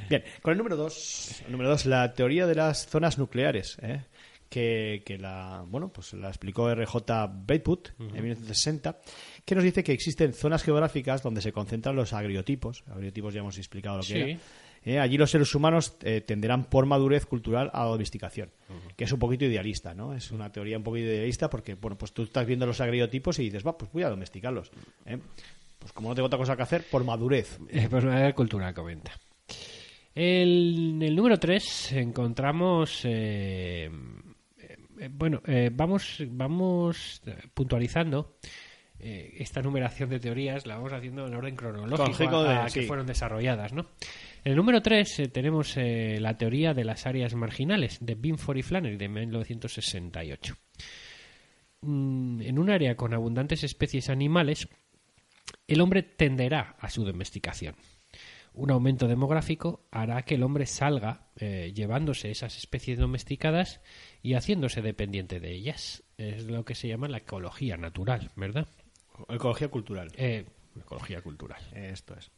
Bien, con el número dos, el número dos, la teoría de las zonas nucleares, ¿eh? que, que la, bueno, pues la explicó R.J. Braidwood en 1960, que nos dice que existen zonas geográficas donde se concentran los agriotipos. Agriotipos ya hemos explicado lo que Sí. era. Eh, allí los seres humanos eh, tenderán por madurez cultural a la domesticación, que es un poquito idealista, ¿no? Es una teoría un poquito idealista porque, bueno, pues tú estás viendo los agriotipos y dices, va, pues voy a domesticarlos. ¿eh? Pues como no tengo otra cosa que hacer, por madurez. Eh, pues la cultura comenta. El- en el número 3 encontramos. eh, bueno, eh, vamos, vamos puntualizando. eh, esta numeración de teorías la vamos haciendo en orden cronológico a, de- que sí. fueron desarrolladas, ¿no? En el número 3 tenemos eh, la teoría de las áreas marginales de Binford y Flannery de 1968. Mm, en un área con abundantes especies animales, el hombre tenderá a su domesticación. Un aumento demográfico hará que el hombre salga eh, llevándose esas especies domesticadas y haciéndose dependiente de ellas. Es lo que se llama la ecología natural, ¿verdad? Ecología cultural. Eh, ecología cultural. Esto es.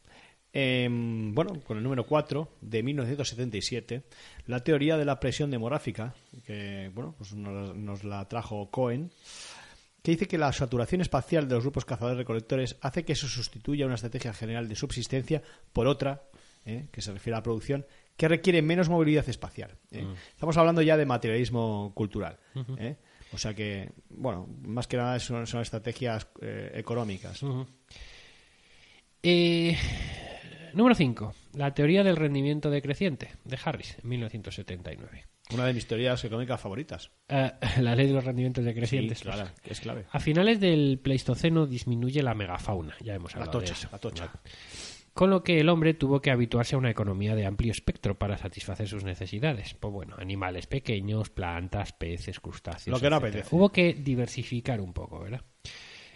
Em, bueno, con el número 4 de 1977, la teoría de la presión demográfica, que bueno, pues nos, nos la trajo Cohen, que dice que la saturación espacial de los grupos cazadores-recolectores hace que se sustituya una estrategia general de subsistencia por otra, ¿eh? que se refiere a la producción, que requiere menos movilidad espacial. ¿eh? Estamos hablando ya de materialismo cultural. ¿eh? O sea que, bueno, más que nada son, son estrategias económicas. Número 5. La teoría del rendimiento decreciente de Harris, en 1979. Una de mis teorías económicas favoritas. Eh, la ley de los rendimientos Sí, decrecientes. pues. claro, es clave. A finales del Pleistoceno disminuye la megafauna, ya hemos La hablado tocha, de eso. la tocha. Con lo que el hombre tuvo que habituarse a una economía de amplio espectro para satisfacer sus necesidades. Pues bueno, animales pequeños, plantas, peces, crustáceos. Lo que no apetece. Hubo que diversificar un poco, ¿verdad?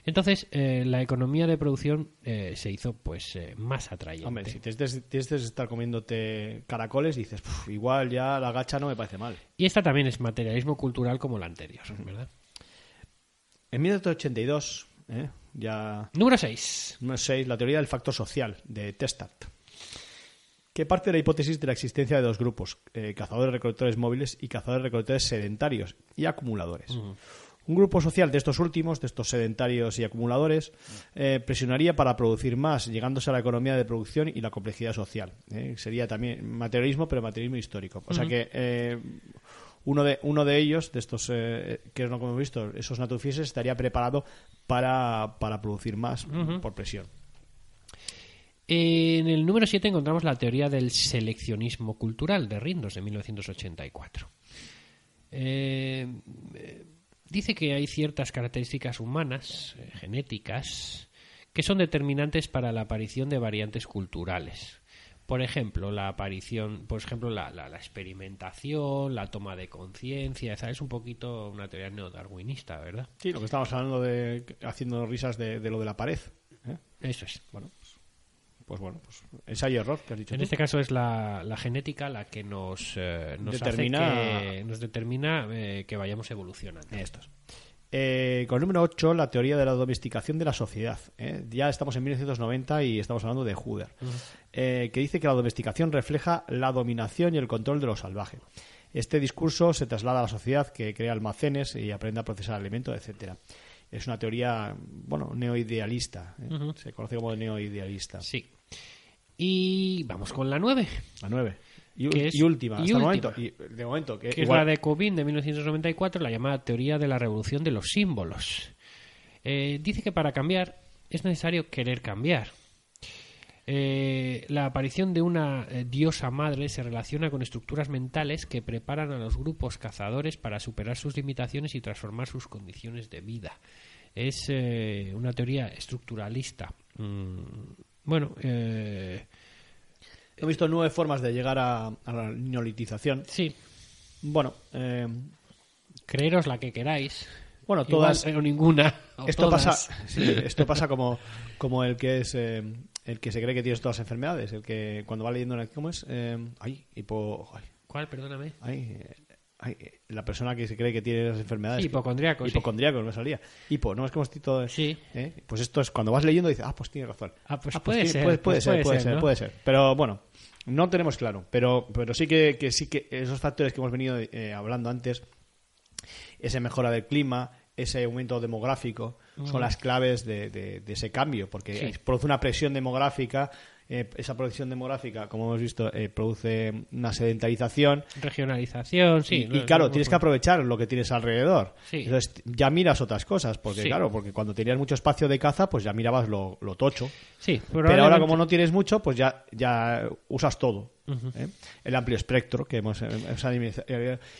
Entonces, eh, la economía de producción eh, se hizo pues eh, más atrayente. Hombre, si tienes, que estar comiéndote caracoles, dices, "Puf, igual ya la gacha no me parece mal. Y esta también es materialismo cultural como la anterior, ¿verdad? En 1982, ¿eh? ya Número 6. Número 6. La teoría del factor social, de Testart. Que parte de la hipótesis de la existencia de dos grupos, eh, cazadores-recolectores móviles y cazadores-recolectores sedentarios y acumuladores. Un grupo social de estos últimos, de estos sedentarios y acumuladores, eh, presionaría para producir más, llegándose a la economía de producción y la complejidad social. ¿eh? Sería también materialismo, pero materialismo histórico. O sea que eh, uno de, uno de ellos, de estos que no hemos visto, esos naturfieses, estaría preparado para, para producir más por presión. En el número 7 encontramos la teoría del seleccionismo cultural de Rindos de 1984. Eh, eh, dice que hay ciertas características humanas, eh, genéticas, que son determinantes para la aparición de variantes culturales. Por ejemplo, la aparición, por ejemplo, la, la- la experimentación, la toma de conciencia, esa es un poquito una teoría neodarwinista, ¿verdad? Sí, lo que estábamos hablando de haciendo risas de, de lo de la pared. ¿eh? Eso es. Bueno, pues, bueno, pues ensayo y error que has dicho. En tú. este caso es la, la genética la que nos, eh, nos Determina- hace que, nos determina eh, que vayamos evolucionando. Estos. Eh, con el número 8, la teoría de la domesticación de la sociedad. Ya estamos en 1990 y estamos hablando de eh, que dice que la domesticación refleja la dominación y el control de lo salvaje. Este discurso se traslada a la sociedad que crea almacenes y aprende a procesar alimentos, etcétera. Es una teoría, bueno, neoidealista. ¿eh? Se conoce como neoidealista. Sí. Y vamos con la 9, La 9. Y, Que es- y última, y hasta el última. momento. Y de momento, que, que igual- es la de Cobin de 1994, la llamada teoría de la revolución de los símbolos. Eh, dice que para cambiar es necesario querer cambiar. Eh, la aparición de una eh, diosa madre se relaciona con estructuras mentales que preparan a los grupos cazadores para superar sus limitaciones y transformar sus condiciones de vida. Es eh, una teoría estructuralista. Mm, bueno, eh, He visto nueve formas de llegar a, a la neolitización. sí, Bueno, eh, creeros la que queráis. bueno, Igual, todas. eh, o ninguna. o esto todas. pasa, sí, esto pasa como, como el que es eh, el que se cree que tienes todas las enfermedades, el que cuando va leyendo cómo es, eh, ay, hipo, ay, ¿Cuál? Perdóname. ay, eh, ay, eh, la persona que se cree que tiene las enfermedades. Sí. Hipocondríaco, no me salía. Hipo, no es como estoy todo. Sí. ¿eh? Pues esto es cuando vas leyendo dices, ah, pues tiene razón. Ah, pues puede tiene- ser, Puede, puede pues ser, puede puede ser, puede ser. Pero bueno, no tenemos claro. Pero, pero sí que, que sí que esos factores que hemos venido eh, hablando antes, esa mejora del clima, ese aumento demográfico, son las claves de, de- de ese cambio, porque Sí. produce una presión demográfica. Eh, esa presión demográfica, como hemos visto, eh, produce una sedentarización. Regionalización, sí. y, claro, no- tienes que aprovechar lo que tienes alrededor. Sí. Entonces ya miras otras cosas, porque Sí. claro, porque cuando tenías mucho espacio de caza, pues ya mirabas lo, lo tocho. Sí, Pero ahora como no tienes mucho, pues ya, ya usas todo. ¿eh? El amplio espectro que hemos... hemos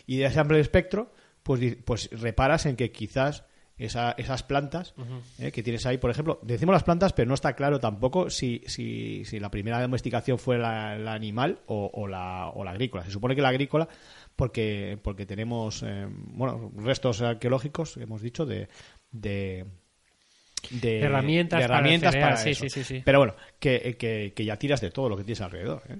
y de ese amplio espectro, pues, pues reparas en que quizás esa- esas plantas ¿eh? que tienes ahí, por ejemplo, decimos las plantas, pero no está claro tampoco si, si, si la primera domesticación fue la, la animal o, o la, o la agrícola. Se supone que la agrícola, porque, porque tenemos eh, bueno restos arqueológicos, hemos dicho, de... de de Herramientas de herramientas para sí, eso. sí, sí, sí. Pero bueno, que, que, que ya tiras de todo lo que tienes alrededor. ¿eh?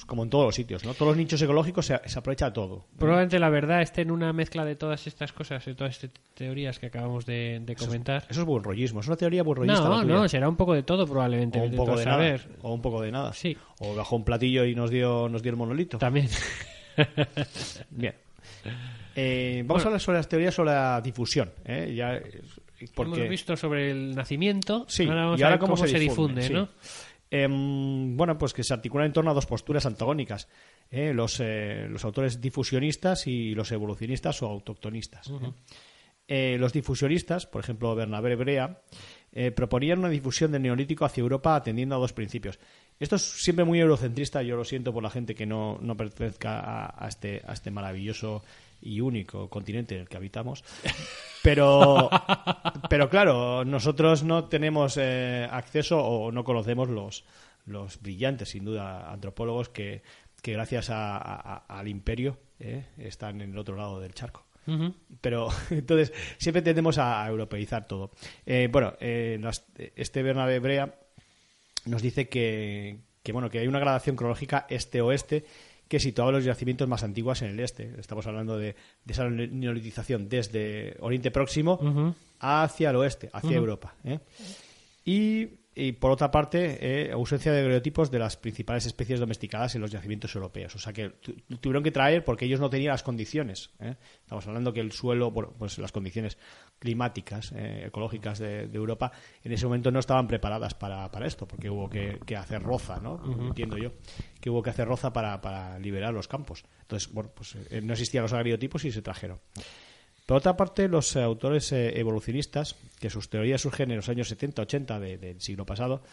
Pues- como en todos los sitios, ¿no? Todos los nichos ecológicos se, se aprovecha todo. Probablemente la verdad esté en una mezcla de todas estas cosas, de todas estas teorías que acabamos de, de comentar. Eso es buen rollismo, es una teoría buen rollista. No, no, será un poco de todo probablemente. o un poco a de saber. nada. O un poco de nada. Sí. O bajó un platillo y nos dio, nos dio el monolito. También. Bien. Eh, vamos a hablar sobre las teorías sobre la difusión. ¿eh? Ya, eh, porque... Hemos visto sobre el nacimiento, Sí, ahora vamos y a ahora ver cómo cómo, se difunde, sí. ¿no? Em, bueno, pues que se articulan en torno a dos posturas antagónicas, ¿eh? los, eh, los autores difusionistas y los evolucionistas o autoctonistas. ¿eh? Eh, los difusionistas, por ejemplo Bernabé Brea, eh, proponían una difusión del neolítico hacia Europa atendiendo a dos principios. Esto es siempre muy eurocentrista, yo lo siento por la gente que no, no pertenezca a, a este, a este maravilloso y único continente en el que habitamos. Pero, pero claro, nosotros no tenemos eh, acceso o no conocemos los, los brillantes, sin duda, antropólogos que, que gracias a- a- al imperio eh, están en el otro lado del charco. Pero entonces siempre tendemos a, a europeizar todo. Eh, bueno, las- este Bernabé Brea nos dice que, que, bueno que hay una gradación cronológica este-oeste que situaba los yacimientos más antiguos en el este. Estamos hablando de, de esa neolitización desde Oriente Próximo hacia el oeste, hacia Europa. ¿eh? Y, y, por otra parte, eh, ausencia de biotipos de las principales especies domesticadas en los yacimientos europeos. O sea que tu- tuvieron que traer porque ellos no tenían las condiciones. ¿eh? Estamos hablando que el suelo, bueno, pues las condiciones climáticas, eh, ecológicas de, de Europa, en ese momento no estaban preparadas para, para esto, porque hubo que, que hacer roza, ¿no? Entiendo yo, que hubo que hacer roza para, para liberar los campos. Entonces, bueno, pues eh, no existían los agriotipos y se trajeron. Por otra parte, los eh, autores eh, evolucionistas, que sus teorías surgen en los años 70-80 de- del siglo pasado,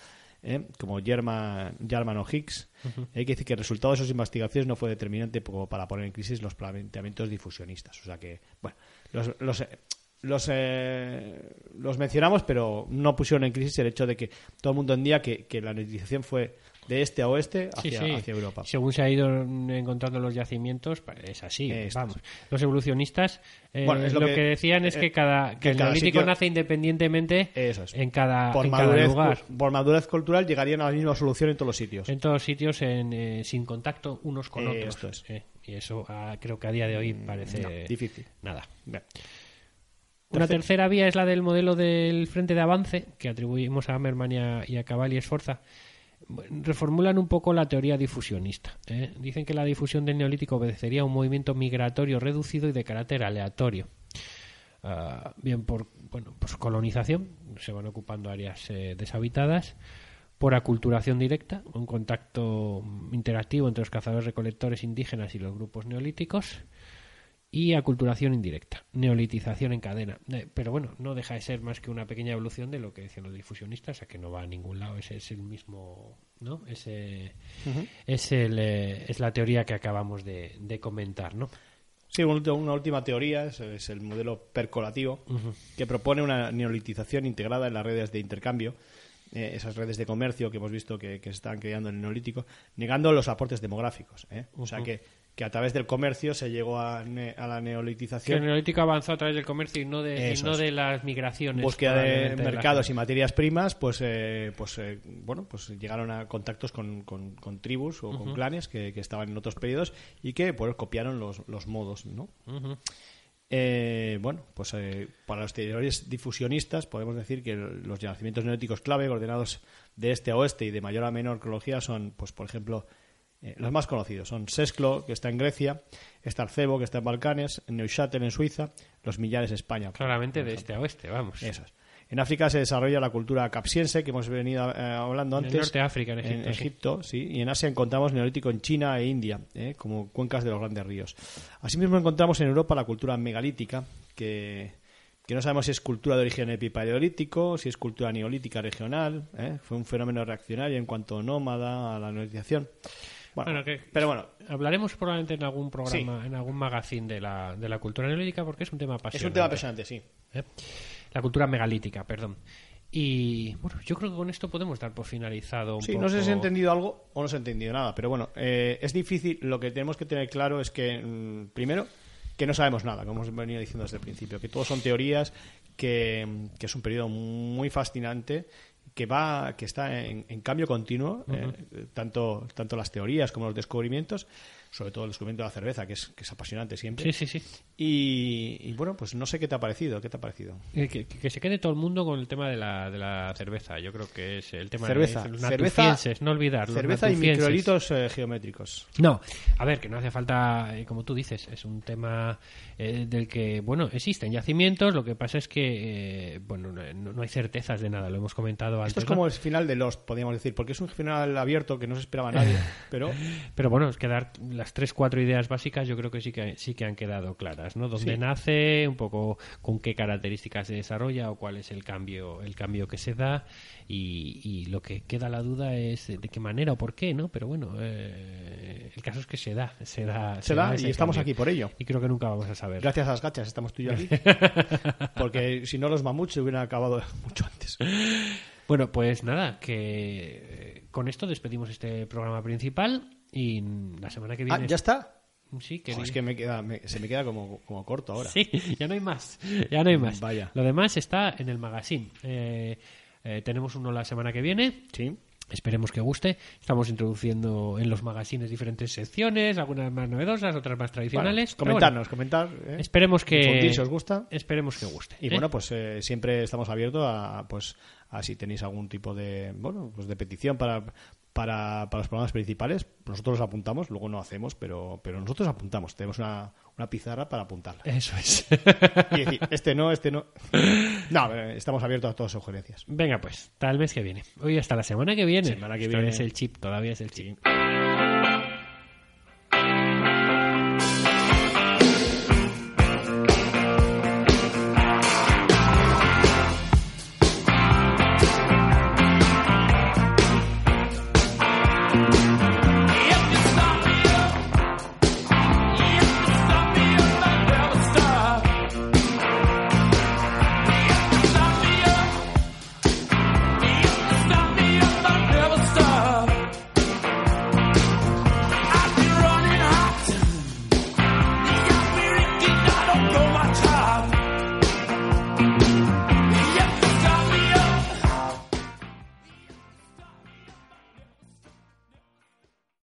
eh, como German, German o Higgs, hay que decir que el resultado de sus investigaciones no fue determinante como para poner en crisis los planteamientos difusionistas. O sea que, bueno, los, los, los, eh, los mencionamos, pero no pusieron en crisis el hecho de que todo el mundo entendía que, que la neotización fue de este a oeste hacia, sí. hacia Europa. Según se ha ido encontrando los yacimientos, es así. Esto vamos. Los evolucionistas eh, Bueno, es lo, lo que, que- decían es eh, que cada que que el cada neolítico sitio- nace independientemente es. en cada, por, en cada madurez, lugar. por madurez cultural llegarían a la misma solución en todos los sitios. En todos sitios en, eh, sin contacto unos con otros. esto es. eh, y eso ah, creo que a día de hoy parece no, difícil. nada. Bien. Una Tercer- tercera vía es la del modelo del Frente de Avance, que atribuimos a Hammerman y a, y a Cabal y Esforza. Reformulan un poco la teoría difusionista. ¿eh? Dicen que la difusión del neolítico obedecería a un movimiento migratorio reducido y de carácter aleatorio. Ah, bien por bueno, pues colonización, se van ocupando áreas eh, deshabitadas, por aculturación directa, un contacto interactivo entre los cazadores recolectores indígenas y los grupos neolíticos, y aculturación indirecta, neolitización en cadena. Eh, Pero bueno, no deja de ser más que una pequeña evolución de lo que decían los difusionistas, a que no va a ningún lado, ese es el mismo, ¿no? Ese es, el, eh, es la teoría que acabamos de, de comentar, ¿no? Sí, una última teoría es, es el modelo percolativo, que propone una neolitización integrada en las redes de intercambio, eh, esas redes de comercio que hemos visto que, que se están creando en el neolítico, negando los aportes demográficos. ¿eh? O sea que, que a través del comercio se llegó a, ne- a la Que el neolitización, neolítico avanzó a través del comercio y no de, y no de las migraciones. búsqueda de mercados y materias primas, pues, eh, pues eh, bueno, pues llegaron a contactos con, con- con tribus o con clanes que, que estaban en otros periodos y que pues copiaron los, los modos, ¿no? Eh, bueno, pues eh, para los teorías difusionistas podemos decir que los yacimientos neolíticos clave ordenados de este a oeste y de mayor a menor cronología son, pues por ejemplo, eh, los más conocidos son Sesclo, que está en Grecia, Estarcebo, que está en Balcanes, Neuchâtel en Suiza, los Millares España. Claramente de este a oeste, vamos. Eso es. En África se desarrolla la cultura capsiense, que hemos venido eh, hablando En el antes. norte de África, en Egipto, sí. Egipto, sí. Y en Asia encontramos neolítico en China e India, eh, como cuencas de los grandes ríos. Asimismo encontramos en Europa la cultura megalítica, que, que no sabemos si es cultura de origen epipaleolítico, si es cultura neolítica regional. eh. Fue un fenómeno reaccionario en cuanto nómada a la neolitización. Bueno, Bueno, que- pero bueno, Hablaremos probablemente en algún programa, en algún magazine de la, de la cultura neolítica porque es un tema apasionante. es un tema apasionante, sí. ¿eh? La cultura megalítica, perdón. Y bueno, yo creo que con esto podemos dar por finalizado un Sí, poco... no sé si he entendido algo o no se ha entendido nada, pero bueno, eh, es difícil. Lo que tenemos que tener claro es que, mm, primero, que no sabemos nada, como hemos venido diciendo desde el principio, que todo son teorías, que, que es un periodo muy fascinante que va que está en, en cambio continuo eh, tanto tanto las teorías como los descubrimientos sobre todo el descubrimiento de la cerveza, que es, que es apasionante siempre. Sí, sí, sí. Y, y bueno, pues no sé qué te ha parecido, ¿qué te ha parecido? Eh, Que, que- que se quede todo el mundo con el tema de la, de la cerveza. Yo creo que es el tema cerveza, de los cerveza, no olvidar. cerveza y microelitos eh, geométricos. No, a ver, que no hace falta, eh, como tú dices, es un tema eh, del que, bueno, existen yacimientos, lo que pasa es que, bueno, no, no hay certezas de nada, lo hemos comentado antes. Esto es ¿no? como el final de Lost, podríamos decir, porque es un final abierto que no se esperaba nadie, pero Pero bueno, es que dar las tres, cuatro ideas básicas yo creo que sí que, sí que han quedado claras, ¿no? Dónde Sí. nace, un poco con qué características se desarrolla o cuál es el cambio, el cambio que se da y, y lo que queda la duda es de qué manera o por qué, ¿no? Pero bueno, eh, el caso es que se da, se da, se da y estamos cambio. aquí por ello. Y creo que nunca vamos a saber. Gracias a las gachas estamos tú y yo aquí. Porque si no, los mamuts se hubieran acabado mucho antes. Bueno, pues nada, que eh, con esto despedimos este programa principal y la semana que Ah, viene... ¿ya está? Sí, que Jo, es que me queda, me- se me queda como, como corto ahora. Sí, ya no hay más. Ya no hay más. Vaya. Lo demás está en el magazine. Eh, eh, tenemos uno la semana que viene. Sí. Esperemos que guste. Estamos introduciendo en los magazines diferentes secciones, algunas más novedosas, otras más tradicionales. Bueno, comentarnos, comentar. ¿eh? esperemos que si os gusta. Esperemos que guste. Y bueno, pues eh, siempre estamos abiertos a, pues, a si tenéis algún tipo de, bueno, pues de petición para, para, para los programas principales. Nosotros los apuntamos, luego no hacemos, pero, pero nosotros apuntamos. Tenemos una, una pizarra para apuntarla. Eso es. Y decir, este no, este no. No, eh, estamos abiertos a todas sugerencias. Venga, pues, tal vez que viene. Hoy hasta la semana que viene. Semana que Esto viene. es el chip, todavía es el chip. Sí.